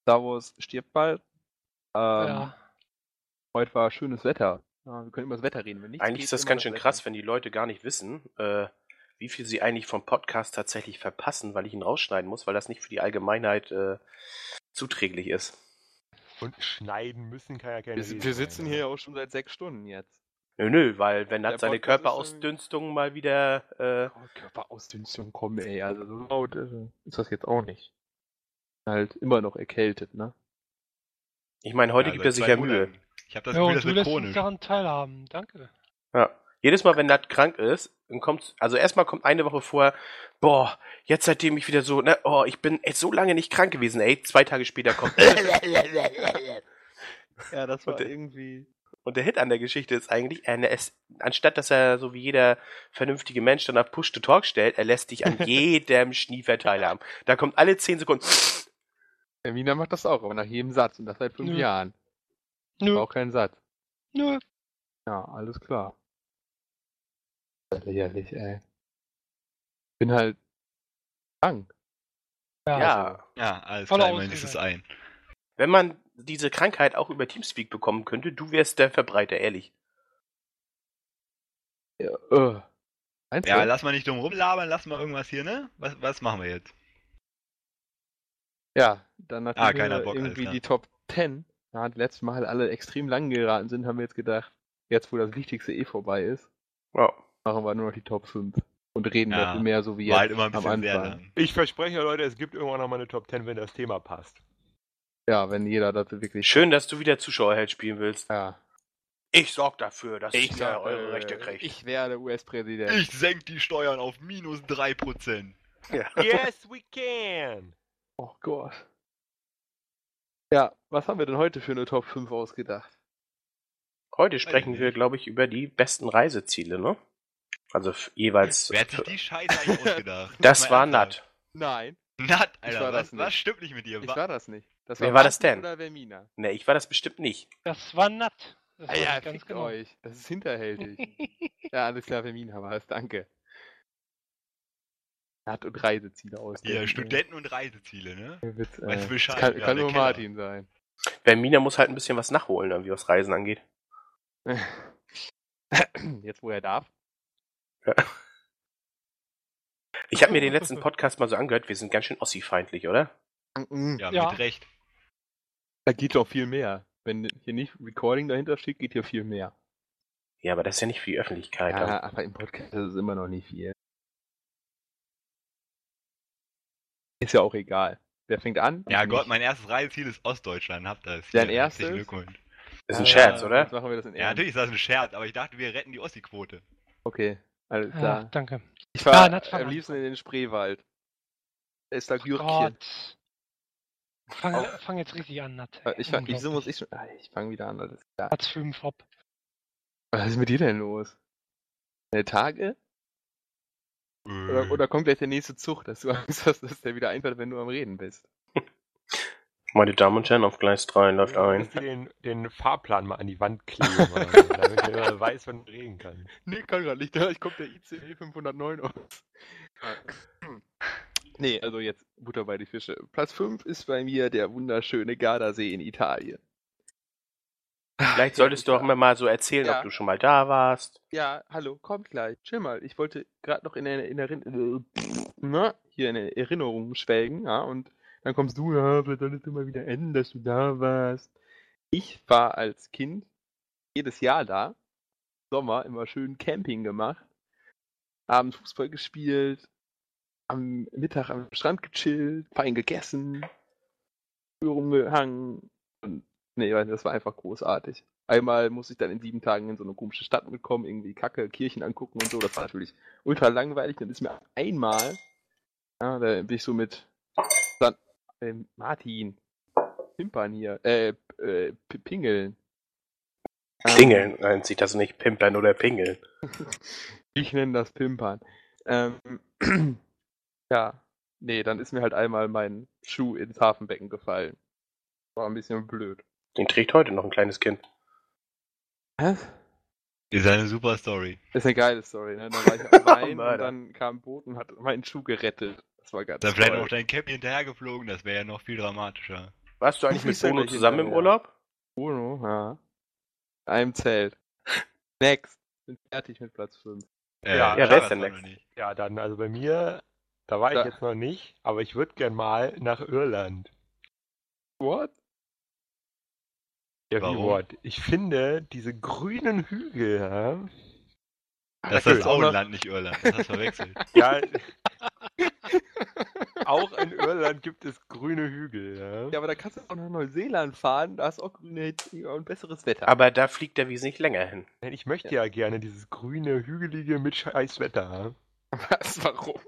[SPEAKER 5] Star Wars stirbt bald. Ähm,
[SPEAKER 4] Ja.
[SPEAKER 5] Heute war schönes Wetter. Ja, wir können über das Wetter reden. Wenn nichts
[SPEAKER 1] Eigentlich
[SPEAKER 5] geht,
[SPEAKER 1] ist das ganz schön
[SPEAKER 5] Wetter.
[SPEAKER 1] krass, wenn die Leute gar nicht wissen, äh, wie viel sie eigentlich vom Podcast tatsächlich verpassen, weil ich ihn rausschneiden muss, weil das nicht für die Allgemeinheit äh, zuträglich ist.
[SPEAKER 2] Und schneiden müssen kann ja keine
[SPEAKER 5] Wir, wir sitzen
[SPEAKER 2] sein,
[SPEAKER 5] hier
[SPEAKER 2] ne?
[SPEAKER 5] ja auch schon seit sechs Stunden jetzt.
[SPEAKER 1] Nö, nö, weil wenn Nat seine Körperausdünstung mal wieder äh,
[SPEAKER 5] Oh, Körperausdünstung, komm ey, also so laut äh, ist das jetzt auch nicht. Halt immer noch erkältet, ne?
[SPEAKER 1] Ich meine, heute
[SPEAKER 3] Ja,
[SPEAKER 1] gibt er sich ja Mühe.
[SPEAKER 3] Ich habe das
[SPEAKER 4] ja,
[SPEAKER 3] Gefühl,
[SPEAKER 4] und
[SPEAKER 3] das
[SPEAKER 4] du lässt uns
[SPEAKER 3] chronisch.
[SPEAKER 4] daran teilhaben. Danke.
[SPEAKER 1] Ja. Jedes Mal, wenn Nat krank ist, dann kommt, also erstmal kommt eine Woche vorher, boah, jetzt seitdem ich wieder so, ne, oh, ich bin ey, so lange nicht krank gewesen, ey, zwei Tage später kommt.
[SPEAKER 5] Ja, das
[SPEAKER 1] war
[SPEAKER 5] irgendwie.
[SPEAKER 1] Und der Hit an der Geschichte ist eigentlich, er, es, anstatt dass er so wie jeder vernünftige Mensch dann auf Push to Talk stellt, er lässt dich an jedem Schniefer teilhaben. Da kommt alle zehn Sekunden.
[SPEAKER 5] Der Wiener macht das auch, aber nach jedem Satz und das seit fünf
[SPEAKER 4] Nö.
[SPEAKER 5] Jahren.
[SPEAKER 4] Nö,
[SPEAKER 5] War auch kein Satz.
[SPEAKER 4] nö.
[SPEAKER 5] Ja, alles klar. Lächerlich, ey. Bin halt krank.
[SPEAKER 1] Ja,
[SPEAKER 3] Ja, alles
[SPEAKER 4] Volle
[SPEAKER 3] klar, ich meine,
[SPEAKER 4] Ausrede.
[SPEAKER 3] das ist ein.
[SPEAKER 1] wenn man diese Krankheit auch über Teamspeak bekommen könnte, du wärst der Verbreiter, ehrlich.
[SPEAKER 5] Ja, äh. Meinst
[SPEAKER 3] Ja, lass mal nicht drum rumlabern, lass mal irgendwas hier, ne? Was, was machen wir jetzt?
[SPEAKER 5] Ja, dann nachdem
[SPEAKER 3] Ah, Bock,
[SPEAKER 5] irgendwie die Top 10, ja, die letzten Mal alle extrem lang geraten sind, haben wir jetzt gedacht, jetzt wo das Wichtigste eh vorbei ist,
[SPEAKER 1] Wow.
[SPEAKER 5] machen wir nur noch die Top 5 und reden
[SPEAKER 3] Ja,
[SPEAKER 5] dafür mehr so wie
[SPEAKER 3] War
[SPEAKER 5] jetzt
[SPEAKER 3] halt immer ein
[SPEAKER 5] am Anfang.
[SPEAKER 3] lang.
[SPEAKER 2] Ich verspreche, Leute, es gibt irgendwann noch mal eine Top 10, wenn das Thema passt.
[SPEAKER 5] Ja, wenn jeder das wirklich.
[SPEAKER 1] Schön, dass du wieder Zuschauerheld spielen willst.
[SPEAKER 5] Ja.
[SPEAKER 1] Ich sorg dafür, dass
[SPEAKER 5] Ich
[SPEAKER 1] ihr eure
[SPEAKER 5] äh,
[SPEAKER 1] Rechte kriegt.
[SPEAKER 5] Ich werde US-Präsident.
[SPEAKER 3] Ich senk die Steuern auf minus 3%.
[SPEAKER 1] Ja.
[SPEAKER 2] Yes, we can!
[SPEAKER 5] Oh Gott. Ja, was haben wir denn heute für eine Top 5 ausgedacht?
[SPEAKER 1] Heute sprechen
[SPEAKER 3] ich
[SPEAKER 1] wir, glaube ich, über die besten Reiseziele, ne? Also jeweils.
[SPEAKER 3] Wer hat sich die Scheiße eigentlich ausgedacht?
[SPEAKER 1] Das war. Nat.
[SPEAKER 5] Nein,
[SPEAKER 3] Nat,
[SPEAKER 5] Ich
[SPEAKER 3] Alter,
[SPEAKER 5] war das
[SPEAKER 3] was,
[SPEAKER 5] nicht.
[SPEAKER 3] was stimmt nicht mit dir?
[SPEAKER 5] ich
[SPEAKER 3] Wa-
[SPEAKER 5] war das nicht. Das
[SPEAKER 1] Wer war das
[SPEAKER 5] Martin
[SPEAKER 1] denn?
[SPEAKER 5] Oder Vermina?
[SPEAKER 1] Ne, ich war das bestimmt nicht.
[SPEAKER 4] Das war natt. Das
[SPEAKER 5] Ah ja,
[SPEAKER 4] ganz genau.
[SPEAKER 5] euch. Das ist hinterhältig. ja, alles klar, Vermina war es. Danke. Er hat und Reiseziele aus.
[SPEAKER 3] Hier, Studenten und Reiseziele, ne?
[SPEAKER 5] Witz, äh,
[SPEAKER 3] Weißt du Bescheid,
[SPEAKER 5] das kann,
[SPEAKER 3] ja,
[SPEAKER 5] kann nur
[SPEAKER 3] Keller.
[SPEAKER 5] Martin sein.
[SPEAKER 1] Vermina muss halt ein bisschen was nachholen, irgendwie was Reisen angeht.
[SPEAKER 5] Jetzt, wo er darf.
[SPEAKER 1] Ich habe mir den letzten Podcast mal so angehört, wir sind ganz schön Ossi-feindlich, oder?
[SPEAKER 3] Ja,
[SPEAKER 4] Ja.
[SPEAKER 3] mit Recht.
[SPEAKER 5] Da geht doch viel mehr. Wenn hier nicht Recording dahinter steht, geht hier viel mehr.
[SPEAKER 1] Ja, aber das ist ja nicht für die Öffentlichkeit.
[SPEAKER 5] Ja, aber im Podcast ist es immer noch nicht viel. Ist ja auch egal. Wer fängt an?
[SPEAKER 3] Ja Gott,
[SPEAKER 5] nicht.
[SPEAKER 3] mein erstes Reiseziel ist Ostdeutschland, habt das.
[SPEAKER 5] Dein
[SPEAKER 3] Hier,
[SPEAKER 5] erstes?
[SPEAKER 3] Glückwunsch.
[SPEAKER 1] Ist ein
[SPEAKER 5] Ah,
[SPEAKER 1] Scherz, oder?
[SPEAKER 5] Jetzt machen wir das in
[SPEAKER 3] Ja,
[SPEAKER 5] Ernst.
[SPEAKER 3] natürlich ist das ein Scherz, aber ich dachte, wir retten die Ossi-Quote.
[SPEAKER 5] Okay, alles
[SPEAKER 4] Ja,
[SPEAKER 5] klar.
[SPEAKER 4] danke.
[SPEAKER 5] Ich war
[SPEAKER 4] Ja, Nat, fang
[SPEAKER 5] am liebsten in den Spreewald. Da ist da Gürkchen.
[SPEAKER 4] Gott. Fang, fang jetzt richtig an, Nat.
[SPEAKER 5] Äh, Ich, fang- wieso muss ich schon. Ah, Ich fange wieder an, alles klar.
[SPEAKER 4] Platz 5 hopp.
[SPEAKER 5] Was ist mit dir denn los? Deine Tage? Oder,
[SPEAKER 3] Äh,
[SPEAKER 5] oder kommt gleich der nächste Zug, dass du Angst hast, dass der wieder einfällt, wenn du am Reden bist?
[SPEAKER 1] Meine Damen und Herren, auf Gleis 3 läuft ein.
[SPEAKER 2] Dass die den, den Fahrplan mal an die Wand kleben, so, damit man weiß, wann du reden kann.
[SPEAKER 5] Nee, kann gerade nicht. Da kommt der ICE 509 aus. Nee, also jetzt Butter bei die Fische. Platz 5 ist bei mir der wunderschöne Gardasee in Italien.
[SPEAKER 1] Vielleicht solltest du auch immer mal so erzählen,
[SPEAKER 5] Ja.
[SPEAKER 1] ob du schon mal da warst.
[SPEAKER 5] Ja, hallo, kommt gleich. Chill mal. Ich wollte gerade noch in, der- in, Erin- na, hier in der Erinnerung schwelgen, ja, und dann kommst du, ja, vielleicht solltest du mal wieder enden, dass du da warst. Ich war als Kind jedes Jahr da. Sommer immer schön Camping gemacht. Abends Fußball gespielt. Am Mittag am Strand gechillt, fein gegessen, rumgehangen. Und nee, das war einfach großartig. Einmal musste ich dann in sieben Tagen in so eine komische Stadt mitkommen, irgendwie Kacke, Kirchen angucken und so. Das war natürlich ultra langweilig. Dann ist mir einmal, ja, da bin ich so mit dann, ähm, Martin, Pimpern hier, äh, äh, P- Pingeln.
[SPEAKER 1] Klingeln nennt sich das nicht Pimpern oder Pingeln.
[SPEAKER 5] Ich nenne das Pimpern. Ähm, ja, nee, dann ist mir halt einmal mein Schuh ins Hafenbecken gefallen. War ein bisschen blöd.
[SPEAKER 1] Den trägt heute noch ein kleines Kind.
[SPEAKER 5] Was?
[SPEAKER 3] Ist eine super Story.
[SPEAKER 5] Ist eine geile Story, ne? Dann war ich am Rhein und dann kam ein Boot und hat meinen Schuh gerettet. Das war ganz
[SPEAKER 3] Da vielleicht
[SPEAKER 5] toll.
[SPEAKER 3] auch dein Cap hinterhergeflogen, das wäre ja noch viel dramatischer.
[SPEAKER 1] Warst du eigentlich mit
[SPEAKER 5] ja gleich
[SPEAKER 1] zusammen im
[SPEAKER 5] hinterher.
[SPEAKER 1] Urlaub?
[SPEAKER 5] Uno, ja. In einem Zelt. Next. Bin fertig mit Platz 5.
[SPEAKER 3] Äh,
[SPEAKER 2] Ja,
[SPEAKER 1] wer ist denn next?
[SPEAKER 2] Ja, dann, also bei mir, da war ich
[SPEAKER 5] Da-
[SPEAKER 2] jetzt noch nicht, aber ich würde gern mal nach Irland.
[SPEAKER 5] What?
[SPEAKER 2] Ja, wie
[SPEAKER 3] Warum?
[SPEAKER 2] what? Ich finde, diese grünen Hügel, ja,
[SPEAKER 3] Das
[SPEAKER 2] cool.
[SPEAKER 3] ist auch ein Land, nicht Irland. Das hast du verwechselt.
[SPEAKER 2] ja auch in Irland gibt es grüne Hügel, ja.
[SPEAKER 5] Ja, aber da kannst du auch nach Neuseeland fahren, da hast du auch grüne Hitze und besseres Wetter.
[SPEAKER 1] Aber da fliegt er wesentlich länger hin.
[SPEAKER 2] Ich möchte ja gerne dieses grüne, hügelige mit scheiß Wetter. ja.
[SPEAKER 5] Was? Warum?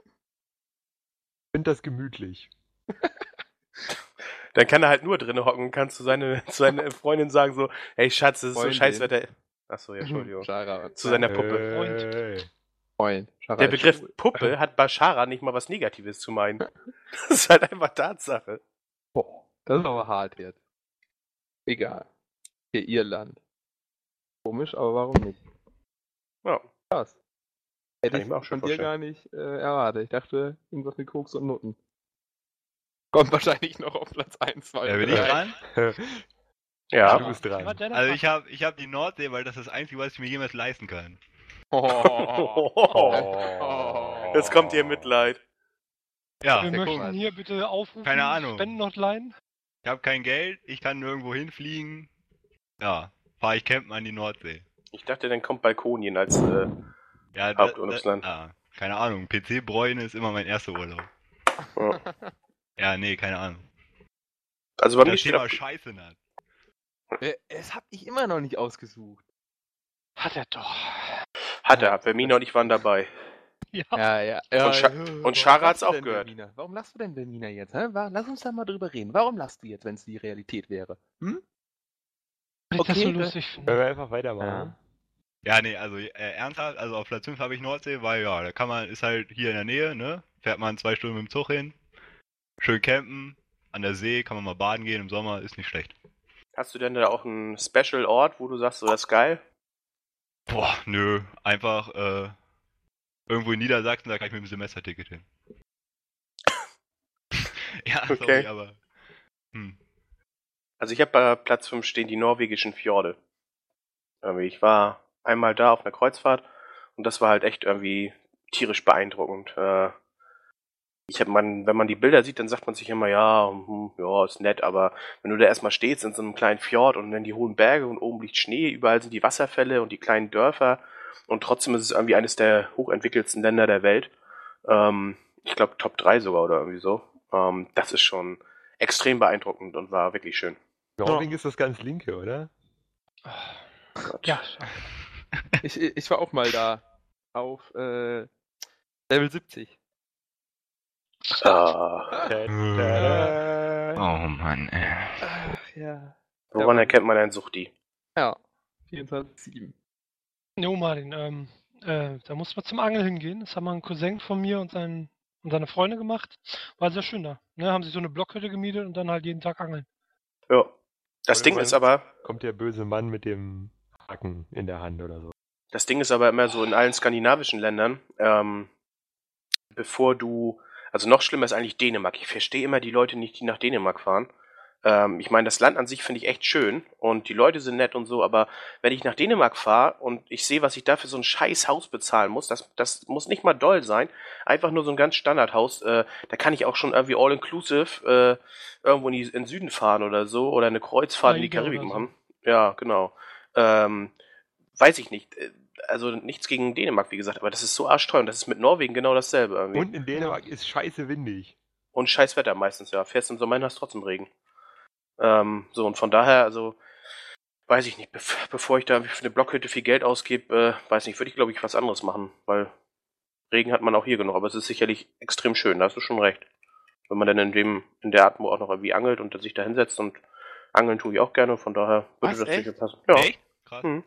[SPEAKER 2] Ich finde das gemütlich.
[SPEAKER 1] Dann kann er halt nur drinnen hocken und kann zu seiner, zu seiner Freundin sagen so, hey Schatz, das ist so
[SPEAKER 5] Freundin.
[SPEAKER 1] Scheißwetter. Achso, ja, Entschuldigung.
[SPEAKER 5] Schara.
[SPEAKER 1] Zu seiner Puppe.
[SPEAKER 2] Hey.
[SPEAKER 5] Freund. Schara
[SPEAKER 1] Der Begriff. Puppe hat bei Shara nicht mal was Negatives zu meinen. Das ist halt einfach Tatsache.
[SPEAKER 5] Boah, das ist aber hart jetzt. Egal. Hier Irland. Komisch, aber warum nicht?
[SPEAKER 1] Ja.
[SPEAKER 5] Krass. Hätte ich
[SPEAKER 1] ich mir auch schon
[SPEAKER 5] von dir gar nicht äh, erwartet. Ich dachte, irgendwas mit Koks und Nutten. Kommt wahrscheinlich noch auf Platz 1, 2,
[SPEAKER 3] Ja, bin ich
[SPEAKER 5] 3.
[SPEAKER 3] dran?
[SPEAKER 1] Ja.
[SPEAKER 2] Du bist dran.
[SPEAKER 3] Also ich habe ich hab die Nordsee, weil das ist das Einzige, was ich mir jemals leisten kann.
[SPEAKER 5] Oh.
[SPEAKER 1] Jetzt kommt ihr Mitleid.
[SPEAKER 3] Ja,
[SPEAKER 4] Wir möchten
[SPEAKER 5] Guck mal.
[SPEAKER 4] hier bitte aufrufen,
[SPEAKER 3] Keine Ahnung.
[SPEAKER 4] Spendenhotline.
[SPEAKER 3] ich habe kein Geld, ich kann nirgendwo hinfliegen. Ja, fahre ich campen an die Nordsee.
[SPEAKER 1] Ich dachte, dann kommt Balkonien als äh,
[SPEAKER 3] Ja, da,
[SPEAKER 1] Haupturlaubsland.
[SPEAKER 3] da, ja, keine Ahnung. PC-Bräune ist immer mein erster Urlaub.
[SPEAKER 1] Ja.
[SPEAKER 3] Ja, nee, keine Ahnung.
[SPEAKER 1] Also bei mir
[SPEAKER 3] Das
[SPEAKER 1] steht
[SPEAKER 3] Thema
[SPEAKER 1] auf,
[SPEAKER 3] Scheiße nass.
[SPEAKER 5] Äh, Das hab ich immer noch nicht ausgesucht.
[SPEAKER 4] Hat er doch.
[SPEAKER 1] hat er, Vermina und ich waren dabei.
[SPEAKER 4] Ja.
[SPEAKER 5] Ja, ja. ja
[SPEAKER 1] Und Scha-
[SPEAKER 5] äh,
[SPEAKER 1] und Schara hat's auch gehört.
[SPEAKER 5] Berliner? Warum lachst du denn Berliner jetzt? Hä? Lass uns da mal drüber reden. Warum lachst du jetzt, wenn es die Realität wäre? Hm?
[SPEAKER 4] Weil ich das so
[SPEAKER 5] Okay,
[SPEAKER 4] lustig
[SPEAKER 2] Wenn
[SPEAKER 4] finde.
[SPEAKER 2] wir einfach weitermachen.
[SPEAKER 3] Ja, nee, also äh, ernsthaft, also auf Platz 5 habe ich Nordsee, weil ja, da kann man, ist halt hier in der Nähe, ne? Fährt man zwei Stunden mit dem Zug hin, schön campen, an der See, kann man mal baden gehen im Sommer, ist nicht schlecht.
[SPEAKER 1] Hast du denn da auch einen Special-Ort, wo du sagst, so das ist geil?
[SPEAKER 3] Boah, nö, einfach äh, irgendwo in Niedersachsen, da kann ich mit dem Semesterticket hin. ja, sorry,
[SPEAKER 1] Okay.
[SPEAKER 3] aber. Hm.
[SPEAKER 1] Also ich habe bei Platz 5 stehen die norwegischen Fjorde. Irgendwie, Ich war einmal da auf einer Kreuzfahrt und das war halt echt irgendwie tierisch beeindruckend. Äh, Ich hab man, wenn man die Bilder sieht, dann sagt man sich immer, ja, hm, ja, ist nett, aber wenn du da erstmal stehst in so einem kleinen Fjord und dann die hohen Berge und oben liegt Schnee, überall sind die Wasserfälle und die kleinen Dörfer und trotzdem ist es irgendwie eines der hochentwickelsten Länder der Welt. Ähm, ich glaube Top 3 sogar oder irgendwie so. Ähm, das ist schon extrem beeindruckend und war wirklich schön.
[SPEAKER 2] Norwegen ist das ganz linke, oder?
[SPEAKER 1] Gott.
[SPEAKER 4] Ja,
[SPEAKER 5] Ich, ich war auch mal da. Auf äh, Level 70.
[SPEAKER 1] Ah,
[SPEAKER 2] Tada.
[SPEAKER 3] Oh Mann, ey.
[SPEAKER 5] Ach ja.
[SPEAKER 1] woran erkennt man einen Suchti?
[SPEAKER 5] Ja. 24-7.
[SPEAKER 4] Jo, Martin, ähm, äh, da muss man zum Angeln hingehen. Das haben mal ein Cousin von mir und, sein, und seine Freunde gemacht. War sehr schön da. Ne, haben sich so eine Blockhütte gemietet und dann halt jeden Tag angeln.
[SPEAKER 1] Ja. Das Ding ist aber,
[SPEAKER 2] Kommt der böse Mann mit dem Haken in der Hand oder so.
[SPEAKER 1] Das Ding ist aber immer so in allen skandinavischen Ländern, ähm, bevor du, also noch schlimmer ist eigentlich Dänemark. Ich verstehe immer die Leute nicht, die nach Dänemark fahren. Ähm, ich meine, das Land an sich finde ich echt schön und die Leute sind nett und so, aber wenn ich nach Dänemark fahre und ich sehe, was ich da für so ein scheiß Haus bezahlen muss, das, das muss nicht mal doll sein, einfach nur so ein ganz Standardhaus, äh, da kann ich auch schon irgendwie all-inclusive äh, irgendwo in, die, in den Süden fahren oder so oder eine Kreuzfahrt in die Karibik machen. Ja, genau. Ähm, weiß ich nicht. Äh, Also nichts gegen Dänemark, wie gesagt, aber das ist so arschteuer und das ist mit Norwegen genau dasselbe irgendwie. Und,
[SPEAKER 2] Und in Dänemark ist scheiße windig.
[SPEAKER 1] scheiß Wetter meistens, ja. Fährst im Sommer hin, hast trotzdem Regen. Ähm, so, und von daher, also, weiß ich nicht, bev bevor ich da für eine Blockhütte viel Geld ausgebe, äh, weiß nicht, würde ich, glaube ich, was anderes machen, weil Regen hat man auch hier genug, aber es ist sicherlich extrem schön, da hast du schon recht. Wenn man dann in dem, in der Atmo auch noch irgendwie angelt und sich da hinsetzt und angeln tue ich auch gerne, von daher würde
[SPEAKER 5] Was,
[SPEAKER 1] das
[SPEAKER 5] echt?
[SPEAKER 1] sicher passen. Ja.
[SPEAKER 3] Echt? Krass.
[SPEAKER 1] Hm.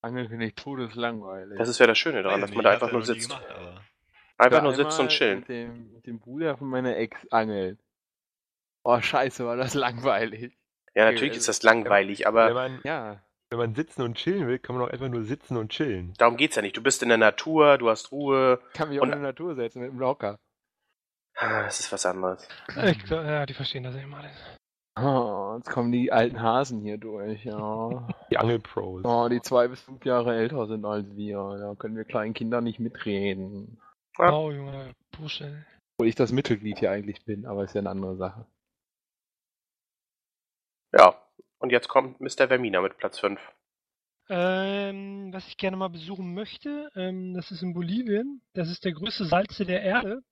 [SPEAKER 5] Angeln finde ich todeslangweilig.
[SPEAKER 1] Das ist ja das Schöne daran, dass man da
[SPEAKER 3] ich
[SPEAKER 1] einfach
[SPEAKER 3] ja
[SPEAKER 1] nur sitzt.
[SPEAKER 3] Gemacht,
[SPEAKER 1] Einfach nur sitzt und chillen.
[SPEAKER 5] Mit dem, mit dem Bruder von meiner Ex angeln. Oh, scheiße, war das langweilig.
[SPEAKER 1] Ja, natürlich
[SPEAKER 5] also-
[SPEAKER 1] ist das langweilig,
[SPEAKER 2] Wenn
[SPEAKER 1] aber
[SPEAKER 2] man,
[SPEAKER 5] Ja.
[SPEAKER 2] wenn man sitzen und chillen will, kann man auch einfach nur sitzen und chillen.
[SPEAKER 1] darum geht's ja nicht. Du bist in der Natur, du hast Ruhe.
[SPEAKER 5] Kann mich auch
[SPEAKER 1] Und-
[SPEAKER 5] in die Natur setzen mit dem Locker.
[SPEAKER 1] Ah, Das ist was anderes.
[SPEAKER 4] Ich, glaub, ja, die verstehen das immer.
[SPEAKER 5] Oh, jetzt kommen die alten Hasen hier durch, ja.
[SPEAKER 2] Die Angelpros.
[SPEAKER 5] Oh, die zwei bis fünf Jahre älter sind als wir. Da können wir kleinen Kinder nicht mitreden.
[SPEAKER 1] Ja.
[SPEAKER 4] Oh, Junge, Bursche.
[SPEAKER 5] Obwohl ich das Mittelglied hier eigentlich bin, aber ist ja eine andere Sache.
[SPEAKER 1] Ja. Und jetzt kommt Mr. Vermina mit Platz 5.
[SPEAKER 4] Ähm, was ich gerne mal besuchen möchte, ähm, das ist in Bolivien. Das ist der größte Salze der Erde.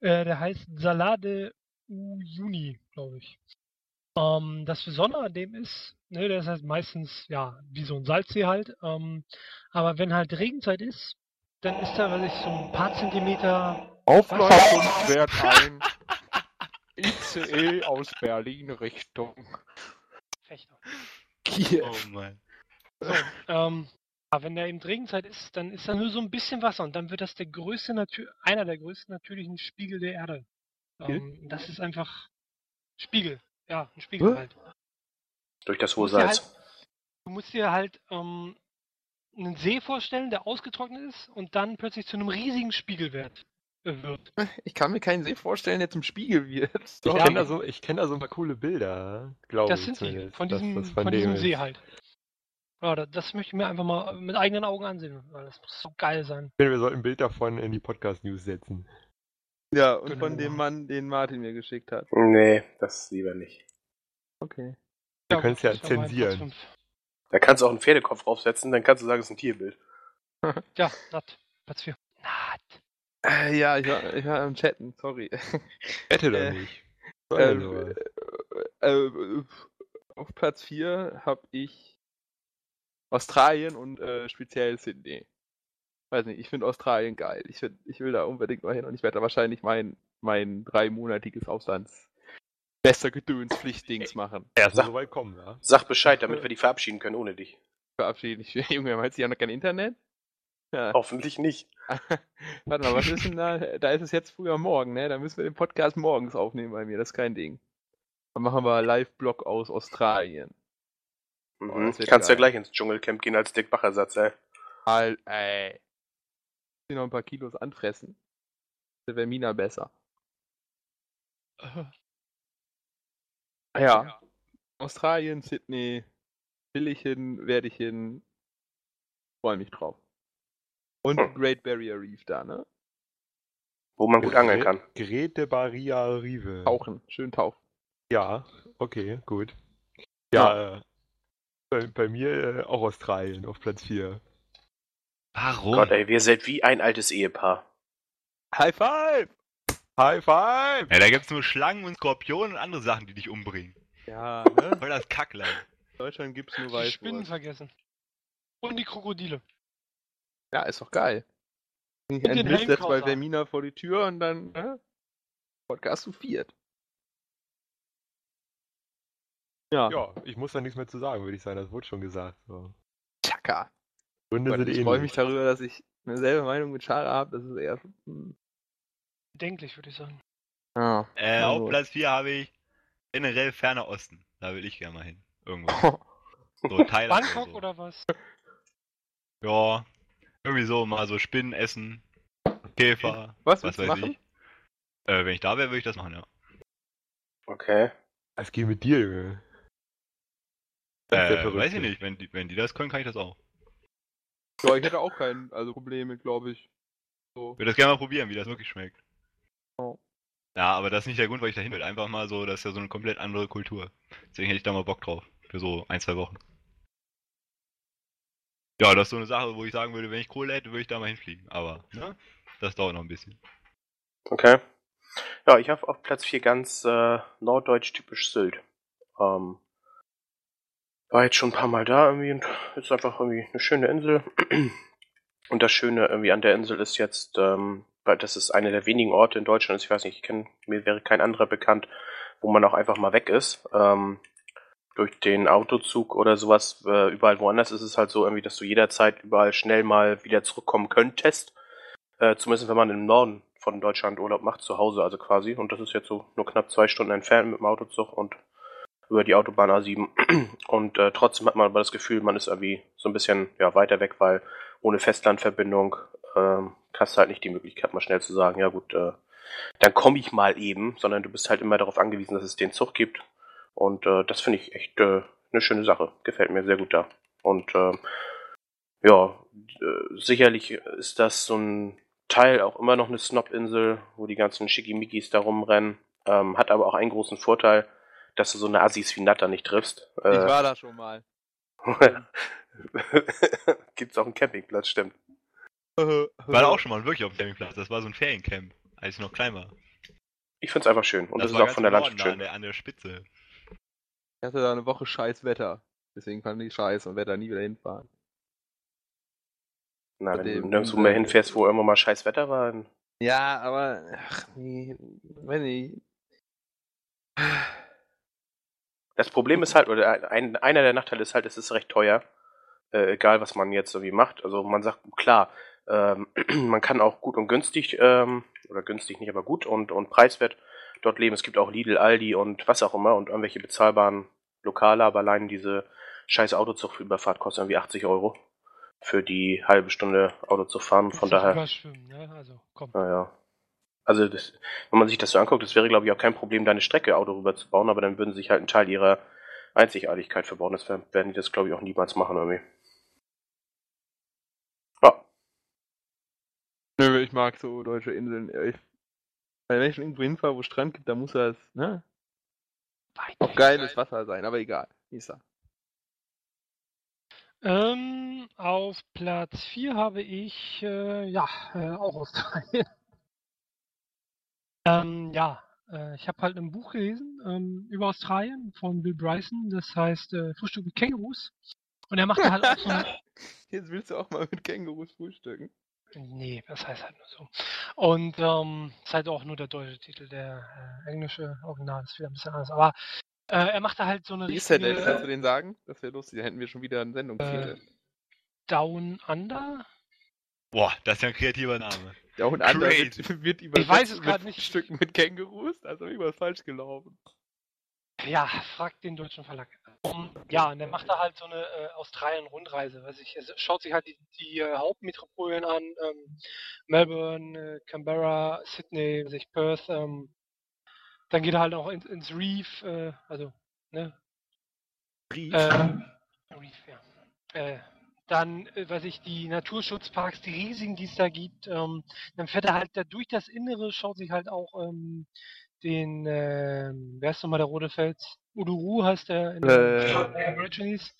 [SPEAKER 4] Äh, der heißt Salade Uyuni, glaube ich. Ähm, das Besondere an dem ist, ne, der ist halt meistens, ja, wie so ein Salzsee halt. Ähm, aber wenn halt Regenzeit ist, dann ist da, weiß ich, so ein paar Zentimeter
[SPEAKER 5] Aufleitung fährt ein ICE aus Berlin Richtung
[SPEAKER 4] Fechter.
[SPEAKER 5] Kiew.
[SPEAKER 3] oh mein.
[SPEAKER 4] So, ähm, aber wenn da eben Regenzeit ist, dann ist da nur so ein bisschen Wasser und dann wird das der größte Natür einer der größten natürlichen Spiegel der Erde. Ähm, das ist einfach Spiegel. Ja, ein Spiegel
[SPEAKER 5] Hä?
[SPEAKER 4] halt.
[SPEAKER 1] Durch das hohe Salz.
[SPEAKER 4] halt, du musst dir halt ähm, einen See vorstellen, der ausgetrocknet ist und dann plötzlich zu einem riesigen Spiegel wird. Äh, wird.
[SPEAKER 5] Ich kann mir keinen See vorstellen, der zum Spiegel wird.
[SPEAKER 2] Ich kenne da, so, ich kenn da so ein paar coole Bilder, glaube
[SPEAKER 4] Das
[SPEAKER 2] ich.
[SPEAKER 4] sind sie, von diesem,
[SPEAKER 2] das
[SPEAKER 4] von
[SPEAKER 2] dem
[SPEAKER 4] diesem. See halt. Ja, das, das möchte ich mir einfach mal mit eigenen Augen ansehen, weil das muss so geil sein.
[SPEAKER 2] Ich finde, wir sollten ein Bild davon in die Podcast-News setzen.
[SPEAKER 5] Ja, und
[SPEAKER 4] Genau.
[SPEAKER 5] von dem Mann, den Martin mir geschickt hat.
[SPEAKER 1] Nee, das lieber nicht.
[SPEAKER 5] Okay.
[SPEAKER 2] Wir können es ja zensieren.
[SPEAKER 1] Da kannst du auch einen Pferdekopf draufsetzen, dann kannst du sagen, es ist ein Tierbild.
[SPEAKER 4] Ja, Nat. Platz 4. Nat.
[SPEAKER 5] Äh, ja, ich war, ich war am Chatten, sorry.
[SPEAKER 2] Wette doch
[SPEAKER 5] Äh,
[SPEAKER 2] nicht.
[SPEAKER 5] Ähm,
[SPEAKER 2] sowas?
[SPEAKER 5] äh, äh, auf Platz 4 habe ich Australien und äh, speziell Sydney. Weiß nicht, ich finde Australien geil. Ich, find, ich will da unbedingt mal hin und ich werde da wahrscheinlich mein, mein dreimonatiges Auslands bester Gedönspflichtdings machen.
[SPEAKER 2] Erst
[SPEAKER 1] sag-
[SPEAKER 2] so weit kommen, ja.
[SPEAKER 1] Sag Bescheid, damit wir die verabschieden können ohne dich.
[SPEAKER 5] Verabschiede ich. Junge, meinst du, die haben noch kein Internet? Ja.
[SPEAKER 1] Hoffentlich nicht.
[SPEAKER 5] Warte mal, was ist denn da? Da ist es jetzt früher morgen, ne? Da müssen wir den Podcast morgens aufnehmen bei mir, das ist kein Ding. Dann machen wir Live-Blog aus Australien. Oh,
[SPEAKER 1] Mhm.
[SPEAKER 5] wird
[SPEAKER 1] Kannst ja
[SPEAKER 5] geil.
[SPEAKER 1] gleich ins Dschungelcamp gehen als Dick Bach-Ersatz, ey.
[SPEAKER 5] Al ey. Ich noch ein paar Kilos anfressen. Da wäre Mina besser. Ja. Australien, Sydney, will ich hin, werde ich hin. Freue mich drauf. Und
[SPEAKER 1] Hm.
[SPEAKER 5] Great Barrier Reef da, ne?
[SPEAKER 1] Wo man gut angeln kann.
[SPEAKER 2] Grete Barria Rive.
[SPEAKER 5] Tauchen, schön tauchen.
[SPEAKER 2] Ja, okay, gut. Ja, äh, bei, bei mir äh, auch Australien auf Platz 4.
[SPEAKER 3] Warum?
[SPEAKER 1] Gott, ey, wir sind wie ein altes Ehepaar.
[SPEAKER 5] High five!
[SPEAKER 2] High five!
[SPEAKER 3] Ja, da gibt's nur Schlangen und Skorpionen und andere Sachen, die dich umbringen.
[SPEAKER 5] Ja, ne?
[SPEAKER 3] Voll das Kackland.
[SPEAKER 5] In Deutschland gibt's nur
[SPEAKER 4] Die Spinnen
[SPEAKER 5] Weißwurst.
[SPEAKER 4] vergessen. Und die Krokodile.
[SPEAKER 5] Ja, ist doch geil. Ich
[SPEAKER 4] Und
[SPEAKER 5] ein Blitz setzt bei. Vermina vor die Tür und dann, ne? Podcast zu viert. Ja,
[SPEAKER 2] Ja, ich muss da nichts mehr zu sagen, würde ich sagen. Das wurde schon gesagt. So.
[SPEAKER 5] Chaka.
[SPEAKER 2] Gründe sind
[SPEAKER 5] ich
[SPEAKER 2] ähnlich.
[SPEAKER 5] freue mich darüber, dass ich eine selbe Meinung mit Chara habe. Das ist eher. hm,
[SPEAKER 4] Bedenklich, würde ich sagen.
[SPEAKER 5] Ja.
[SPEAKER 3] Äh, auf. Platz 4 habe ich generell ferner Osten. Da will ich gerne mal hin. Irgendwo. So Thailand
[SPEAKER 4] Bangkok
[SPEAKER 3] so.
[SPEAKER 4] oder was?
[SPEAKER 3] Ja. Irgendwie so mal so Spinnen essen. Käfer.
[SPEAKER 5] Was
[SPEAKER 3] Was weiß
[SPEAKER 5] machen?
[SPEAKER 3] ich. Äh, wenn ich da wäre, würde ich das machen, ja.
[SPEAKER 1] Okay.
[SPEAKER 2] Was geht mit dir, Junge?
[SPEAKER 3] Äh, weiß ich nicht. Wenn die, wenn die das können, kann ich das auch.
[SPEAKER 5] Ja, ich hätte auch kein also Probleme, glaube ich. So.
[SPEAKER 3] Ich würde das gerne mal probieren, wie das wirklich schmeckt.
[SPEAKER 5] Oh.
[SPEAKER 3] Ja, aber das ist nicht der Grund, warum ich da hin will. Einfach mal so, das ist ja so eine komplett andere Kultur. Deswegen hätte ich da mal Bock drauf. Für so ein, zwei Wochen. Ja, das ist so eine Sache, wo ich sagen würde, wenn ich Kohle hätte, würde ich da mal hinfliegen. Aber, ne? Das dauert noch ein bisschen.
[SPEAKER 1] Okay. Ja, ich habe auf Platz 4 ganz äh, norddeutsch typisch Sylt. Ähm, war jetzt schon ein paar Mal da irgendwie und ist einfach irgendwie eine schöne Insel. Und das Schöne irgendwie an der Insel ist jetzt, ähm, weil das ist eine der wenigen Orte in Deutschland, ich weiß nicht, ich kenn, mir wäre kein anderer bekannt, wo man auch einfach mal weg ist. Ähm, durch den Autozug oder sowas, äh, überall woanders ist es halt so irgendwie, dass du jederzeit überall schnell mal wieder zurückkommen könntest. Äh, zumindest wenn man im Norden von Deutschland Urlaub macht, zu Hause also quasi. Und das ist jetzt so nur knapp zwei Stunden entfernt mit dem Autozug und über die Autobahn A7. Und äh, trotzdem hat man aber das Gefühl, man ist irgendwie so ein bisschen ja, weiter weg, weil ohne Festlandverbindung ähm, hast du halt nicht die Möglichkeit, mal schnell zu sagen, ja gut, äh, dann komme ich mal eben, sondern du bist halt immer darauf angewiesen, dass es den Zug gibt. Und äh, das finde ich echt äh, eine schöne Sache. Gefällt mir sehr gut da. Und äh, ja, äh, sicherlich ist das so ein Teil auch immer noch eine Snob-Insel, wo die ganzen Schickimickis da rumrennen. Ähm, hat aber auch einen großen Vorteil, dass du so eine Assis wie Natter nicht triffst.
[SPEAKER 5] Ich war da schon mal.
[SPEAKER 1] Gibt's auch einen Campingplatz, stimmt.
[SPEAKER 3] War da auch schon mal wirklich auf dem Campingplatz. Das war so ein Feriencamp, als ich noch klein war.
[SPEAKER 1] Ich find's einfach schön. Und das, ist
[SPEAKER 3] war
[SPEAKER 1] auch von der Landschaft schön.
[SPEAKER 3] An der, an der Spitze.
[SPEAKER 5] Ich hatte da eine Woche scheiß Wetter. Deswegen fand ich scheiße und werde da nie wieder hinfahren.
[SPEAKER 1] Na, wenn
[SPEAKER 5] dem-
[SPEAKER 1] du nirgendwo mehr hinfährst, wo irgendwo mal scheiß Wetter war, dann
[SPEAKER 5] Ja, aber, ach nee, wenn ich.
[SPEAKER 1] Das Problem ist halt, oder ein, einer der Nachteile ist halt, es ist recht teuer. Äh, egal, was man jetzt irgendwie macht. Also man sagt, klar, ähm, man kann auch gut und günstig, ähm, oder günstig nicht, aber gut und, und preiswert dort leben. Es gibt auch Lidl, Aldi und was auch immer und irgendwelche bezahlbaren Lokale, aber allein diese scheiß Autozugüberfahrt kostet irgendwie 80 Euro für die halbe Stunde Auto zu fahren. Von daher,
[SPEAKER 4] Überschwimmen, ne? Also, komm.
[SPEAKER 1] naja. Also, das, wenn man sich das so anguckt, das wäre, glaube ich, auch kein Problem, da eine Strecke Auto rüber zu bauen, aber dann würden sie sich halt einen Teil ihrer Einzigartigkeit verbauen. Das werden die das, glaube ich, auch niemals machen irgendwie. Ja,
[SPEAKER 5] Nö, ich mag so deutsche Inseln. Ich, weil wenn ich schon irgendwo hinfahre, wo es Strand gibt, da muss das, ne?
[SPEAKER 4] Weit
[SPEAKER 5] Auch geiles Wasser sein, aber egal. Ist er.
[SPEAKER 4] Ähm, auf Platz 4 habe ich, äh, ja, äh, auch Australien. ähm, ja, äh, ich habe halt ein Buch gelesen ähm, über Australien von Bill Bryson, das heißt äh, Frühstück mit Kängurus. Und er macht da halt auch so ein,
[SPEAKER 5] Jetzt willst du auch mal mit Kängurus frühstücken.
[SPEAKER 4] Nee, das heißt halt nur so. Und ähm, ist halt auch nur der deutsche Titel, der äh, englische Original ist wieder ein bisschen anders. Aber äh, er macht da halt so eine
[SPEAKER 5] Wie ist der denn?
[SPEAKER 4] richtige
[SPEAKER 5] Kannst du den sagen? Das wäre lustig, dann hätten wir schon wieder einen Sendungstitel.
[SPEAKER 4] Down Under.
[SPEAKER 3] Boah, das ist ja ein kreativer Name.
[SPEAKER 5] Der und andere
[SPEAKER 3] Crazy.
[SPEAKER 5] wird, wird übersetzt
[SPEAKER 4] weiß es
[SPEAKER 5] mit
[SPEAKER 4] grad nicht.
[SPEAKER 5] Stücken mit Kängurus, also irgendwas falsch gelaufen.
[SPEAKER 4] Ja, fragt den deutschen Verlag. Um, ja, und der macht da halt so eine äh, Australien-Rundreise. Weiß ich, er schaut sich halt die, die äh, Hauptmetropolen an. Ähm, Melbourne, äh, Canberra, Sydney, sich Perth. Ähm, dann geht er halt auch ins, ins Reef, äh, also, ne,
[SPEAKER 5] Brief.
[SPEAKER 4] Ähm, Reef, ja. Äh, dann, äh, weiß ich, die Naturschutzparks, die riesigen, die es da gibt. Ähm, dann fährt er halt da durch das Innere, schaut sich halt auch ähm, den, ähm, wer ist nochmal der rote Fels? Uduru heißt der in
[SPEAKER 5] Äh.
[SPEAKER 4] den Aborigines.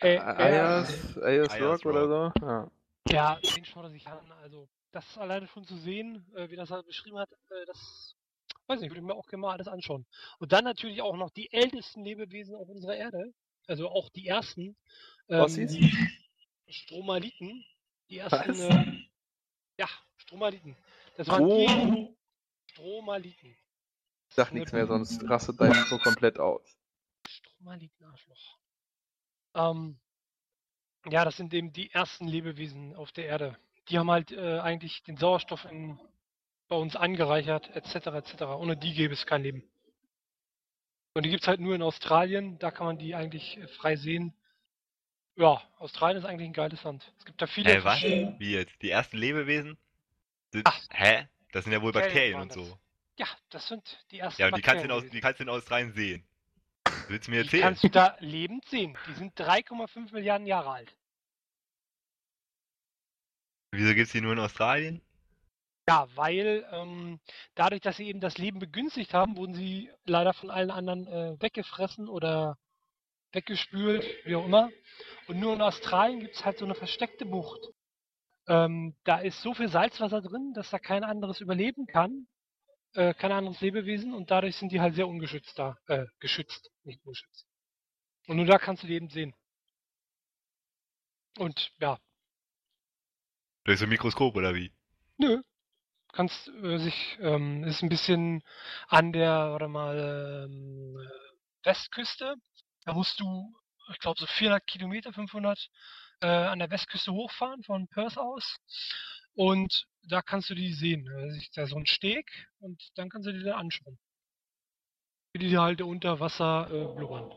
[SPEAKER 4] Äh, äh,
[SPEAKER 5] Ayers, Ayers Rock oder so? Ja.
[SPEAKER 4] ja, den schaut er sich an. Also, das alleine schon zu sehen, äh, wie das halt beschrieben hat, äh, das, weiß nicht, würde ich mir auch gerne mal alles anschauen. Und dann natürlich auch noch die ältesten Lebewesen auf unserer Erde, also auch die ersten, ähm, die Stromaliten, die ersten, äh, ja, Stromaliten. Das waren die Stromaliten.
[SPEAKER 5] Ich sag nichts mehr, sonst rastet dein Mikro komplett aus.
[SPEAKER 4] Stromaliten-Arschloch. Ähm, ja, das sind eben die ersten Lebewesen auf der Erde. Die haben halt äh, eigentlich den Sauerstoff in, bei uns angereichert, etc. etc. Ohne die gäbe es kein Leben. Und die gibt es halt nur in Australien, da kann man die eigentlich äh, frei sehen. Ja, Australien ist eigentlich ein geiles Land. Es gibt da viele
[SPEAKER 3] Hä, was? Wie jetzt? Die ersten Lebewesen? Sind,
[SPEAKER 4] Ach.
[SPEAKER 3] hä? Das sind ja wohl
[SPEAKER 4] Bakterien
[SPEAKER 3] und
[SPEAKER 4] das.
[SPEAKER 3] so.
[SPEAKER 4] Ja, das sind die ersten
[SPEAKER 3] Ja, und die kannst, du in, Aus- die kannst in Australien sehen. Willst du mir
[SPEAKER 4] Die
[SPEAKER 3] erzählen?
[SPEAKER 4] kannst du da lebend sehen. Die sind 3,5 Milliarden Jahre alt.
[SPEAKER 3] Wieso gibt's die nur in Australien?
[SPEAKER 4] Ja, weil ähm, dadurch, dass sie eben das Leben begünstigt haben, wurden sie leider von allen anderen äh, weggefressen oder weggespült, wie auch immer. Und nur in Australien gibt es halt so eine versteckte Bucht. Ähm, da ist so viel Salzwasser drin, dass da kein anderes überleben kann, äh, kein anderes Lebewesen und dadurch sind die halt sehr ungeschützt da, äh, geschützt, nicht ungeschützt. Und nur da kannst du die eben sehen. Und ja,
[SPEAKER 3] Durch so ein Mikroskop oder wie?
[SPEAKER 4] Nö. Kannst äh, sich, ähm, ist ein bisschen an der, warte mal, ähm, Westküste. Da musst du, ich glaube, so 400 Kilometer, 500 äh, an der Westküste hochfahren von Perth aus. Und da kannst du die sehen. Da ist da so ein Steg und dann kannst du die da anschauen. Wie die halt unter Wasser äh, blubbern.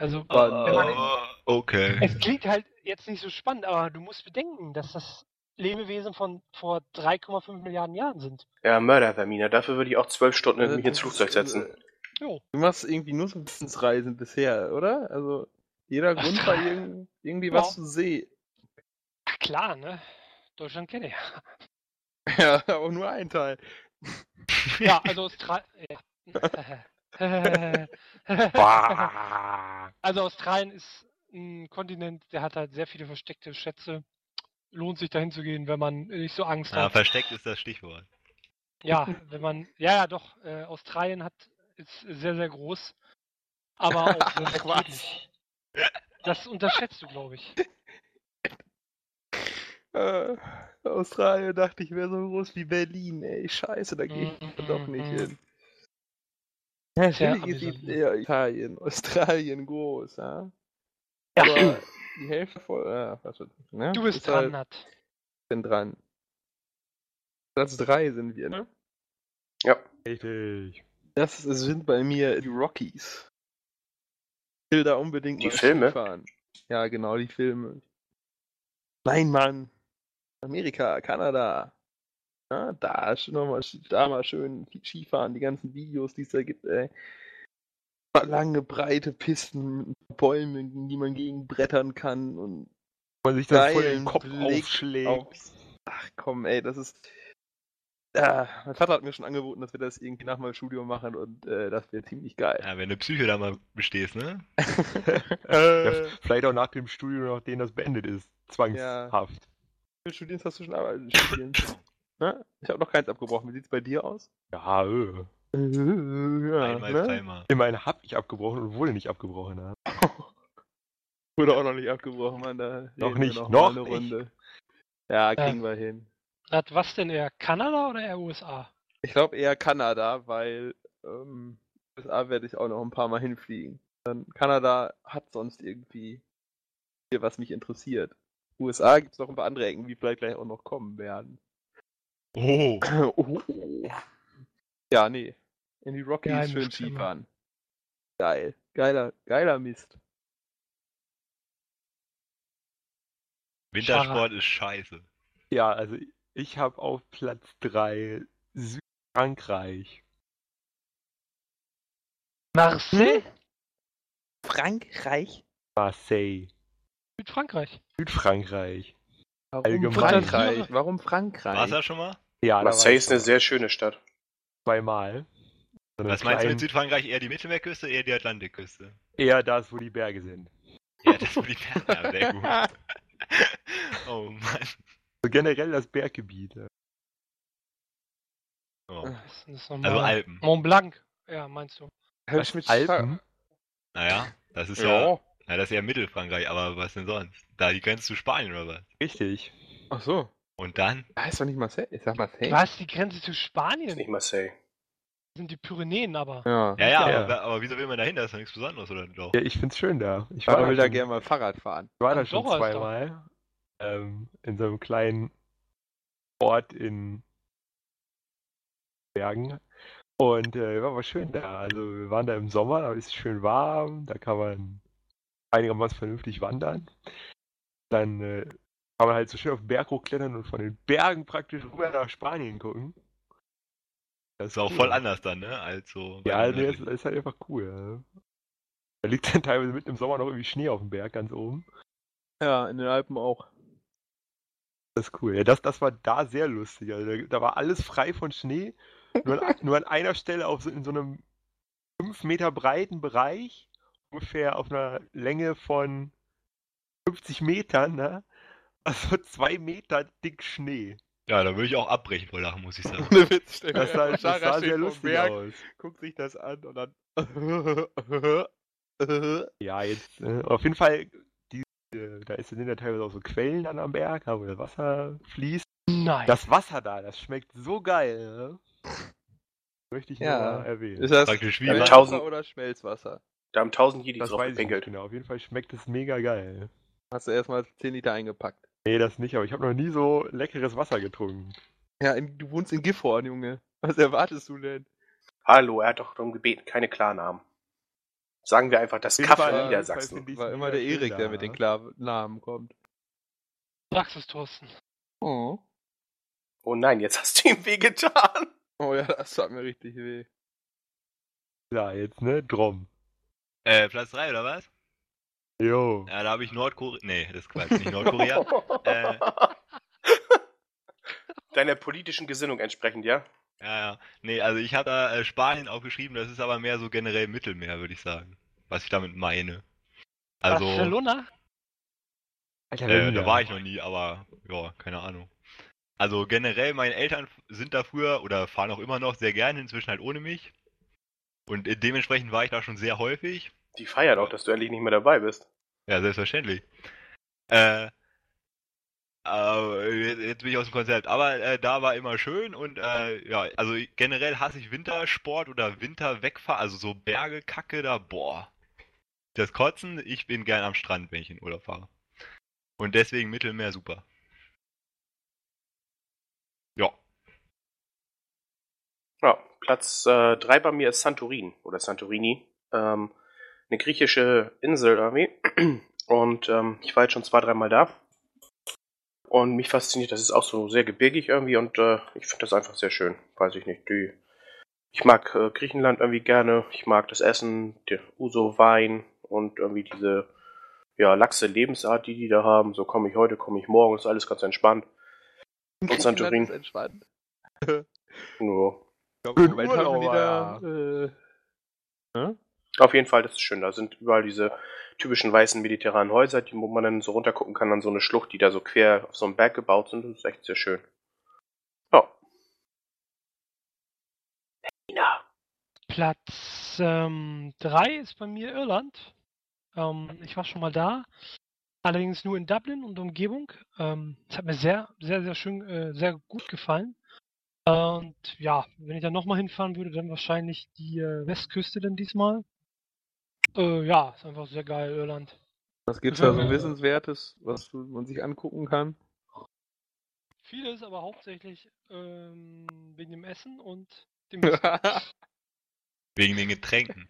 [SPEAKER 4] Also, wenn man,
[SPEAKER 3] Oh, okay.
[SPEAKER 4] es klingt halt jetzt nicht so spannend, aber du musst bedenken, dass das Lebewesen von vor 3,5 Milliarden Jahren sind.
[SPEAKER 1] Ja, Mörderverminer. Dafür würde ich auch zwölf Stunden
[SPEAKER 5] Also
[SPEAKER 1] mich ins Flugzeug setzen.
[SPEAKER 5] äh,
[SPEAKER 4] Jo.
[SPEAKER 5] Du machst irgendwie nur so Wissensreisen bisher, oder? Also jeder Grund war irgend, irgendwie
[SPEAKER 4] ja.
[SPEAKER 5] was zu sehen.
[SPEAKER 4] Klar, ne? Deutschland kenne ich.
[SPEAKER 5] Ja, auch nur ein Teil.
[SPEAKER 4] Ja, also Australien. Also Australien ist ein Kontinent, der hat halt sehr viele versteckte Schätze. Lohnt sich dahin zu gehen, wenn man nicht so Angst
[SPEAKER 3] Ja,
[SPEAKER 4] hat.
[SPEAKER 3] versteckt ist das Stichwort.
[SPEAKER 4] Ja, wenn man. Ja, ja, doch. Äh, Australien hat ist sehr, sehr groß. Aber auch. Das unterschätzt du, glaube ich.
[SPEAKER 5] Äh, Australien dachte ich wäre so groß wie Berlin, ey. Scheiße, da gehe ich
[SPEAKER 4] Mm,
[SPEAKER 5] doch nicht
[SPEAKER 4] mm, mm.
[SPEAKER 5] hin. Ja,
[SPEAKER 4] amüsant.
[SPEAKER 5] ja, Italien, Australien groß, ja.
[SPEAKER 4] Ja.
[SPEAKER 5] Aber die Hälfte voll, ja, was wird, ne?
[SPEAKER 4] Du bist
[SPEAKER 5] Ist
[SPEAKER 4] dran,
[SPEAKER 5] halt-
[SPEAKER 4] Nat.
[SPEAKER 5] bin dran. Platz 3 sind wir, ne?
[SPEAKER 2] Richtig.
[SPEAKER 5] Das sind bei mir die Rockies. Ich will da unbedingt
[SPEAKER 1] Die
[SPEAKER 5] mal
[SPEAKER 1] Filme?
[SPEAKER 5] fahren. Ja, genau, die Filme. Nein, Mann. Amerika, Kanada. Ja, da schon noch mal, da mal schön Skifahren, die ganzen Videos, die es da gibt, ey. Lange, breite Pisten mit Bäumen, gegen die man gegenbrettern kann und
[SPEAKER 2] Man sich das voll den Kopf
[SPEAKER 5] Blick
[SPEAKER 2] aufschlägt.
[SPEAKER 5] aufs- Ach komm, ey, das ist. Ah, mein Vater hat mir schon angeboten, dass wir das irgendwie nach meinem Studium machen und äh, das wäre ziemlich geil.
[SPEAKER 3] Ja, wenn du Psyche da mal bestehst, ne?
[SPEAKER 2] Ja,
[SPEAKER 5] äh,
[SPEAKER 2] vielleicht auch nach dem Studium, nachdem das beendet ist. Zwangshaft.
[SPEAKER 5] wie viele Studien hast du schon Studien? Ne? Ich habe noch keins abgebrochen. Wie sieht's bei dir aus?
[SPEAKER 2] Ja, äh.
[SPEAKER 5] Äh, ja,
[SPEAKER 3] Einmal,
[SPEAKER 5] ne?
[SPEAKER 3] dreimal.
[SPEAKER 2] Immerhin hab ich abgebrochen und wurde nicht abgebrochen. Ne?
[SPEAKER 5] Wurde auch noch nicht abgebrochen, Mann. Da
[SPEAKER 2] Noch nicht,
[SPEAKER 5] noch,
[SPEAKER 2] noch
[SPEAKER 5] eine
[SPEAKER 2] nicht.
[SPEAKER 5] Runde. Ja,
[SPEAKER 4] Ja.
[SPEAKER 5] kriegen wir hin.
[SPEAKER 4] Nat, was denn eher? Kanada oder eher USA?
[SPEAKER 5] Ich glaube eher Kanada, weil ähm, USA werde ich auch noch ein paar Mal hinfliegen. Dann Kanada hat sonst irgendwie hier was mich interessiert. USA gibt es noch ein paar andere Ecken, die vielleicht gleich auch noch kommen werden.
[SPEAKER 3] Oh.
[SPEAKER 5] oh. Ja, nee. In die Rockies
[SPEAKER 4] Geheime
[SPEAKER 5] schön. Skifahren. Geil. Geiler, geiler Mist.
[SPEAKER 3] Wintersport ist scheiße.
[SPEAKER 2] Ja, also ich habe auf Platz 3 Südfrankreich.
[SPEAKER 4] Marseille?
[SPEAKER 5] Frankreich?
[SPEAKER 2] Marseille.
[SPEAKER 4] Südfrankreich.
[SPEAKER 2] Südfrankreich.
[SPEAKER 5] Warum
[SPEAKER 2] Allgemein.
[SPEAKER 5] Frankreich? Warum Frankreich?
[SPEAKER 3] Warst du da schon mal?
[SPEAKER 2] Ja,
[SPEAKER 1] Marseille ist eine sehr schöne Stadt.
[SPEAKER 2] Zweimal. So eine
[SPEAKER 3] Was meinst du mit Südfrankreich? Eher die Mittelmeerküste, eher die Atlantikküste?
[SPEAKER 2] Eher das, wo die Berge sind.
[SPEAKER 3] Ja, das wo die Berge. Ja, sehr gut. Oh Mann.
[SPEAKER 2] So generell das Berggebiet. ja.
[SPEAKER 3] Oh.
[SPEAKER 4] Das ist
[SPEAKER 3] Also. Alpen.
[SPEAKER 4] Mont Blanc. Ja, meinst du?
[SPEAKER 5] Ich mit
[SPEAKER 2] Alpen?
[SPEAKER 3] Naja, das ist ja.
[SPEAKER 5] Ja.
[SPEAKER 3] ja, das ist ja Mittelfrankreich, aber was denn sonst? Da die Grenze zu Spanien oder was?
[SPEAKER 2] Richtig.
[SPEAKER 5] Ach so.
[SPEAKER 3] Und dann?
[SPEAKER 5] Heißt doch nicht Marseille. Ich sag Marseille.
[SPEAKER 4] Was? Die Grenze zu
[SPEAKER 1] Ist
[SPEAKER 4] Spanien?
[SPEAKER 1] nicht Marseille.
[SPEAKER 4] Das sind die Pyrenäen aber.
[SPEAKER 5] Ja.
[SPEAKER 3] Ja, ja,
[SPEAKER 2] Ja.
[SPEAKER 3] Aber, aber wieso will man da hin? Das ist doch nichts Besonderes, oder doch?
[SPEAKER 2] Ja, ich find's schön da. Ich war
[SPEAKER 5] will da
[SPEAKER 2] schon-
[SPEAKER 5] gerne mal Fahrrad fahren.
[SPEAKER 2] Ich war da schon
[SPEAKER 4] ist
[SPEAKER 2] zweimal. Ähm, in so einem kleinen Ort in Bergen. Und äh, war aber schön da. Also wir waren da im Sommer, da ist es schön warm, da kann man einigermaßen vernünftig wandern. Dann äh, kann man halt so schön auf den Berg hochklettern und von den Bergen praktisch rüber nach Spanien gucken. Das
[SPEAKER 3] Ist auch
[SPEAKER 2] cool.
[SPEAKER 3] voll anders dann, ne? Als so. bei
[SPEAKER 2] Ja, nee, das ist halt einfach cool. Ja. Da liegt dann teilweise mitten im Sommer noch irgendwie Schnee auf dem Berg ganz oben.
[SPEAKER 5] Ja, in den Alpen auch.
[SPEAKER 2] Das ist cool. Ja, das, das war da sehr lustig. Also, da, da war alles frei von Schnee. Nur an, nur an einer Stelle auf so, in so einem 5 Meter breiten Bereich, ungefähr auf einer Länge von 50 Metern, ne? Also zwei Meter dick Schnee.
[SPEAKER 3] Ja, da würde ich auch abbrechen vor Lachen, muss ich sagen.
[SPEAKER 5] Ohne Witz,
[SPEAKER 2] Das sah, das sah sehr lustig
[SPEAKER 5] Berg,
[SPEAKER 2] aus.
[SPEAKER 5] guckt sich das an und dann.
[SPEAKER 2] Ja, jetzt, äh, auf jeden Fall, die, äh, da ist, sind ja teilweise auch so Quellen dann am Berg, wo das Wasser fließt.
[SPEAKER 4] Nein.
[SPEAKER 2] Das Wasser da, das schmeckt so geil. Ne? Möchte ich
[SPEAKER 5] Ja.
[SPEAKER 2] nur mal erwähnen.
[SPEAKER 5] Ist das
[SPEAKER 3] Praktisch wie
[SPEAKER 5] Salzwasser oder Schmelzwasser?
[SPEAKER 1] Da haben tausend Jedis
[SPEAKER 2] das
[SPEAKER 1] drauf gepinkelt.
[SPEAKER 2] genau. Auf jeden Fall schmeckt es mega geil.
[SPEAKER 5] Hast du erstmal 10 Liter eingepackt.
[SPEAKER 2] Nee, das nicht, aber ich habe noch nie so leckeres Wasser getrunken.
[SPEAKER 5] Ja, in, du wohnst in Gifhorn, Junge. Was erwartest du denn?
[SPEAKER 1] Hallo, er hat doch darum gebeten, keine Klarnamen. Sagen wir einfach das Kaff in Niedersachsen.
[SPEAKER 2] ich's
[SPEAKER 5] War immer der Erik, der mit den Klarnamen kommt.
[SPEAKER 4] Sag's es, Thorsten.
[SPEAKER 5] Oh.
[SPEAKER 1] Oh nein, jetzt hast du ihm wehgetan.
[SPEAKER 5] Oh ja, das tat mir richtig weh.
[SPEAKER 2] Ja, jetzt, ne? Drum.
[SPEAKER 3] Äh, Platz 3 oder was?
[SPEAKER 2] Jo.
[SPEAKER 3] Ja, da habe ich Nordkorea. Nee, das ist Quatsch, nicht Nordkorea. äh,
[SPEAKER 1] Deiner politischen Gesinnung entsprechend, ja?
[SPEAKER 3] ja, ja. Nee, also ich habe da äh, Spanien aufgeschrieben, das ist aber mehr so generell Mittelmeer, würde ich sagen. Was ich damit meine. Also,
[SPEAKER 4] Barcelona?
[SPEAKER 2] Alter,
[SPEAKER 3] äh, da war ich noch nie, aber ja, keine Ahnung. Also generell, meine Eltern sind da früher oder fahren auch immer noch sehr gerne, inzwischen halt ohne mich. Und äh, dementsprechend war ich da schon sehr häufig.
[SPEAKER 1] Die feiert auch, dass du endlich nicht mehr dabei bist.
[SPEAKER 3] Ja, selbstverständlich. Äh, äh, jetzt bin ich aus dem Konzept. Aber äh, da war immer schön und äh, ja, also generell hasse ich Wintersport oder Winterwegfahren, also so Berge, Kacke da, boah. Das Kotzen, ich bin gern am Strand, wenn ich in Urlaub fahre. Und deswegen Mittelmeer super. Ja.
[SPEAKER 1] Ja, Platz 3 bei mir ist Santorin oder Santorini. Ähm, eine griechische Insel irgendwie. Und ähm, ich war jetzt schon zwei, dreimal da. Und mich fasziniert, das ist auch so sehr gebirgig irgendwie und äh, ich finde das einfach sehr schön. Weiß ich nicht. Die, ich mag äh, Griechenland irgendwie gerne. Ich mag das Essen, der Uso-Wein und irgendwie diese ja, laxe Lebensart, die die da haben. So komme ich heute, komme ich morgen, ist alles ganz entspannt. Und Santorin.
[SPEAKER 5] Ist entspannt.
[SPEAKER 1] Nur.
[SPEAKER 5] Im Moment haben
[SPEAKER 2] Urlaub,
[SPEAKER 5] wieder. Äh,
[SPEAKER 1] Auf jeden Fall, das ist schön. Da sind überall diese typischen weißen mediterranen Häuser, die, wo man dann so runtergucken kann an so eine Schlucht, die da so quer auf so einem Berg gebaut sind. Das ist echt sehr schön. Ja. Berliner.
[SPEAKER 4] Platz 3 ist bei mir Irland. Ähm, ich war schon mal da. Allerdings nur in Dublin und Umgebung. Ähm, Es hat mir sehr, sehr, sehr schön, äh, sehr gut gefallen. Und ja, wenn ich dann nochmal hinfahren würde, dann wahrscheinlich die äh, Westküste dann diesmal. Äh, ja, ist einfach sehr geil, Irland.
[SPEAKER 5] was gibt's da so. Wissenswertes, was man sich angucken kann?
[SPEAKER 4] Vieles, aber hauptsächlich ähm, wegen dem Essen und dem
[SPEAKER 3] Wegen den Getränken.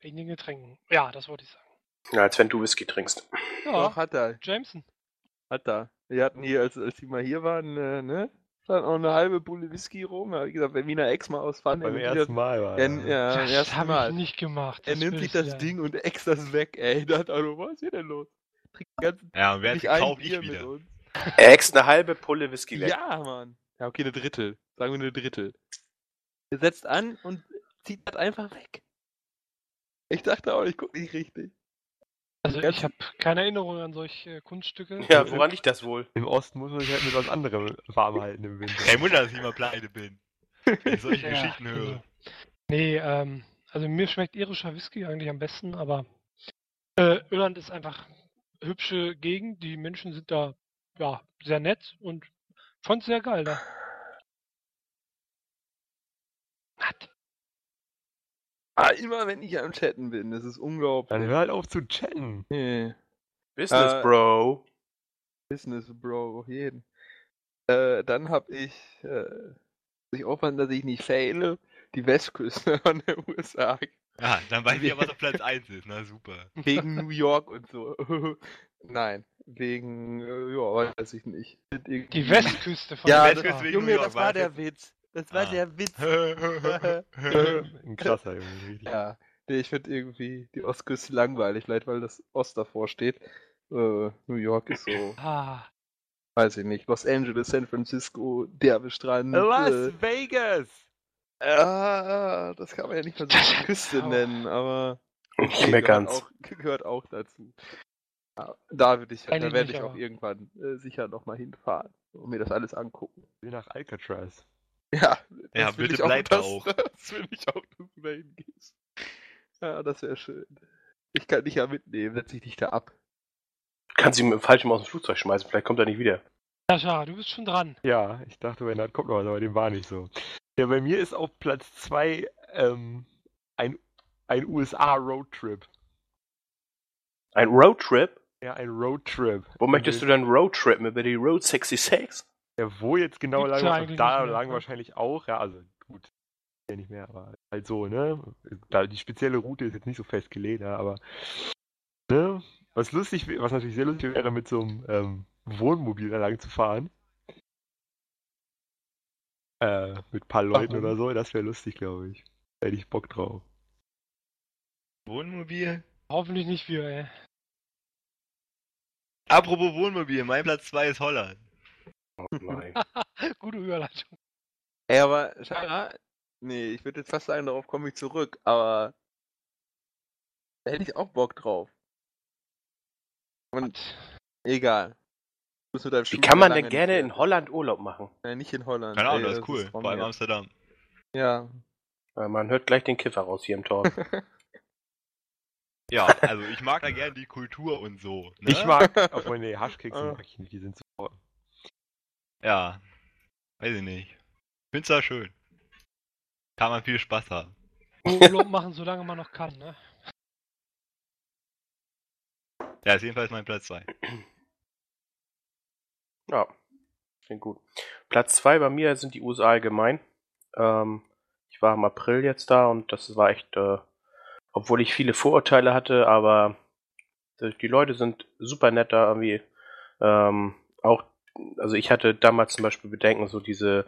[SPEAKER 4] wegen den Getränken. Ja, das wollte ich sagen.
[SPEAKER 1] Ja, als wenn du Whisky trinkst.
[SPEAKER 5] Doch,
[SPEAKER 4] Ja,
[SPEAKER 5] hat er.
[SPEAKER 4] Jameson.
[SPEAKER 5] Hat er. Wir hatten hier, als, als die mal hier waren, äh, ne? Stand auch eine halbe Bulle Whisky rum. Hab ich gesagt, wenn Wiener Ex mal ausfahren,
[SPEAKER 2] Beim
[SPEAKER 5] dann
[SPEAKER 2] ersten Mal war
[SPEAKER 5] er,
[SPEAKER 2] er.
[SPEAKER 5] ja, beim
[SPEAKER 4] das habe ich nicht gemacht.
[SPEAKER 5] Er nimmt sich
[SPEAKER 4] ich
[SPEAKER 5] das
[SPEAKER 4] sagen.
[SPEAKER 5] Ding und ex das weg, ey. Da hat er nur, was ist hier denn los? Trinkt den ganzen
[SPEAKER 3] Ja, und wer hat?
[SPEAKER 5] Bier
[SPEAKER 3] Ich
[SPEAKER 5] mit
[SPEAKER 3] wieder.
[SPEAKER 5] uns.
[SPEAKER 1] Er äxt eine halbe Pulle Whisky weg.
[SPEAKER 5] Ja, Mann. Ja, okay, eine Drittel. Sagen wir eine Drittel. Er setzt an und zieht das einfach weg. Ich dachte auch, ich guck nicht richtig.
[SPEAKER 4] Also ich habe keine Erinnerung an solche Kunststücke.
[SPEAKER 1] Ja, woran liegt das wohl?
[SPEAKER 2] Im Osten muss man sich halt mit was anderem warm halten im Winter.
[SPEAKER 3] Kein Wunder, dass ich mal pleite bin. Wenn ich solche
[SPEAKER 4] Ja,
[SPEAKER 3] Geschichten höre.
[SPEAKER 4] Nee, ähm, also mir schmeckt irischer Whisky eigentlich am besten, aber äh, Irland ist einfach eine hübsche Gegend. Die Menschen sind da ja sehr nett und fand sehr geil da. Hat.
[SPEAKER 5] Ah, immer wenn ich am Chatten bin, das ist unglaublich.
[SPEAKER 2] Dann hör halt auf zu chatten.
[SPEAKER 5] Nee.
[SPEAKER 1] Business,
[SPEAKER 5] Äh,
[SPEAKER 1] Bro.
[SPEAKER 5] Business, Bro, auf jeden. Äh, dann hab ich, äh, sich aufpassen, dass ich nicht faile, die Westküste von der USA.
[SPEAKER 3] Ja, dann weiß ich ja, was auf Platz 1 ist. Na super.
[SPEAKER 5] Wegen New York und so. Nein, wegen, äh, ja, weiß ich nicht.
[SPEAKER 4] Die Westküste von
[SPEAKER 5] Ja,
[SPEAKER 4] USA.
[SPEAKER 3] wegen
[SPEAKER 5] Junge,
[SPEAKER 3] New York
[SPEAKER 5] das
[SPEAKER 3] war
[SPEAKER 5] der Witz. Das war
[SPEAKER 3] Ah.
[SPEAKER 5] der Witz.
[SPEAKER 2] Ein krasser richtig.
[SPEAKER 5] Ja, nee, ich finde irgendwie die Ostküste langweilig, vielleicht weil das Ost davor steht. Äh, New York ist so,
[SPEAKER 4] Ah,
[SPEAKER 5] weiß ich nicht. Los Angeles, San Francisco, derbe Strand.
[SPEAKER 2] Las
[SPEAKER 5] Äh,
[SPEAKER 2] Vegas!
[SPEAKER 5] ah, das kann man ja nicht mal so
[SPEAKER 4] Das-
[SPEAKER 5] Küste nennen, aber
[SPEAKER 1] Nicht
[SPEAKER 5] okay,
[SPEAKER 1] mehr
[SPEAKER 5] gehört. Auch, gehört auch dazu. Da würde ich, da werde ich auch
[SPEAKER 4] aber-
[SPEAKER 5] irgendwann äh, sicher nochmal hinfahren und mir das alles angucken.
[SPEAKER 2] Will nach Alcatraz.
[SPEAKER 5] Ja,
[SPEAKER 3] Ja, bitte
[SPEAKER 5] ich auch,
[SPEAKER 3] bleib da
[SPEAKER 5] dass,
[SPEAKER 3] auch.
[SPEAKER 5] Das will ich auch, dass du da hingehst. Ja, das wäre schön. Ich kann dich ja mitnehmen, setze ich dich da ab.
[SPEAKER 1] Kannst ihn mit dem Fallschirm aus dem Flugzeug schmeißen, vielleicht kommt er nicht wieder.
[SPEAKER 4] Sascha, du bist schon dran.
[SPEAKER 2] Ja, ich dachte, wenn das kommt noch was, aber dem war nicht so. Ja, bei mir ist auf Platz 2 ähm, ein, ein USA-Roadtrip.
[SPEAKER 1] Ein Roadtrip?
[SPEAKER 2] Ja, ein Roadtrip.
[SPEAKER 1] Wo möchtest du denn Roadtrippen? Über die Road 66?
[SPEAKER 2] Ja, wo jetzt genau
[SPEAKER 4] Gibt's
[SPEAKER 2] lang, also da
[SPEAKER 4] mehr,
[SPEAKER 2] lang
[SPEAKER 4] ne?
[SPEAKER 2] wahrscheinlich auch, ja, also gut, ja nicht mehr, aber halt so, ne? Da, die spezielle Route ist jetzt nicht so festgelegt, ja, aber ne? Was lustig, was natürlich sehr lustig wäre, mit so einem ähm, Wohnmobil da lang zu fahren. Äh, mit ein paar Leuten
[SPEAKER 5] Warum?
[SPEAKER 2] oder so, das wäre lustig, glaube ich. Da hätte ich Bock drauf.
[SPEAKER 3] Wohnmobil?
[SPEAKER 4] Hoffentlich nicht wir, ey.
[SPEAKER 3] Apropos Wohnmobil, mein Platz 2 ist Holland.
[SPEAKER 1] Oh nein.
[SPEAKER 4] Gute Überleitung.
[SPEAKER 5] Ey, aber, Schara, nee, ich würde jetzt fast sagen, darauf komme ich zurück, aber da hätte ich auch Bock drauf. Und egal.
[SPEAKER 1] Wie kann man denn gerne in Holland Urlaub machen?
[SPEAKER 5] Nein, nicht in Holland.
[SPEAKER 3] Keine Ahnung,
[SPEAKER 5] ey,
[SPEAKER 3] das ist cool. Vor allem. Amsterdam.
[SPEAKER 5] Ja.
[SPEAKER 1] Äh, Man hört gleich den Kiffer raus hier im Tor.
[SPEAKER 3] Ja, also ich mag da gerne die Kultur und so. Ne?
[SPEAKER 2] Ich mag, obwohl, nee, Haschkekse
[SPEAKER 5] Ah.
[SPEAKER 2] mag ich nicht, die sind zu
[SPEAKER 3] Ja. Weiß ich nicht. Find's da schön. Kann man viel Spaß haben.
[SPEAKER 4] Urlaub machen, solange man noch kann, ne?
[SPEAKER 3] Ja, ist jedenfalls mein Platz 2.
[SPEAKER 1] Ja, klingt gut. Platz zwei bei mir sind die USA allgemein. Ähm, ich war im April jetzt da und das war echt, äh, obwohl ich viele Vorurteile hatte, aber die die Leute sind super nett da irgendwie. Ähm, auch, also ich hatte damals zum Beispiel Bedenken, so diese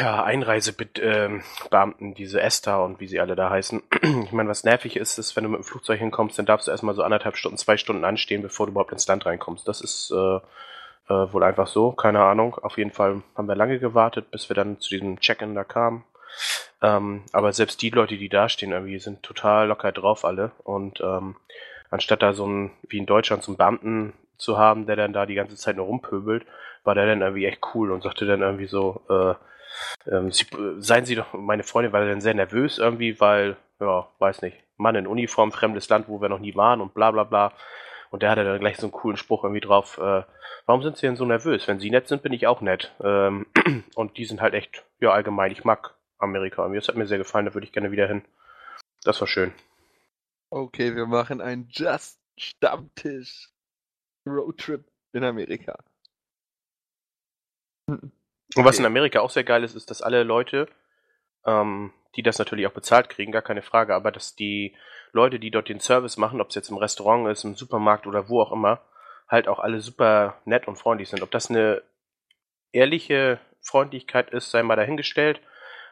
[SPEAKER 1] ja, Einreisebeamten, diese Esther und wie sie alle da heißen. Ich meine, was nervig ist, ist, wenn du mit dem Flugzeug hinkommst, dann darfst du erstmal so anderthalb Stunden, zwei Stunden anstehen, bevor du überhaupt ins Land reinkommst. Das ist äh, äh, wohl einfach so, keine Ahnung. Auf jeden Fall haben wir lange gewartet, bis wir dann zu diesem Check-in da kamen. Ähm, aber selbst die Leute, die da stehen, irgendwie sind total locker drauf alle. Und ähm, anstatt da so einen, wie in Deutschland, so einen Beamten zu haben, der dann da die ganze Zeit nur rumpöbelt, war der dann irgendwie echt cool und sagte dann irgendwie so, äh, ähm, sie, seien Sie doch, meine Freundin war dann sehr nervös irgendwie, weil, ja, weiß nicht, Mann in Uniform, fremdes Land, wo wir noch nie waren und bla bla bla. Und der hatte dann gleich so einen coolen Spruch irgendwie drauf, äh, warum sind Sie denn so nervös? Wenn Sie nett sind, bin ich auch nett. Ähm, und die sind halt echt, ja, allgemein, ich mag Amerika. irgendwie. Das hat mir sehr gefallen, da würde ich gerne wieder hin. Das war schön.
[SPEAKER 5] Okay, wir machen einen Just Stammtisch Roadtrip in Amerika. Hm.
[SPEAKER 1] Und was
[SPEAKER 5] Okay.
[SPEAKER 1] in Amerika auch sehr geil ist, ist, dass alle Leute, ähm, die das natürlich auch bezahlt kriegen, gar keine Frage, aber dass die Leute, die dort den Service machen, ob es jetzt im Restaurant ist, im Supermarkt oder wo auch immer, halt auch alle super nett und freundlich sind. Ob das eine ehrliche Freundlichkeit ist, sei mal dahingestellt,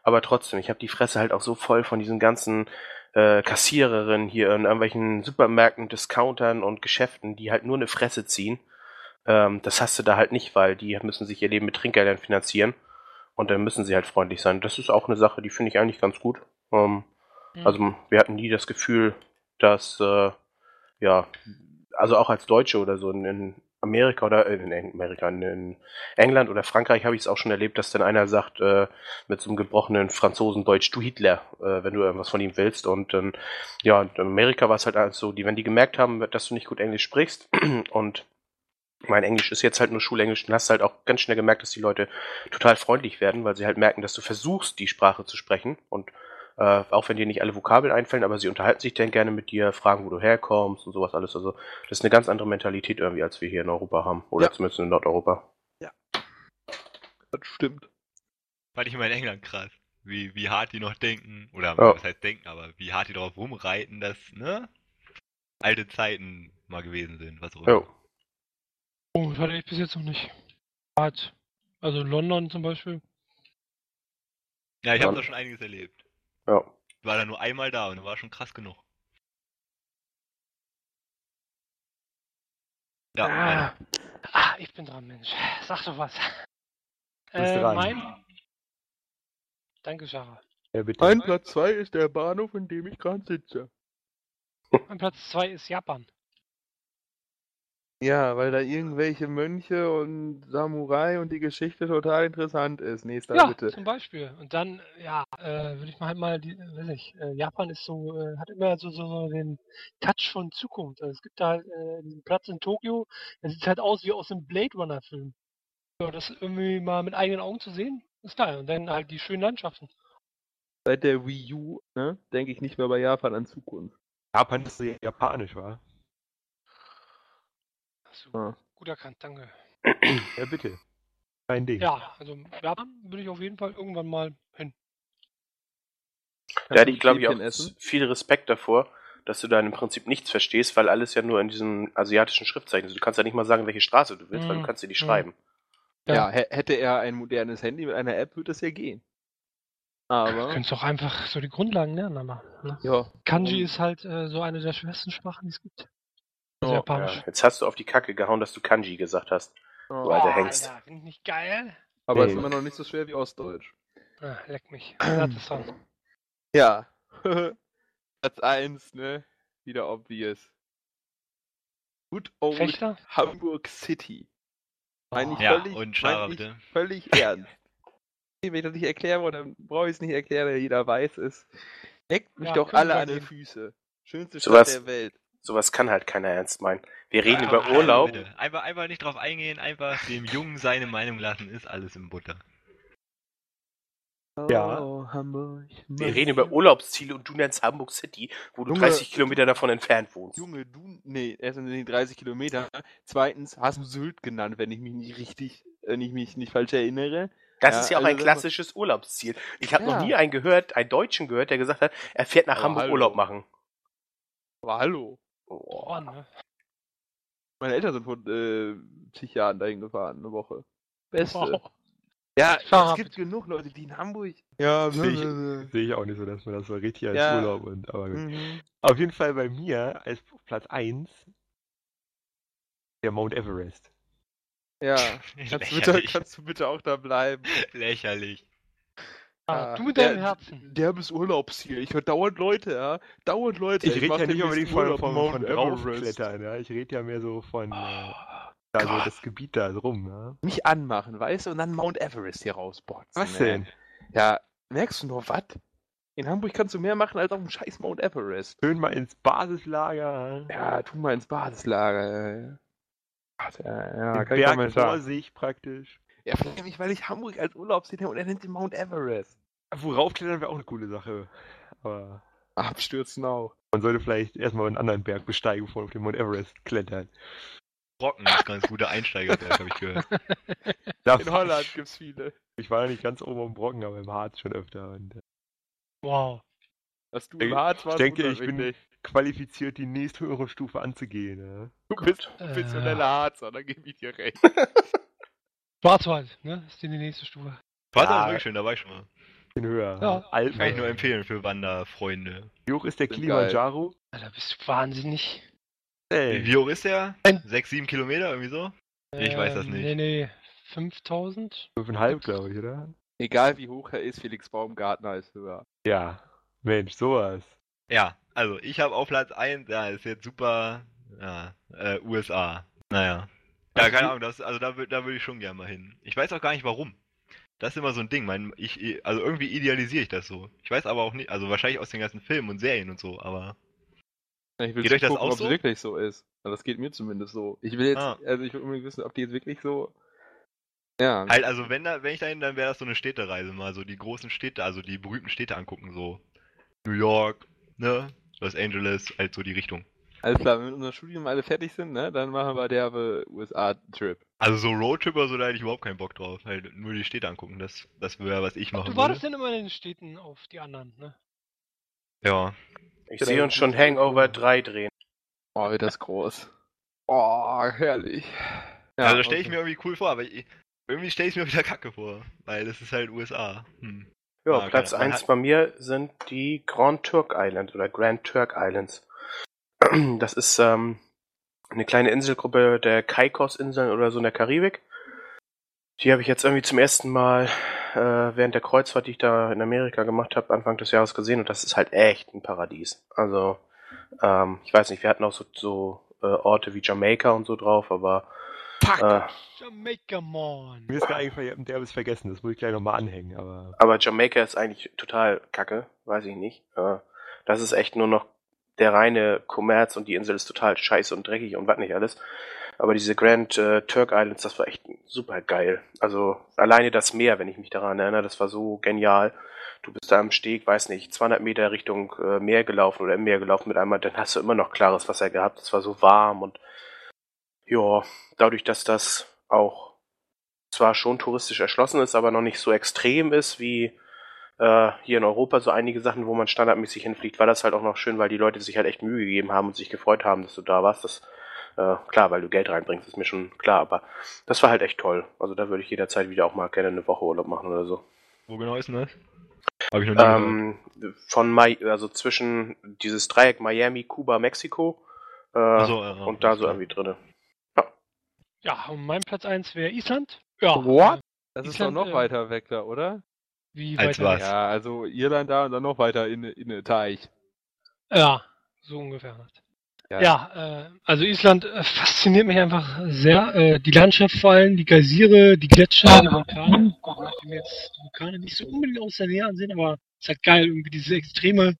[SPEAKER 1] aber trotzdem, ich habe die Fresse halt auch so voll von diesen ganzen äh, Kassiererinnen hier in irgendwelchen Supermärkten, Discountern und Geschäften, die halt nur eine Fresse ziehen. Ähm, das hast du da halt nicht, weil die müssen sich ihr Leben mit Trinkgeldern finanzieren und dann müssen sie halt freundlich sein. Das ist auch eine Sache, die finde ich eigentlich ganz gut. Ähm,
[SPEAKER 4] Hm.
[SPEAKER 1] Also wir hatten nie das Gefühl, dass äh, ja, also auch als Deutsche oder so in, in Amerika oder äh, in Amerika, in, England oder Frankreich habe ich es auch schon erlebt, dass dann einer sagt äh, mit so einem gebrochenen Franzosen Deutsch, du Hitler, äh, wenn du irgendwas von ihm willst. Und dann, ja, in Amerika war es halt so, die, wenn die gemerkt haben, dass du nicht gut Englisch sprichst und mein Englisch ist jetzt halt nur Schulenglisch, dann hast du halt auch ganz schnell gemerkt, dass die Leute total freundlich werden, weil sie halt merken, dass du versuchst, die Sprache zu sprechen und äh, auch wenn dir nicht alle Vokabeln einfallen, aber sie unterhalten sich dann gerne mit dir, fragen, wo du herkommst und sowas alles. Also das ist eine ganz andere Mentalität irgendwie, als wir hier in Europa haben. Oder
[SPEAKER 5] Ja.
[SPEAKER 1] zumindest in Nordeuropa.
[SPEAKER 5] Das stimmt.
[SPEAKER 3] Fand ich immer in England krass. Wie, wie hart die noch denken, oder
[SPEAKER 1] Ja.
[SPEAKER 3] was heißt denken, aber wie hart die drauf rumreiten, dass, ne? Alte Zeiten mal gewesen sind, was auch immer.
[SPEAKER 1] Jo.
[SPEAKER 4] Oh, das hatte ich bis jetzt noch nicht. Hat. Also in London zum Beispiel.
[SPEAKER 3] Ja, ich habe
[SPEAKER 1] Ja.
[SPEAKER 3] da schon einiges erlebt.
[SPEAKER 1] Ja.
[SPEAKER 3] Ich war da nur einmal da und war schon krass genug. Ja,
[SPEAKER 4] Ah, ah, ich bin dran, Mensch. Sag doch was.
[SPEAKER 2] bist
[SPEAKER 4] Äh,
[SPEAKER 2] dran.
[SPEAKER 4] mein. Danke, Sarah.
[SPEAKER 2] Ja, bitte.
[SPEAKER 5] Mein Platz 2 ist der Bahnhof, in dem ich gerade sitze.
[SPEAKER 4] Mein Platz 2 ist Japan.
[SPEAKER 5] Ja, weil da irgendwelche Mönche und Samurai und die Geschichte total interessant ist. Nächster
[SPEAKER 4] Ja,
[SPEAKER 5] bitte.
[SPEAKER 4] zum Beispiel. Und dann, ja, äh, würde ich mal halt mal, die, weiß ich, äh, Japan ist so, äh, hat immer so, so, so den Touch von Zukunft. Also es gibt da halt äh, diesen Platz in Tokio, der sieht halt aus wie aus einem Blade Runner Film. Ja, das irgendwie mal mit eigenen Augen zu sehen, ist geil. Und dann halt die schönen Landschaften.
[SPEAKER 5] Seit der Wii U, ne, denke ich nicht mehr bei Japan an Zukunft.
[SPEAKER 2] Japan ist sehr japanisch, war.
[SPEAKER 4] Du
[SPEAKER 5] Ja.
[SPEAKER 4] gut erkannt, danke.
[SPEAKER 2] Ja, bitte. Kein Ding.
[SPEAKER 4] Ja, also Japan würde ich auf jeden Fall irgendwann mal hin.
[SPEAKER 1] Da hätte ich, glaube ich, auch
[SPEAKER 5] essen?
[SPEAKER 1] viel Respekt davor, dass du da im Prinzip nichts verstehst, weil alles ja nur in diesen asiatischen Schriftzeichen ist. Du kannst ja nicht mal sagen, welche Straße du willst, weil du
[SPEAKER 4] Mhm.
[SPEAKER 1] kannst dir die
[SPEAKER 4] Mhm.
[SPEAKER 1] schreiben.
[SPEAKER 5] Ja, hä- hätte er ein modernes Handy mit einer App, würde das ja gehen.
[SPEAKER 4] Du
[SPEAKER 5] Aber,
[SPEAKER 4] könntest doch einfach so die Grundlagen lernen, aber. Ne?
[SPEAKER 5] ja.
[SPEAKER 4] Kanji ist halt äh, so eine der schwersten Sprachen, die es gibt. Also
[SPEAKER 5] Ja.
[SPEAKER 1] Ja, jetzt hast du auf die Kacke gehauen, dass du Kanji gesagt hast.
[SPEAKER 5] Ja.
[SPEAKER 1] Du alter Hengst.
[SPEAKER 4] Alter, finde ich nicht geil.
[SPEAKER 5] Aber
[SPEAKER 2] Nee.
[SPEAKER 5] ist immer noch nicht so schwer wie Ostdeutsch.
[SPEAKER 4] Ah, leck mich.
[SPEAKER 5] Ja. Platz 1, ne? Wieder obvious. Good old
[SPEAKER 4] Fechter?
[SPEAKER 5] Hamburg City. Meine ich
[SPEAKER 3] Ja,
[SPEAKER 5] völlig,
[SPEAKER 3] und Schara
[SPEAKER 5] meine ich
[SPEAKER 3] bitte.
[SPEAKER 5] völlig ernst. Wenn ich das nicht erkläre, dann brauche ich es nicht erklären, jeder weiß es. Leckt mich
[SPEAKER 4] Ja,
[SPEAKER 5] doch alle an
[SPEAKER 4] gehen.
[SPEAKER 5] Füße. Schönste
[SPEAKER 1] So
[SPEAKER 5] Stadt
[SPEAKER 1] was-
[SPEAKER 5] der Welt.
[SPEAKER 1] Sowas kann halt keiner ernst meinen. Wir reden
[SPEAKER 3] Ja,
[SPEAKER 1] über Urlaub.
[SPEAKER 3] bitte. Einfach, einfach nicht drauf eingehen, einfach dem Jungen seine Meinung lassen, ist alles im Butter.
[SPEAKER 2] Ja.
[SPEAKER 5] Oh, Hamburg.
[SPEAKER 1] Wir reden über Urlaubsziele und du nennst Hamburg City, wo du
[SPEAKER 5] Junge,
[SPEAKER 1] 30 Kilometer davon entfernt wohnst.
[SPEAKER 5] Junge, du. Nee, erstens sind die 30 Kilometer. Zweitens hast du Sylt genannt, wenn ich mich nicht richtig, wenn ich mich nicht falsch erinnere.
[SPEAKER 1] Das
[SPEAKER 5] Ja,
[SPEAKER 1] ist ja auch
[SPEAKER 5] also
[SPEAKER 1] ein klassisches Urlaubsziel. Ich habe
[SPEAKER 5] Ja.
[SPEAKER 1] noch nie einen gehört, einen Deutschen gehört, der gesagt hat, er fährt nach
[SPEAKER 5] Aber
[SPEAKER 1] Hamburg
[SPEAKER 5] hallo.
[SPEAKER 1] Urlaub machen.
[SPEAKER 5] Aber hallo.
[SPEAKER 1] Oh.
[SPEAKER 4] Oh, ne?
[SPEAKER 5] Meine Eltern sind vor äh, zig Jahren dahin gefahren, eine Woche. Beste.
[SPEAKER 4] Wow.
[SPEAKER 5] Ja,
[SPEAKER 4] Fahrrad.
[SPEAKER 5] es gibt genug Leute, die in Hamburg. Ja,
[SPEAKER 2] Sehe ich, sehe ich auch nicht so, dass man das so richtig als
[SPEAKER 5] Ja.
[SPEAKER 2] Urlaub und aber gut.
[SPEAKER 5] Mhm.
[SPEAKER 2] Auf jeden Fall bei mir als Platz 1 der Mount Everest.
[SPEAKER 5] Ja. Kannst du, bitte, kannst du bitte auch da bleiben?
[SPEAKER 3] Lächerlich.
[SPEAKER 4] Ah,
[SPEAKER 5] Ja,
[SPEAKER 4] du mit
[SPEAKER 5] der-
[SPEAKER 4] deinem Herzen.
[SPEAKER 5] Derbes Urlaubsziel. Ich höre dauernd Leute, ja. Dauernd Leute.
[SPEAKER 2] Ich rede
[SPEAKER 5] mach
[SPEAKER 2] ja nicht unbedingt von, von,
[SPEAKER 5] Mount
[SPEAKER 2] von
[SPEAKER 5] Everest.
[SPEAKER 2] draufklettern, ja. Ich rede ja mehr so von äh,
[SPEAKER 5] Oh,
[SPEAKER 2] da so
[SPEAKER 5] Gott.
[SPEAKER 2] das Gebiet da drum, ja.
[SPEAKER 5] Nicht anmachen, weißt du? Und dann Mount Everest hier rausbotzen.
[SPEAKER 2] Was
[SPEAKER 5] ne?
[SPEAKER 2] denn?
[SPEAKER 5] Ja, merkst du nur was? In Hamburg kannst du mehr machen als auf dem scheiß Mount Everest.
[SPEAKER 2] Schön mal ins Basislager.
[SPEAKER 5] Ja, tu mal ins Basislager. Gott, Ja, ja,
[SPEAKER 2] den
[SPEAKER 5] kann ich
[SPEAKER 2] Berg vor sich praktisch.
[SPEAKER 5] Ja, allem nicht, weil ich Hamburg als Urlaubsziel habe und er nennt den Mount Everest.
[SPEAKER 2] Worauf klettern wäre auch eine coole Sache. Aber
[SPEAKER 5] Abstürzen auch.
[SPEAKER 2] man sollte vielleicht erstmal einen anderen Berg besteigen, bevor man auf den Mount Everest klettert.
[SPEAKER 3] Brocken ist ganz guter Einsteigerberg, habe ich gehört.
[SPEAKER 2] Da
[SPEAKER 5] In Holland
[SPEAKER 2] Ich,
[SPEAKER 5] gibt's viele.
[SPEAKER 2] ich war ja nicht ganz oben am Brocken, aber im Harz schon öfter. Und, äh,
[SPEAKER 4] Wow.
[SPEAKER 5] Dass du
[SPEAKER 2] Ich-
[SPEAKER 5] im Harz warst,
[SPEAKER 2] ich denke, ich bin
[SPEAKER 5] nicht.
[SPEAKER 2] qualifiziert, die nächsthöhere Stufe anzugehen. Ja.
[SPEAKER 5] Du bist professioneller
[SPEAKER 4] Äh.
[SPEAKER 5] Harzer, da gebe ich dir recht.
[SPEAKER 4] Schwarzwald, ne? Ist die nächste Stufe.
[SPEAKER 3] War
[SPEAKER 2] Ja.
[SPEAKER 3] das wirklich schön, da war ich schon mal.
[SPEAKER 2] Bisschen höher.
[SPEAKER 4] Ja.
[SPEAKER 2] Alpen.
[SPEAKER 3] Kann ich nur empfehlen für Wanderfreunde.
[SPEAKER 2] Wie hoch ist der Kilimanjaro?
[SPEAKER 4] Alter, bist du wahnsinnig.
[SPEAKER 2] Ey,
[SPEAKER 3] Wie hoch ist der?
[SPEAKER 4] Ein-
[SPEAKER 3] Sechs, sieben Kilometer, irgendwie so? Ich weiß das
[SPEAKER 4] Ähm,
[SPEAKER 3] nicht.
[SPEAKER 4] Nee, nee. 5000?
[SPEAKER 2] fünfeinhalb, glaube ich, oder?
[SPEAKER 5] Egal wie hoch er ist, Felix Baumgartner ist höher.
[SPEAKER 2] Ja. Mensch, sowas.
[SPEAKER 3] Ja, also ich habe auf Platz 1, ja, ist jetzt super, ja, äh, USA. Naja. Ja,
[SPEAKER 5] Also
[SPEAKER 3] keine Ahnung, das, also da, da würde ich schon gerne mal hin. Ich weiß auch gar nicht warum. Das ist immer so ein Ding. Mein, ich, also irgendwie idealisiere ich das so. Ich weiß aber auch nicht, also wahrscheinlich aus den ganzen Filmen und Serien und so, aber.
[SPEAKER 5] Ich will
[SPEAKER 3] Geht euch das
[SPEAKER 5] gucken,
[SPEAKER 3] auch
[SPEAKER 5] ob
[SPEAKER 3] so?
[SPEAKER 5] es wirklich so ist. Also das geht mir zumindest so. Ich will jetzt,
[SPEAKER 3] Ah.
[SPEAKER 5] also ich will unbedingt wissen, ob die jetzt wirklich so. Ja.
[SPEAKER 3] Halt, also wenn da, wenn ich dahin, dann wäre das so eine Städtereise mal, so die großen Städte, also die berühmten Städte angucken, so New York, ne, Los Angeles, halt so die Richtung.
[SPEAKER 5] Alles klar, wenn wir mit unserem Studium alle fertig sind, ne, dann machen wir derbe USA-Trip.
[SPEAKER 3] Also so Roadtrip oder so, da hätte ich überhaupt keinen Bock drauf. Halt nur die Städte angucken, das, das wäre, was ich machen
[SPEAKER 4] Du
[SPEAKER 3] würde.
[SPEAKER 4] wartest denn immer in den Städten auf die anderen, ne?
[SPEAKER 3] Ja.
[SPEAKER 1] Ich sehe uns schon Hangover 3 drehen.
[SPEAKER 5] Oh, wird das groß. Oh, herrlich. Ja,
[SPEAKER 3] also stelle ich
[SPEAKER 5] okay.
[SPEAKER 3] mir irgendwie cool vor, aber ich, irgendwie stelle ich mir wieder kacke vor, weil das ist halt USA. Hm.
[SPEAKER 1] Ja,
[SPEAKER 3] Ah,
[SPEAKER 1] Platz
[SPEAKER 3] keine- man
[SPEAKER 1] 1
[SPEAKER 3] hat-
[SPEAKER 1] bei mir sind die Grand Turk Islands oder Grand Turk Islands. Das ist ähm, eine kleine Inselgruppe der Caicos-Inseln oder so in der Karibik. Die habe ich jetzt irgendwie zum ersten Mal äh, während der Kreuzfahrt, die ich da in Amerika gemacht habe, Anfang des Jahres gesehen und das ist halt echt ein Paradies. Also, ähm, ich weiß nicht, wir hatten auch so, so äh, Orte wie Jamaika und so drauf, aber
[SPEAKER 5] Fuck!
[SPEAKER 1] äh,
[SPEAKER 4] Jamaica Mon.
[SPEAKER 2] Mir ist gerade eingefallen, ich habe ein derbes vergessen. Das muss ich gleich nochmal anhängen. Aber
[SPEAKER 1] Aber Jamaika ist eigentlich total kacke, weiß ich nicht. Äh, Das ist echt nur noch der reine Kommerz und die Insel ist total scheiße und dreckig und was nicht alles. Aber diese Grand äh, Turk Islands, das war echt super geil. Also alleine das Meer, wenn ich mich daran erinnere, das war so genial. Du bist da am Steg, weiß nicht, 200 Meter Richtung äh, Meer gelaufen oder im Meer gelaufen mit einmal, dann hast du immer noch klares Wasser gehabt. Es war so warm und ja, dadurch, dass das auch zwar schon touristisch erschlossen ist, aber noch nicht so extrem ist wie äh, hier in Europa so einige Sachen, wo man standardmäßig hinfliegt, war das halt auch noch schön, weil die Leute sich halt echt Mühe gegeben haben und sich gefreut haben, dass du da warst. Das, äh, klar, weil du Geld reinbringst, ist mir schon klar, aber das war halt echt toll. Also da würde ich jederzeit wieder auch mal gerne eine Woche Urlaub machen oder so.
[SPEAKER 3] Wo genau ist denn das? Hab ich noch nie gehört.
[SPEAKER 1] Ähm, von Mi also zwischen dieses Dreieck Miami, Kuba, Mexiko äh,
[SPEAKER 3] Ach so, ja,
[SPEAKER 1] und da so
[SPEAKER 3] klar.
[SPEAKER 1] irgendwie drinne.
[SPEAKER 4] Ja, und mein Platz 1 wäre Island. Ja.
[SPEAKER 5] What?
[SPEAKER 4] äh,
[SPEAKER 5] Das ist
[SPEAKER 4] Island,
[SPEAKER 5] doch noch
[SPEAKER 4] äh,
[SPEAKER 5] weiter weg da, oder?
[SPEAKER 4] Wie
[SPEAKER 3] Als was?
[SPEAKER 5] Ja, also Irland da und dann noch weiter in, in den Teich.
[SPEAKER 4] Ja, so ungefähr.
[SPEAKER 5] Ja.
[SPEAKER 4] Ja, äh, also Island äh, fasziniert mich einfach sehr. Äh, die Landschaft vor allem, die Geysire, die Gletscher, die Vulkane. Auch wenn ich mir jetzt die Vulkane nicht so unbedingt aus der Nähe ansehen, aber es ist halt geil, irgendwie diese Extreme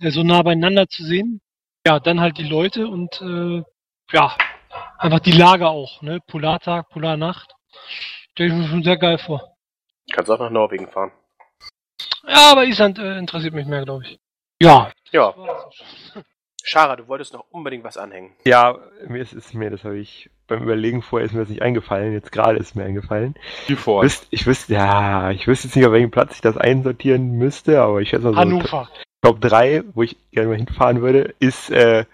[SPEAKER 4] äh, so nah beieinander zu sehen. Ja, dann halt die Leute und äh, ja, einfach die Lage auch, ne? Polartag, Polarnacht. Stelle ich mir schon sehr geil vor.
[SPEAKER 1] Kannst auch nach Norwegen fahren.
[SPEAKER 4] Ja, aber Island äh, interessiert mich mehr, glaube ich. Ja.
[SPEAKER 1] Ja. Schara, du wolltest noch unbedingt was anhängen.
[SPEAKER 2] Ja, mir ist, ist mir, das habe ich beim Überlegen vorher ist mir das nicht eingefallen, jetzt gerade ist mir eingefallen.
[SPEAKER 5] Die vor.
[SPEAKER 2] Ich wüsste, ja, ich wüsste jetzt nicht, auf welchen Platz ich das einsortieren müsste, aber ich schätze mal so
[SPEAKER 4] Hannover.
[SPEAKER 2] Top 3, wo ich gerne mal hinfahren würde, ist äh,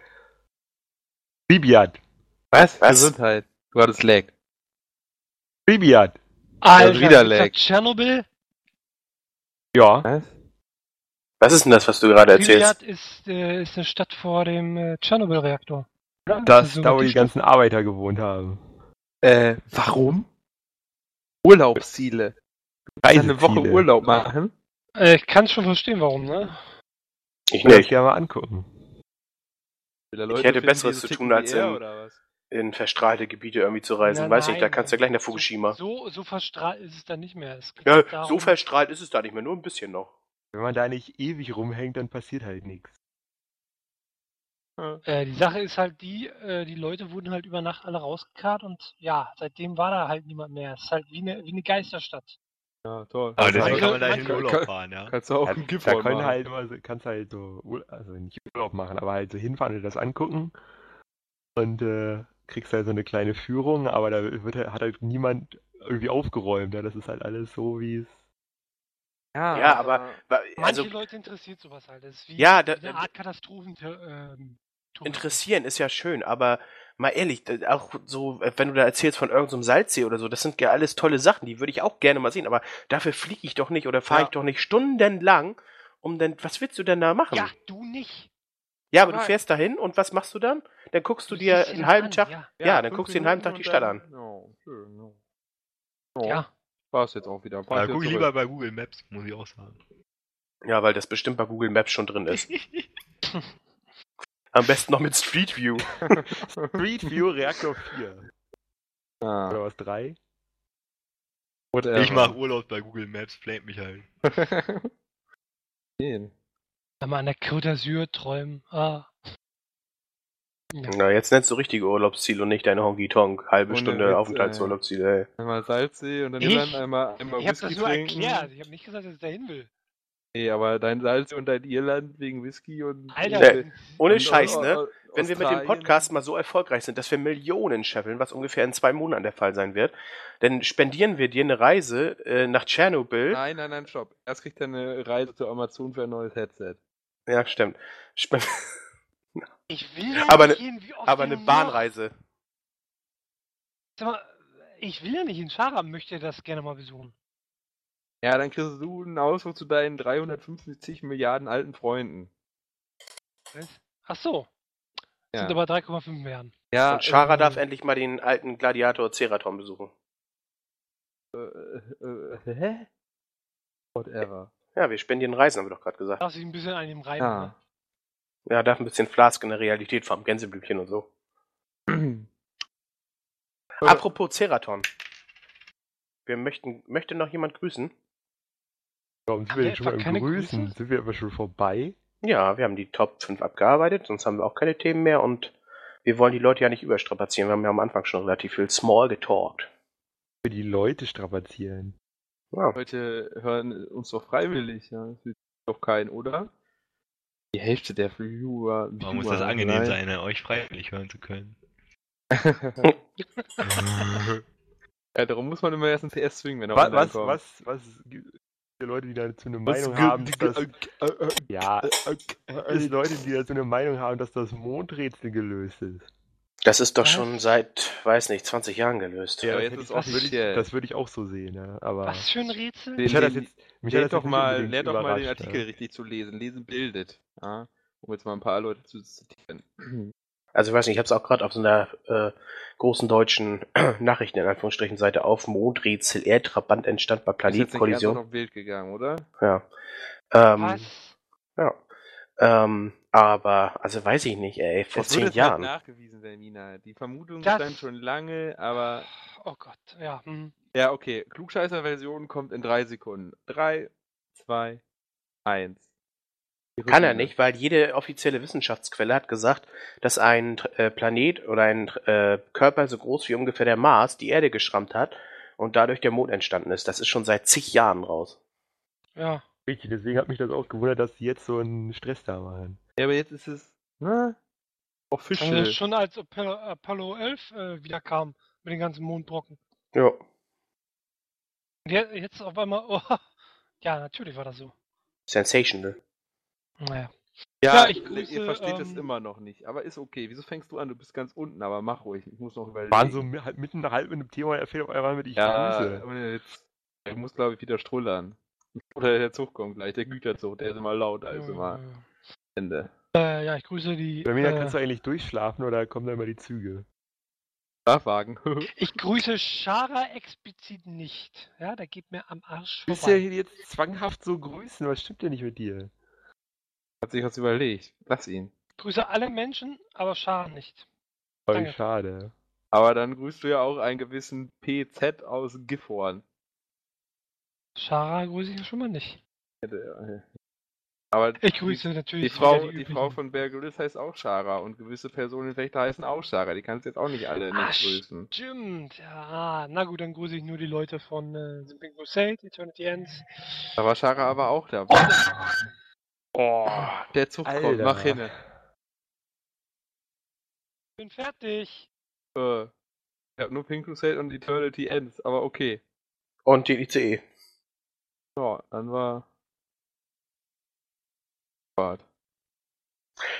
[SPEAKER 2] Bibiat.
[SPEAKER 5] Was?
[SPEAKER 1] Was?
[SPEAKER 5] Gesundheit. Du hattest Lag.
[SPEAKER 2] Bibiat.
[SPEAKER 4] Alter,
[SPEAKER 5] wieder
[SPEAKER 4] ist das
[SPEAKER 5] lag.
[SPEAKER 4] Tschernobyl?
[SPEAKER 2] Ja.
[SPEAKER 5] Was?
[SPEAKER 1] Was ist denn das, was du gerade erzählst?
[SPEAKER 4] Pripyat ist, äh, ist eine Stadt vor dem äh, Tschernobyl-Reaktor.
[SPEAKER 2] Das,
[SPEAKER 4] Also
[SPEAKER 2] da wo die
[SPEAKER 4] Stadt-
[SPEAKER 2] ganzen Arbeiter gewohnt haben.
[SPEAKER 5] Äh, warum? Urlaubsziele. Eine Woche. Urlaub machen?
[SPEAKER 4] Äh, ich kann schon verstehen, warum, ne?
[SPEAKER 1] Ich
[SPEAKER 2] Ich will das
[SPEAKER 1] nicht.
[SPEAKER 2] gerne mal angucken.
[SPEAKER 1] Ich hätte Besseres
[SPEAKER 5] so
[SPEAKER 1] zu tun, als
[SPEAKER 5] er,
[SPEAKER 1] in-
[SPEAKER 5] oder was?
[SPEAKER 1] In verstrahlte Gebiete irgendwie zu reisen.
[SPEAKER 4] Na,
[SPEAKER 1] Weiß nicht, da
[SPEAKER 4] nein.
[SPEAKER 1] kannst du ja gleich nach Fukushima.
[SPEAKER 4] So, so verstrahlt ist es dann nicht mehr.
[SPEAKER 1] Ja,
[SPEAKER 4] darum-
[SPEAKER 1] so verstrahlt ist es da nicht mehr, nur ein bisschen noch.
[SPEAKER 2] Wenn man da nicht ewig rumhängt, dann passiert halt nichts.
[SPEAKER 4] Äh, die Sache ist halt die, äh, die Leute wurden halt über Nacht alle rausgekarrt und ja, seitdem war da halt niemand mehr. Es ist halt wie eine, wie eine Geisterstadt.
[SPEAKER 5] Ja, toll.
[SPEAKER 3] Aber
[SPEAKER 2] Also
[SPEAKER 3] deswegen kann man da in
[SPEAKER 5] manche-
[SPEAKER 3] Urlaub fahren, ja.
[SPEAKER 5] Kannst du auch
[SPEAKER 2] Ja,
[SPEAKER 5] einen
[SPEAKER 2] da
[SPEAKER 5] Gipfel
[SPEAKER 2] können
[SPEAKER 5] machen.
[SPEAKER 2] halt immer kannst halt so, also nicht Urlaub machen, aber halt so hinfahren und das angucken. Und äh, kriegst halt so eine kleine Führung, aber da wird, halt- hat halt niemand irgendwie aufgeräumt. Ja? Das ist halt alles so, wie es.
[SPEAKER 1] Ja, aber wa-
[SPEAKER 4] Manche
[SPEAKER 1] also
[SPEAKER 4] Leute interessiert sowas halt. Das ist wie,
[SPEAKER 1] Ja, da-
[SPEAKER 4] eine Art Katastrophen. Ähm,
[SPEAKER 1] interessieren ist ja schön, aber mal ehrlich, auch so, äh, wenn du da erzählst von irgendeinem Salzsee oder so, das sind ja alles tolle Sachen, die würde ich auch gerne mal sehen, aber dafür fliege ich doch nicht oder fahre
[SPEAKER 5] Ja.
[SPEAKER 1] ich doch nicht stundenlang, um denn, was willst du denn da machen?
[SPEAKER 4] Ja, du nicht.
[SPEAKER 1] Ja, aber du
[SPEAKER 5] Aber-
[SPEAKER 1] fährst dahin und was machst du dann? Dann guckst du dir einen halben
[SPEAKER 4] an,
[SPEAKER 1] Tag,
[SPEAKER 4] ja.
[SPEAKER 1] ja, dann guckst du den halben Tag die Stadt an.
[SPEAKER 5] Ja, schön, ja.
[SPEAKER 1] Oh.
[SPEAKER 4] Ja.
[SPEAKER 5] War's jetzt auch wieder. Fahr
[SPEAKER 3] guck lieber bei Google Maps, muss ich auch sagen.
[SPEAKER 1] Ja, weil das bestimmt bei Google Maps schon drin ist. Am besten noch mit Street View.
[SPEAKER 2] Street View Reaktor 4.
[SPEAKER 5] Ah,
[SPEAKER 2] Oder was, 3?
[SPEAKER 5] whatever.
[SPEAKER 3] Ich mach Urlaub bei Google Maps, flamet mich halt.
[SPEAKER 5] Gehen.
[SPEAKER 4] Wenn man an der Côte d'Azur träumen. Ah. Ja.
[SPEAKER 1] Na, jetzt nennst du richtige Urlaubsziel und nicht deine Honky Tonk. Halbe
[SPEAKER 5] Ohne
[SPEAKER 1] Stunde
[SPEAKER 5] Witz,
[SPEAKER 1] Aufenthaltsurlaubsziel, ey.
[SPEAKER 5] Einmal Salzsee und dann
[SPEAKER 4] Ich?
[SPEAKER 5] Irland, einmal, einmal
[SPEAKER 4] Ich habe
[SPEAKER 5] Whisky
[SPEAKER 4] das nur
[SPEAKER 5] trinken.
[SPEAKER 4] erklärt. Ich habe nicht gesagt, dass ich dahin will.
[SPEAKER 5] Nee, aber dein Salz und dein Irland wegen Whisky und.
[SPEAKER 4] Alter,
[SPEAKER 1] Nee, Ohne
[SPEAKER 5] und-
[SPEAKER 1] Scheiß, ne? Wenn wir mit dem. Podcast mal so erfolgreich sind, dass wir Millionen scheffeln, was ungefähr in zwei Monaten der Fall sein wird, dann spendieren wir dir eine Reise äh, nach Tschernobyl.
[SPEAKER 5] Nein, nein, nein, stopp. Erst kriegt er eine Reise zu Amazon für ein neues Headset.
[SPEAKER 1] Ja, stimmt. Spen
[SPEAKER 4] Ich will ja
[SPEAKER 1] Aber
[SPEAKER 4] nicht
[SPEAKER 1] ne-
[SPEAKER 4] hin, wie oft
[SPEAKER 1] aber eine Bahnreise.
[SPEAKER 4] Sag mal, ich will ja nicht in Schara, möchte das gerne mal besuchen.
[SPEAKER 5] Ja, dann kriegst du einen Ausflug zu deinen 350 Milliarden alten Freunden.
[SPEAKER 4] Was? Ach so.
[SPEAKER 5] Ja.
[SPEAKER 4] Sind aber 3,5 Milliarden.
[SPEAKER 5] Ja,
[SPEAKER 1] Und Shara
[SPEAKER 5] ähm,
[SPEAKER 1] darf endlich mal den alten Gladiator Ceraton besuchen.
[SPEAKER 5] Äh, äh, hä? Whatever.
[SPEAKER 1] Ja, wir spendieren Reisen, haben wir doch gerade gesagt.
[SPEAKER 4] Darf sich ein bisschen an ihm reiben.
[SPEAKER 5] Ja.
[SPEAKER 1] Ja, darf ein bisschen Flask in der Realität fahren, Gänseblümchen und so. Apropos Ceraton. Wir möchten, möchte noch jemand grüßen?
[SPEAKER 2] Warum sind wir denn schon mal Grüßen?
[SPEAKER 4] Grüße?
[SPEAKER 2] Sind wir aber schon vorbei?
[SPEAKER 1] Ja, wir haben die Top 5 abgearbeitet, sonst haben wir auch keine Themen mehr und wir wollen die Leute ja nicht überstrapazieren. Wir haben ja am Anfang schon relativ viel small getalkt.
[SPEAKER 2] Für die Leute strapazieren.
[SPEAKER 1] Ja.
[SPEAKER 5] Leute hören uns doch freiwillig, ja. Das wird doch keinen, oder? Die Hälfte der Viewer.
[SPEAKER 3] Man muss das angenehm sein, ne, euch freiwillig hören zu können.
[SPEAKER 5] ja, darum muss man immer erst ins CS zwingen, wenn er
[SPEAKER 2] Was, was,
[SPEAKER 5] kommt.
[SPEAKER 2] was, was gibt es Leute, die dazu eine
[SPEAKER 5] Was
[SPEAKER 2] Meinung
[SPEAKER 5] gibt-
[SPEAKER 2] haben, dass das,
[SPEAKER 5] äh, äh,
[SPEAKER 2] ja,
[SPEAKER 5] äh,
[SPEAKER 2] es Leute, die dazu eine Meinung haben, dass das Mondrätsel gelöst ist.
[SPEAKER 1] Das ist doch
[SPEAKER 4] Was?
[SPEAKER 1] schon seit, weiß nicht, 20 Jahren gelöst.
[SPEAKER 5] Ja,
[SPEAKER 2] das
[SPEAKER 5] jetzt ist
[SPEAKER 2] ich- das würde ich, das würde ich auch so sehen, ja. Aber
[SPEAKER 4] Was für ein Rätsel?
[SPEAKER 5] Den-
[SPEAKER 2] mich hat das
[SPEAKER 5] den-
[SPEAKER 2] jetzt, mich hat
[SPEAKER 5] Lernt
[SPEAKER 2] das
[SPEAKER 5] doch mal, lernt doch mal den Artikel
[SPEAKER 2] ja.
[SPEAKER 5] richtig zu lesen. Lesen bildet. Ja? Um jetzt mal ein paar Leute zu zitieren.
[SPEAKER 1] Also ich weiß nicht, ich habe es auch gerade auf so einer äh, großen deutschen Nachrichten in Anführungsstrichen Seite auf. Mondrätsel, Erdtrabant entstand bei
[SPEAKER 5] Ist jetzt auf Bild gegangen, oder?
[SPEAKER 1] Ja. Ähm,
[SPEAKER 4] Was?
[SPEAKER 1] ja. Ähm, aber, also weiß ich nicht, ey, vor
[SPEAKER 5] Es
[SPEAKER 1] zehn
[SPEAKER 5] wurde halt
[SPEAKER 1] Jahren.
[SPEAKER 5] nachgewiesen, Selmina. Die Vermutung
[SPEAKER 4] Das-
[SPEAKER 5] stand schon lange, aber
[SPEAKER 4] Oh Gott, ja. hm.
[SPEAKER 5] Ja, okay. Klugscheißer-Version kommt in drei Sekunden. Drei, zwei, eins.
[SPEAKER 1] Kann er nicht, weil jede offizielle Wissenschaftsquelle hat gesagt, dass ein äh, Planet oder ein äh, Körper so groß wie ungefähr der Mars die Erde geschrammt hat und dadurch der Mond entstanden ist. Das ist schon seit zig Jahren raus.
[SPEAKER 4] Ja.
[SPEAKER 2] Richtig, deswegen hat mich das auch gewundert, dass die jetzt so einen Stress da machen.
[SPEAKER 5] Ja, aber jetzt ist es, ne? Official.
[SPEAKER 4] Also schon als Apollo, Apollo 11 äh, wieder kam mit den ganzen Mondbrocken.
[SPEAKER 1] Ja.
[SPEAKER 4] Jetzt auf einmal, oh, ja, natürlich war das so.
[SPEAKER 1] Sensational.
[SPEAKER 4] Naja.
[SPEAKER 5] ja,
[SPEAKER 4] Ja, ich
[SPEAKER 5] ihr
[SPEAKER 4] grüße,
[SPEAKER 5] versteht es
[SPEAKER 4] ähm,
[SPEAKER 5] immer noch nicht. Aber ist okay. Wieso fängst du an? Du bist ganz unten, aber mach ruhig. Ich muss noch überlegen.
[SPEAKER 2] Waren so halt mitten halb mit dem Thema, er fällt auf einmal mit ich
[SPEAKER 5] ja,
[SPEAKER 2] grüße.
[SPEAKER 5] jetzt. Ich muss, glaube ich, wieder strullern. Oder der Zug kommt gleich, der Güterzug, der ist immer laut, also immer Ende.
[SPEAKER 4] Äh, ja, ich grüße die.
[SPEAKER 2] Bei mir
[SPEAKER 4] äh,
[SPEAKER 2] kannst du eigentlich durchschlafen oder kommen da immer die Züge?
[SPEAKER 5] Schlafwagen.
[SPEAKER 4] ich grüße Shara explizit nicht. Ja, der geht mir am Arsch
[SPEAKER 2] Du bist
[SPEAKER 4] vorbei.
[SPEAKER 2] ja jetzt zwanghaft so grüßen, was stimmt denn nicht mit dir?
[SPEAKER 5] Hat sich was überlegt. Lass ihn.
[SPEAKER 4] Ich grüße alle Menschen, aber Shara nicht.
[SPEAKER 2] Voll
[SPEAKER 4] Danke.
[SPEAKER 2] schade.
[SPEAKER 5] Aber dann grüßt du ja auch einen gewissen PZ aus Gifhorn.
[SPEAKER 4] Shara grüße ich schon mal nicht.
[SPEAKER 5] Aber
[SPEAKER 4] Ich grüße
[SPEAKER 5] die,
[SPEAKER 4] natürlich
[SPEAKER 5] die, Frau, die
[SPEAKER 4] üblichen.
[SPEAKER 5] Frau von Bergulis heißt auch Shara und gewisse Personen in Wächter heißen auch Shara. Die kannst du jetzt auch nicht alle
[SPEAKER 4] Ah,
[SPEAKER 5] nicht grüßen.
[SPEAKER 4] Stimmt, ja. Na gut, dann grüße ich nur die Leute von äh, Simping Crusade, Eternity Ends.
[SPEAKER 5] Da war Shara aber auch dabei. Oh, der Zug kommt,
[SPEAKER 2] Alter.
[SPEAKER 5] mach hin.
[SPEAKER 4] Bin fertig.
[SPEAKER 5] Äh, ich hab nur Pink Crusade und Eternity Ends, aber okay.
[SPEAKER 1] Und die ICE.
[SPEAKER 5] Ja, dann war. Fahrt.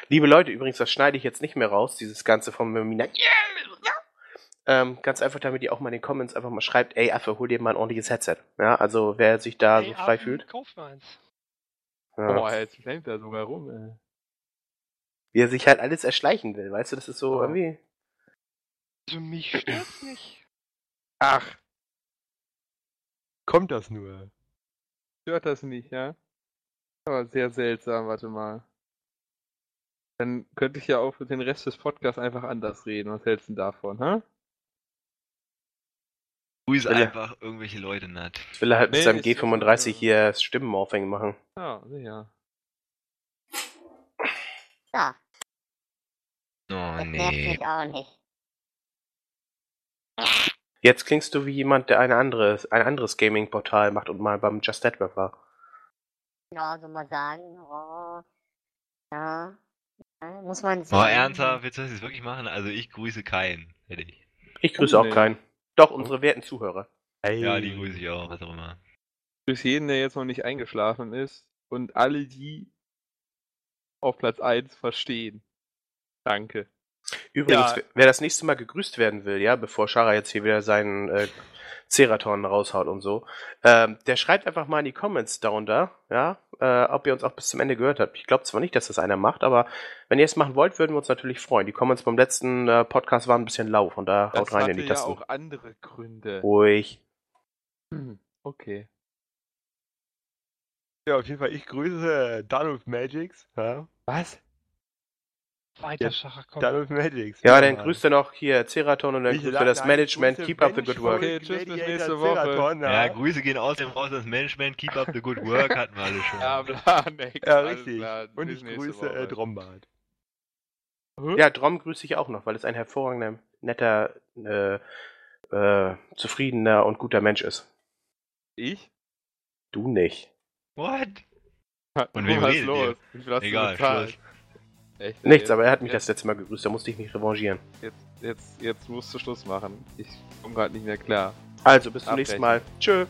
[SPEAKER 1] Liebe Leute, übrigens, das schneide ich jetzt nicht mehr raus, dieses Ganze von Mina. Ähm, ganz einfach, damit ihr auch mal in den Comments einfach mal schreibt, ey Affe, hol dir mal ein ordentliches Headset. Ja, also wer sich da
[SPEAKER 4] Ey,
[SPEAKER 1] so frei
[SPEAKER 4] Affen,
[SPEAKER 1] fühlt.
[SPEAKER 4] Kauf mir eins.
[SPEAKER 1] Ja.
[SPEAKER 5] Boah, jetzt flammt er sogar rum, ey.
[SPEAKER 1] Wie er sich halt alles erschleichen will, weißt du, das ist so
[SPEAKER 5] Ja.
[SPEAKER 1] irgendwie.
[SPEAKER 4] Also mich stört's nicht.
[SPEAKER 5] Ach,
[SPEAKER 2] Kommt das nur?
[SPEAKER 5] Stört das nicht, ja? Aber sehr seltsam, warte mal. Dann könnte ich ja auch für den Rest des Podcasts einfach anders reden. Was hältst du denn davon, hä?
[SPEAKER 3] Grüß
[SPEAKER 1] Will er-
[SPEAKER 3] einfach irgendwelche Leute nicht.
[SPEAKER 1] Jetzt will er halt mit
[SPEAKER 5] Nee,
[SPEAKER 1] seinem
[SPEAKER 5] ist ja so,
[SPEAKER 1] G35
[SPEAKER 5] ja.
[SPEAKER 1] hier Stimmenaufhängen machen.
[SPEAKER 5] Ja, sicher.
[SPEAKER 6] So,
[SPEAKER 3] Oh
[SPEAKER 6] das nervt
[SPEAKER 3] nee.
[SPEAKER 6] mich auch nicht.
[SPEAKER 1] Jetzt klingst du wie jemand, der eine andere, ein anderes Gaming-Portal macht und mal beim Just Network war.
[SPEAKER 6] Ja, so mal sagen. Oh, ja, ja, muss man
[SPEAKER 3] Boah,
[SPEAKER 6] sagen.
[SPEAKER 3] ernsthaft, willst du das jetzt wirklich machen? Also ich grüße keinen, hätte ich.
[SPEAKER 1] Ich grüße
[SPEAKER 5] Oh,
[SPEAKER 1] auch
[SPEAKER 5] nee.
[SPEAKER 1] keinen. Doch, unsere werten Zuhörer.
[SPEAKER 2] Hey.
[SPEAKER 3] Ja, die grüße ich auch, was auch immer.
[SPEAKER 5] Grüß jeden, der jetzt noch nicht eingeschlafen ist. Und alle, die auf Platz 1 verstehen. Danke.
[SPEAKER 1] Übrigens,
[SPEAKER 5] Ja.
[SPEAKER 1] wer- das nächste Mal gegrüßt werden will, ja, bevor Shara jetzt hier wieder seinen äh, Ceraton raushaut und so, ähm, der schreibt einfach mal in die Comments darunter, ja, äh, ob ihr uns auch bis zum Ende gehört habt. Ich glaube zwar nicht, dass das einer macht, aber wenn ihr es machen wollt, würden wir uns natürlich freuen. Die Comments beim letzten äh, Podcast waren ein bisschen lau, von da
[SPEAKER 5] Das
[SPEAKER 1] haut rein in
[SPEAKER 5] hatte
[SPEAKER 1] die
[SPEAKER 5] ja
[SPEAKER 1] Tasten.
[SPEAKER 5] auch andere Gründe.
[SPEAKER 1] Ruhig.
[SPEAKER 5] Hm, Okay.
[SPEAKER 2] Ja, auf jeden Fall, ich grüße Done with Magics. Ja?
[SPEAKER 5] Was?
[SPEAKER 4] Weiter, Schacher, komm.
[SPEAKER 2] Done with Magics.
[SPEAKER 1] Ja, dann grüßt er noch hier Ceraton und dann grüßt er das Management. Keep up the good work.
[SPEAKER 5] Okay, tschüss, bis nächste Woche.
[SPEAKER 3] Ja. Grüße gehen außerdem raus ans Management, keep up the good work, hatten wir alle schon.
[SPEAKER 5] Ja, Blanek.
[SPEAKER 2] Ja, richtig. Und ich grüße äh, Drombart.
[SPEAKER 1] Ja, Drom grüße ich auch noch, weil es ein hervorragender, netter, äh, äh, zufriedener und guter Mensch ist.
[SPEAKER 5] Ich?
[SPEAKER 1] Du nicht.
[SPEAKER 3] What?
[SPEAKER 5] Und
[SPEAKER 3] wem
[SPEAKER 5] was los?
[SPEAKER 3] Egal? Schluss.
[SPEAKER 5] Echt,
[SPEAKER 1] Nichts,
[SPEAKER 5] ey,
[SPEAKER 1] aber er hat mich
[SPEAKER 5] jetzt,
[SPEAKER 1] das letzte Mal gegrüßt, da musste ich mich revanchieren.
[SPEAKER 5] Jetzt, jetzt, jetzt musst du Schluss machen. Ich komme gerade nicht mehr klar.
[SPEAKER 1] Also, bis zum nächsten Mal. Tschö.